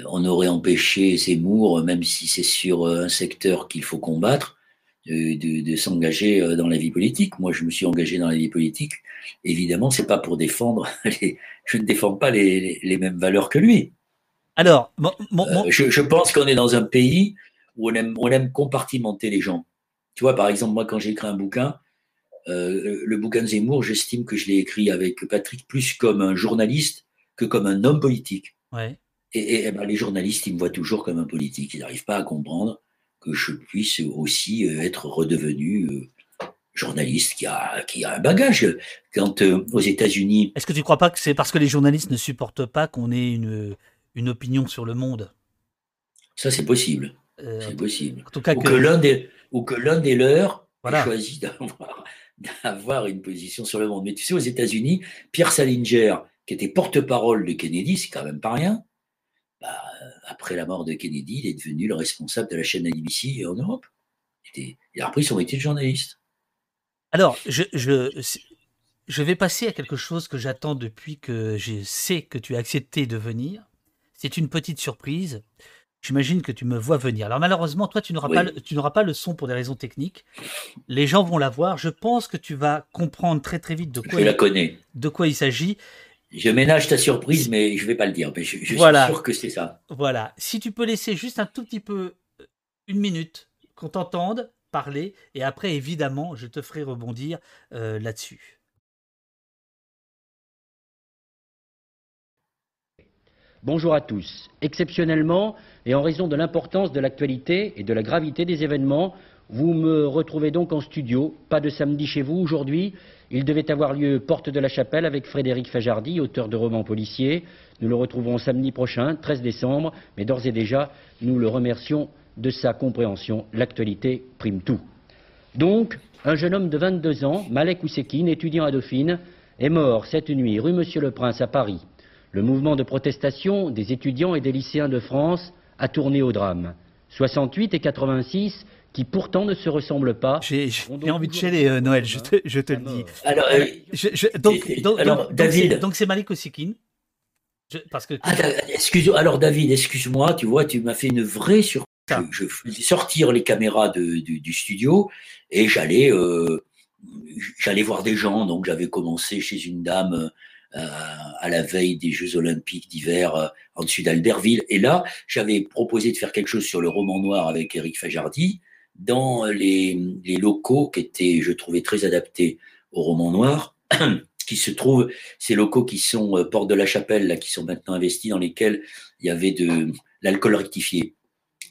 on aurait empêché Zemmour, même si c'est sur un secteur qu'il faut combattre, de, s'engager euh, dans la vie politique. Moi, je me suis engagé dans la vie politique. Évidemment, c'est pas pour défendre. Les, je ne défends pas les, les, mêmes valeurs que lui. Alors, euh, je, je, pense qu'on est dans un pays où on aime, on aime compartimenter les gens. Tu vois, par exemple, moi, quand j'ai écrit un bouquin, euh, le bouquin de Zemmour, j'estime que je l'ai écrit avec Patrick plus comme un journaliste que comme un homme politique. Ouais. Et, et ben, les journalistes, ils me voient toujours comme un politique. Ils n'arrivent pas à comprendre que je puisse aussi euh, être redevenu euh, journaliste qui a, qui a un bagage. Quand euh, aux États-Unis. Est-ce que tu ne crois pas que c'est parce que les journalistes ne supportent pas qu'on ait une, une opinion sur le monde? Ça, c'est possible. c'est possible. En tout cas ou, que... l'un des, ou que l'un des leurs voilà. ait choisi d'avoir, d'avoir une position sur le monde. Mais tu sais, aux États-Unis, Pierre Salinger, qui était porte-parole de Kennedy, c'est quand même pas rien. Bah, après la mort de Kennedy, il est devenu le responsable de la chaîne ABC en Europe. Il a repris son métier de journaliste. Alors, je, je, je vais passer à quelque chose que j'attends depuis que je sais que tu as accepté de venir. C'est une petite surprise. J'imagine que tu me vois venir. Alors malheureusement, toi, tu n'auras pas, tu n'auras pas le son pour des raisons techniques. Les gens vont la voir. Je pense que tu vas comprendre très très vite de quoi, je la connais. De quoi il s'agit. Je ménage ta surprise, mais je ne vais pas le dire. je, suis sûr que c'est ça. Voilà. Si tu peux laisser juste un tout petit peu, euh, une minute, qu'on t'entende parler, et après, évidemment, je te ferai rebondir euh, là-dessus. Bonjour à tous. Exceptionnellement, et en raison de l'importance de l'actualité et de la gravité des événements, vous me retrouvez donc en studio. Pas de samedi chez vous aujourd'hui. Il devait avoir lieu Porte de la Chapelle avec Frédéric Fajardi, auteur de romans policiers. Nous le retrouvons samedi prochain, 13 décembre, mais d'ores et déjà, nous le remercions de sa compréhension. L'actualité prime tout. Donc, un jeune homme de 22 ans, Malek Ousekine, étudiant à Dauphine, est mort cette nuit rue Monsieur le Prince à Paris. Le mouvement de protestation des étudiants et des lycéens de France a tourné au drame. 68 et 86 qui pourtant ne se ressemblent pas. J'ai envie de chialer, euh, Noël, je te, je te le dis. Alors, euh, donc, David. Donc c'est Malik parce que. Ah, excuse, alors David, excuse-moi, tu vois, tu m'as fait une vraie surprise. Je, faisais sortir les caméras de, du, studio et j'allais euh, j'allais voir des gens. Donc j'avais commencé chez une dame à la veille des Jeux Olympiques d'hiver en dessus d'Albertville. Et là, j'avais proposé de faire quelque chose sur le roman noir avec Eric Fajardi dans les, locaux qui étaient, je trouvais, très adaptés au roman noir, qui se trouvent, ces locaux qui sont euh, Porte de la Chapelle, là, qui sont maintenant investis, dans lesquels il y avait de l'alcool rectifié.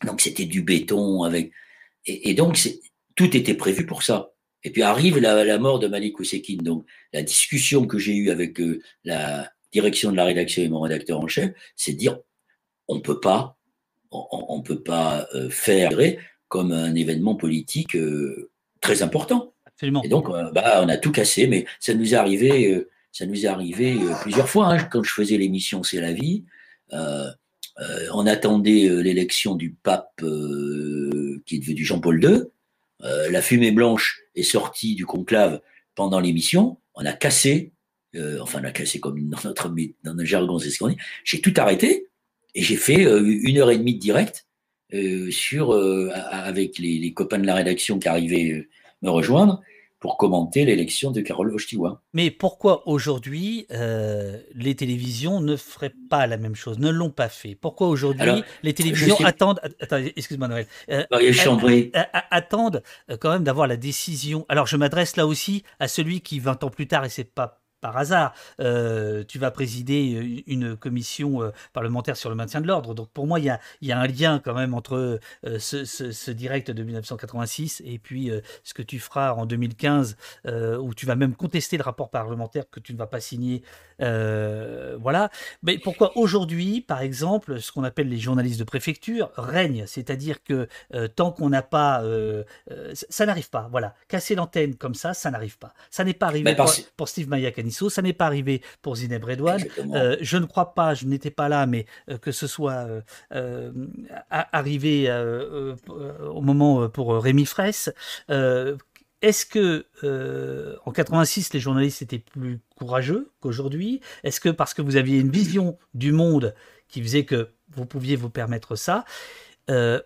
Donc c'était du béton avec. Et, donc tout était prévu pour ça. Et puis arrive la, mort de Malik Ousekine. Donc la discussion que j'ai eue avec euh, la direction de la rédaction et mon rédacteur en chef, c'est de dire on peut pas, on, peut pas euh, faire comme un événement politique euh, très important. Absolument. Et donc, euh, bah, on a tout cassé, mais ça nous est arrivé, euh, ça nous est arrivé plusieurs fois. Hein, quand je faisais l'émission C'est la vie, on attendait l'élection du pape qui est devenu Jean-Paul II. la fumée blanche est sortie du conclave pendant l'émission. On a cassé, enfin, on a cassé comme dans notre, dans notre jargon, c'est ce qu'on dit. J'ai tout arrêté et j'ai fait une heure et demie de direct sur, euh, avec les, copains de la rédaction qui arrivaient euh, me rejoindre. pour commenter l'élection de Carole Wojtyła. Mais pourquoi aujourd'hui euh, les télévisions ne feraient pas la même chose, ne l'ont pas fait? Pourquoi aujourd'hui les télévisions attendent, excuse-moi Noël, euh, attendent quand même d'avoir la décision. Alors je m'adresse là aussi à celui qui 20 ans plus tard, et c'est pas par hasard, euh, tu vas présider euh, une commission euh, parlementaire sur le maintien de l'ordre. Donc pour moi, il y a, un lien quand même entre ce, direct de 1986 et puis ce que tu feras en 2015, où tu vas même contester le rapport parlementaire que tu ne vas pas signer. voilà. Mais pourquoi aujourd'hui, par exemple, ce qu'on appelle les journalistes de préfecture règnent? C'est-à-dire que tant qu'on n'a pas... ça n'arrive pas. Voilà. Casser l'antenne comme ça, ça n'arrive pas. Ça n'est pas arrivé pour, Steve Ça n'est pas arrivé pour Zineb Redouane. Euh, je ne crois pas, je n'étais pas là, mais euh, que ce soit euh, arrivé au moment pour Rémi Fraisse. Est-ce que en 86 les journalistes étaient plus courageux qu'aujourd'hui? Est-ce que parce que vous aviez une vision du monde qui faisait que vous pouviez vous permettre ça?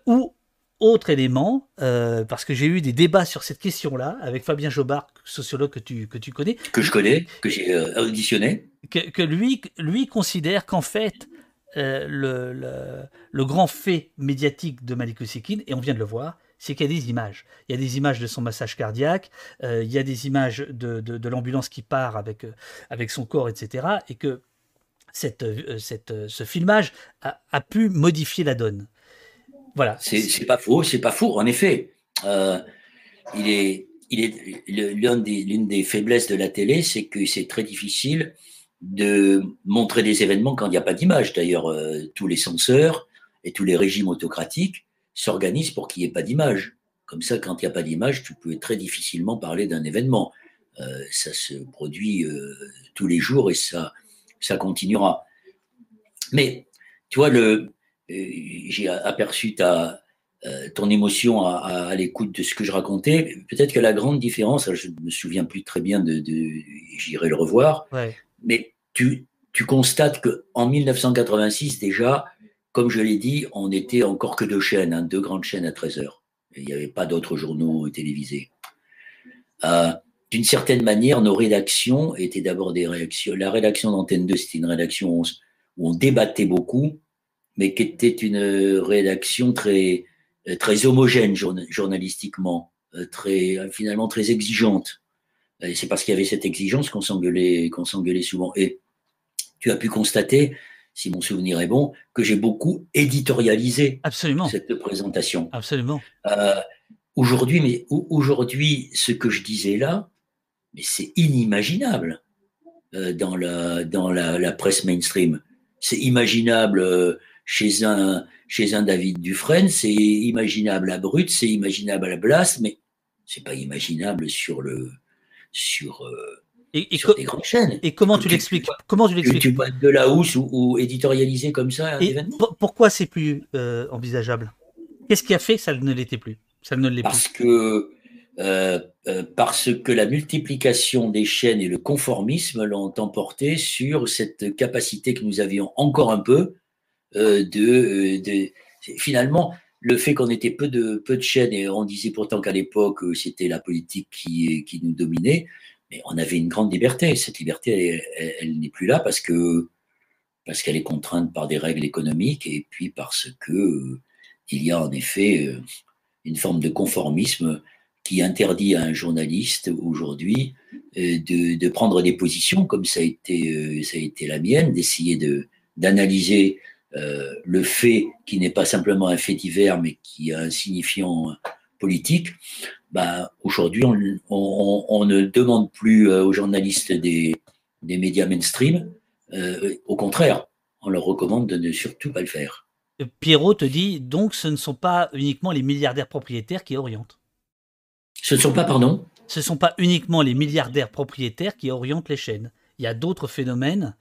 Ou autre élément, euh, parce que j'ai eu des débats sur cette question-là avec Fabien Jobard, sociologue que tu, que tu connais. Que je connais, que j'ai euh, auditionné. Que, lui, lui considère qu'en fait, euh, le, le, grand fait médiatique de Malik Oussekine, et on vient de le voir, c'est qu'il y a des images. Il y a des images de son massage cardiaque, il y a des images de, de, l'ambulance qui part avec, avec son corps, etc. Et que cette, cette, ce filmage a, a pu modifier la donne. Voilà. C'est pas faux, c'est pas faux. En effet, euh, il est, l'une des, des, faiblesses de la télé, c'est que c'est très difficile de montrer des événements quand il n'y a pas d'image. D'ailleurs, euh, tous les censeurs et tous les régimes autocratiques s'organisent pour qu'il n'y ait pas d'image. Comme ça, quand il n'y a pas d'image, tu peux très difficilement parler d'un événement. Euh, ça se produit tous les jours et ça, ça continuera. Mais, tu vois, le, j'ai aperçu ta, euh, ton émotion à, l'écoute de ce que je racontais. Peut-être que la grande différence, je ne me souviens plus très bien de, j'irai le revoir, mais tu, tu constates qu'en 1986 déjà, comme je l'ai dit, on n'était encore que deux chaînes, hein, deux grandes chaînes à 13 heures. Il n'y avait pas d'autres journaux télévisés. Euh, d'une certaine manière, nos rédactions étaient d'abord des réactions. La rédaction d'Antenne 2, c'était une rédaction où on débattait beaucoup, mais qui était une rédaction très, très homogène journalistiquement, euh, très, finalement très exigeante. Et c'est parce qu'il y avait cette exigence qu'on s'engueulait, qu'on s'engueulait souvent. Et tu as pu constater, si mon souvenir est bon, que j'ai beaucoup éditorialisé Absolument. cette présentation. Absolument. Euh, aujourd'hui, mais aujourd'hui, ce que je disais là, mais c'est inimaginable euh, dans la dans la, la presse mainstream. C'est imaginable chez un, chez un David Dufresne, c'est imaginable à Brut, c'est imaginable à Blas, mais c'est pas imaginable sur le sur, euh, et, sur des grandes chaînes. Et comment tu l'expliques Comment tu l'expliques Tu de la housse ou, éditorialiser comme ça un événement Pourquoi c'est plus euh, envisageable? Qu'est-ce qui a fait que ça ne l'était plus? Ça ne l'est parce Que, euh, parce que la multiplication des chaînes et le conformisme l'ont emporté sur cette capacité que nous avions encore un peu euh, de, finalement le fait qu'on était peu de peu de chaînes et on disait pourtant qu'à l'époque euh, c'était la politique qui qui nous dominait, mais on avait une grande liberté. Cette liberté, elle, n'est plus là parce que parce qu'elle est contrainte par des règles économiques et puis parce que il y a en effet une forme de conformisme qui interdit à un journaliste aujourd'hui de, de, prendre des positions comme ça a été, ça a été la mienne, d'essayer de, d'analyser euh, le fait qui n'est pas simplement un fait divers, mais qui a un signifiant politique, bah, aujourd'hui, on, ne demande plus euh, aux journalistes des, médias mainstream. Euh, au contraire, on leur recommande de ne surtout pas le faire. Pierrot te dit donc ce ne sont pas uniquement les milliardaires propriétaires qui orientent. Ce ne sont pas, pardon? Ce ne sont pas uniquement les milliardaires propriétaires qui orientent les chaînes. Il y a d'autres phénomènes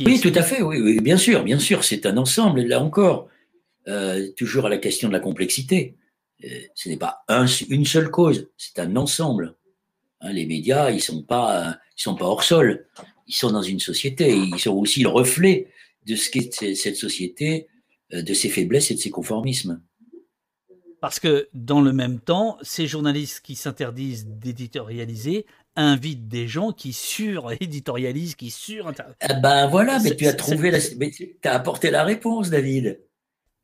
oui, tout à fait, oui, bien sûr, bien sûr, c'est un ensemble, là encore, euh, toujours à la question de la complexité. Euh, ce n'est pas une seule cause, c'est un ensemble. Hein, les médias, ils sont pas, ils sont pas hors sol, ils sont dans une société, ils sont aussi le reflet de ce qu'est cette société, euh, de ses faiblesses et de ses conformismes. Parce que dans le même temps, ces journalistes qui s'interdisent d'éditorialiser invitent des gens qui sur-éditorialisent, qui sur ah Ben voilà, mais tu as trouvé, la... tu as apporté la réponse, David.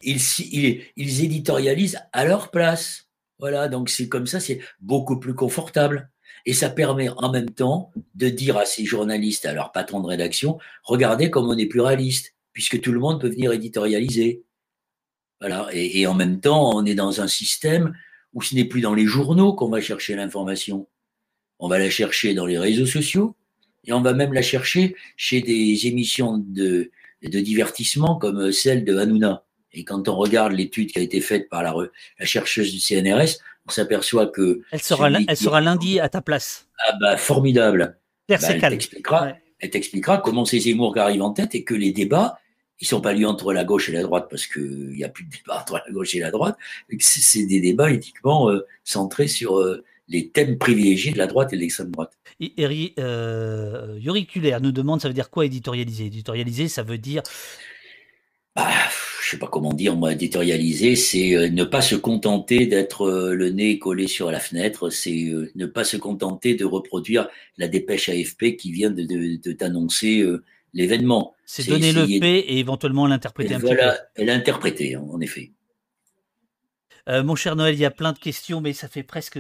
Ils, ils, ils éditorialisent à leur place. Voilà, donc c'est comme ça, c'est beaucoup plus confortable. Et ça permet en même temps de dire à ces journalistes, à leur patron de rédaction, regardez comme on est pluraliste, puisque tout le monde peut venir éditorialiser. Voilà. Et, en même temps, on est dans un système où ce n'est plus dans les journaux qu'on va chercher l'information. On va la chercher dans les réseaux sociaux et on va même la chercher chez des émissions de, de divertissement comme celle de Hanouna. Et quand on regarde l'étude qui a été faite par la, la chercheuse du CNRS, on s'aperçoit que. Elle sera, elle sera lundi à ta place. Ah bah formidable. Bah, elle t'expliquera comment ces Zemmour arrivent en tête et que les débats, ils sont pas liés entre la gauche et la droite parce qu'il n'y a plus de débat entre la gauche et la droite. C'est des débats uniquement euh, centrés sur euh, les thèmes privilégiés de la droite et de l'extrême droite. Et, euh, nous demande ça veut dire quoi éditorialiser? Éditorialiser, ça veut dire. Bah, je sais pas comment dire, moi, éditorialiser, c'est euh, ne pas se contenter d'être euh, le nez collé sur la fenêtre, c'est euh, ne pas se contenter de reproduire la dépêche AFP qui vient de, t'annoncer l'événement. C'est donner le fait et éventuellement l'interpréter un petit peu. Voilà, l'interpréter, en effet. Euh, mon cher Noël, il y a plein de questions, mais ça fait presque,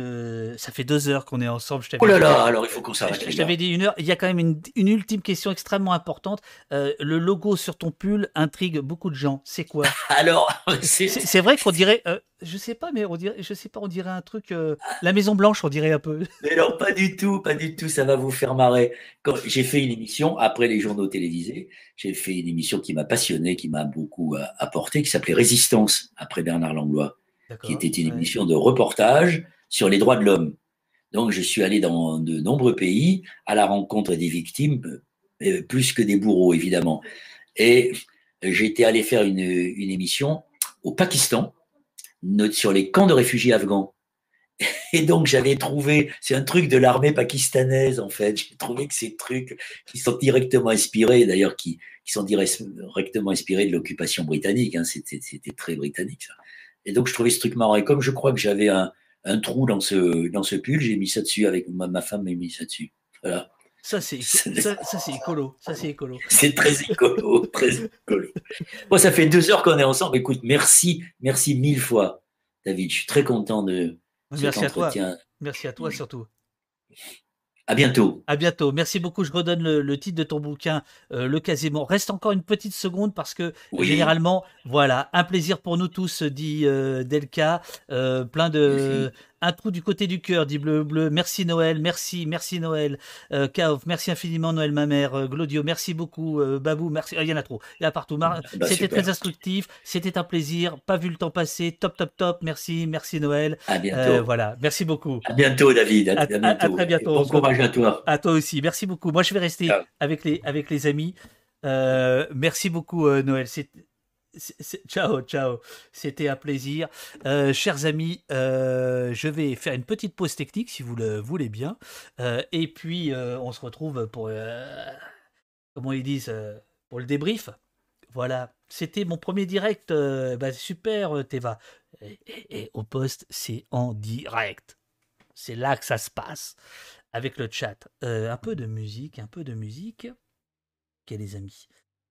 ça fait deux heures qu'on est ensemble. Je oh là là, alors il faut qu'on s'arrête. Je, t'avais dit une heure. Il y a quand même une, ultime question extrêmement importante. Euh, le logo sur ton pull intrigue beaucoup de gens. C'est quoi? Alors, c'est vrai qu'on dirait, euh, je sais pas, mais on dirait, je sais pas, on dirait un truc, la Maison Blanche, on dirait un peu. Mais non, pas du tout, pas du tout. Ça va vous faire marrer. Quand j'ai fait une émission après les journaux télévisés, j'ai fait une émission qui m'a passionné, qui m'a beaucoup apporté, qui s'appelait Résistance après Bernard Langlois qui était une émission de reportage sur les droits de l'homme. Donc, je suis allé dans de nombreux pays à la rencontre des victimes, euh, plus que des bourreaux, évidemment. Et j'étais allé faire une, émission au Pakistan sur les camps de réfugiés afghans. Et donc, j'avais trouvé, c'est un truc de l'armée pakistanaise, en fait. J'ai trouvé que ces trucs qui sont directement inspirés, d'ailleurs, qui, sont directement inspirés de l'occupation britannique, hein, c'était très britannique, ça. Et donc, je trouvais ce truc marrant. Et comme je crois que j'avais un, un, trou dans ce, dans ce pull, j'ai mis ça dessus avec ma, ma femme m'a mis ça dessus. Voilà. Ça, c'est ça, c'est écolo. Ça, c'est écolo. C'est très écolo, très écolo. Bon, ça fait deux heures qu'on est ensemble. Écoute, merci, merci mille fois, David. Je suis très content de merci cet entretien. À toi. Merci à toi surtout. À bientôt. À bientôt. Merci beaucoup. Je redonne le, titre de ton bouquin, euh, Le Quasiment. Reste encore une petite seconde parce que généralement, voilà, un plaisir pour nous tous, dit euh, Delca. Euh, plein de, un trou du côté du cœur, dit Bleu Bleu. Merci Noël, merci, merci Noël. Euh, merci infiniment Noël, ma mère. Euh, Glodio, merci beaucoup. Euh, Babou, merci. Ah, il y en a trop. Il y en a partout. Bah, c'était très instructif. C'était un plaisir. Pas vu le temps passer. Top, top, top. Merci, merci Noël. À bientôt. Euh, voilà. Merci beaucoup. À bientôt, David. À, bientôt. très bientôt. bon courage à toi. À toi aussi. Merci beaucoup. Moi, je vais rester avec les, avec les amis. merci beaucoup, Noël. C'est Ciao, ciao. C'était un plaisir. Euh, chers amis, euh, je vais faire une petite pause technique si vous le voulez bien. Euh, et puis, on se retrouve pour, comment ils disent, pour le débrief. Voilà, c'était mon premier direct. Bah, super, Teva. Et, au poste, c'est en direct. C'est là que ça se passe avec le chat. un peu de musique, un peu de musique. Ok, les amis.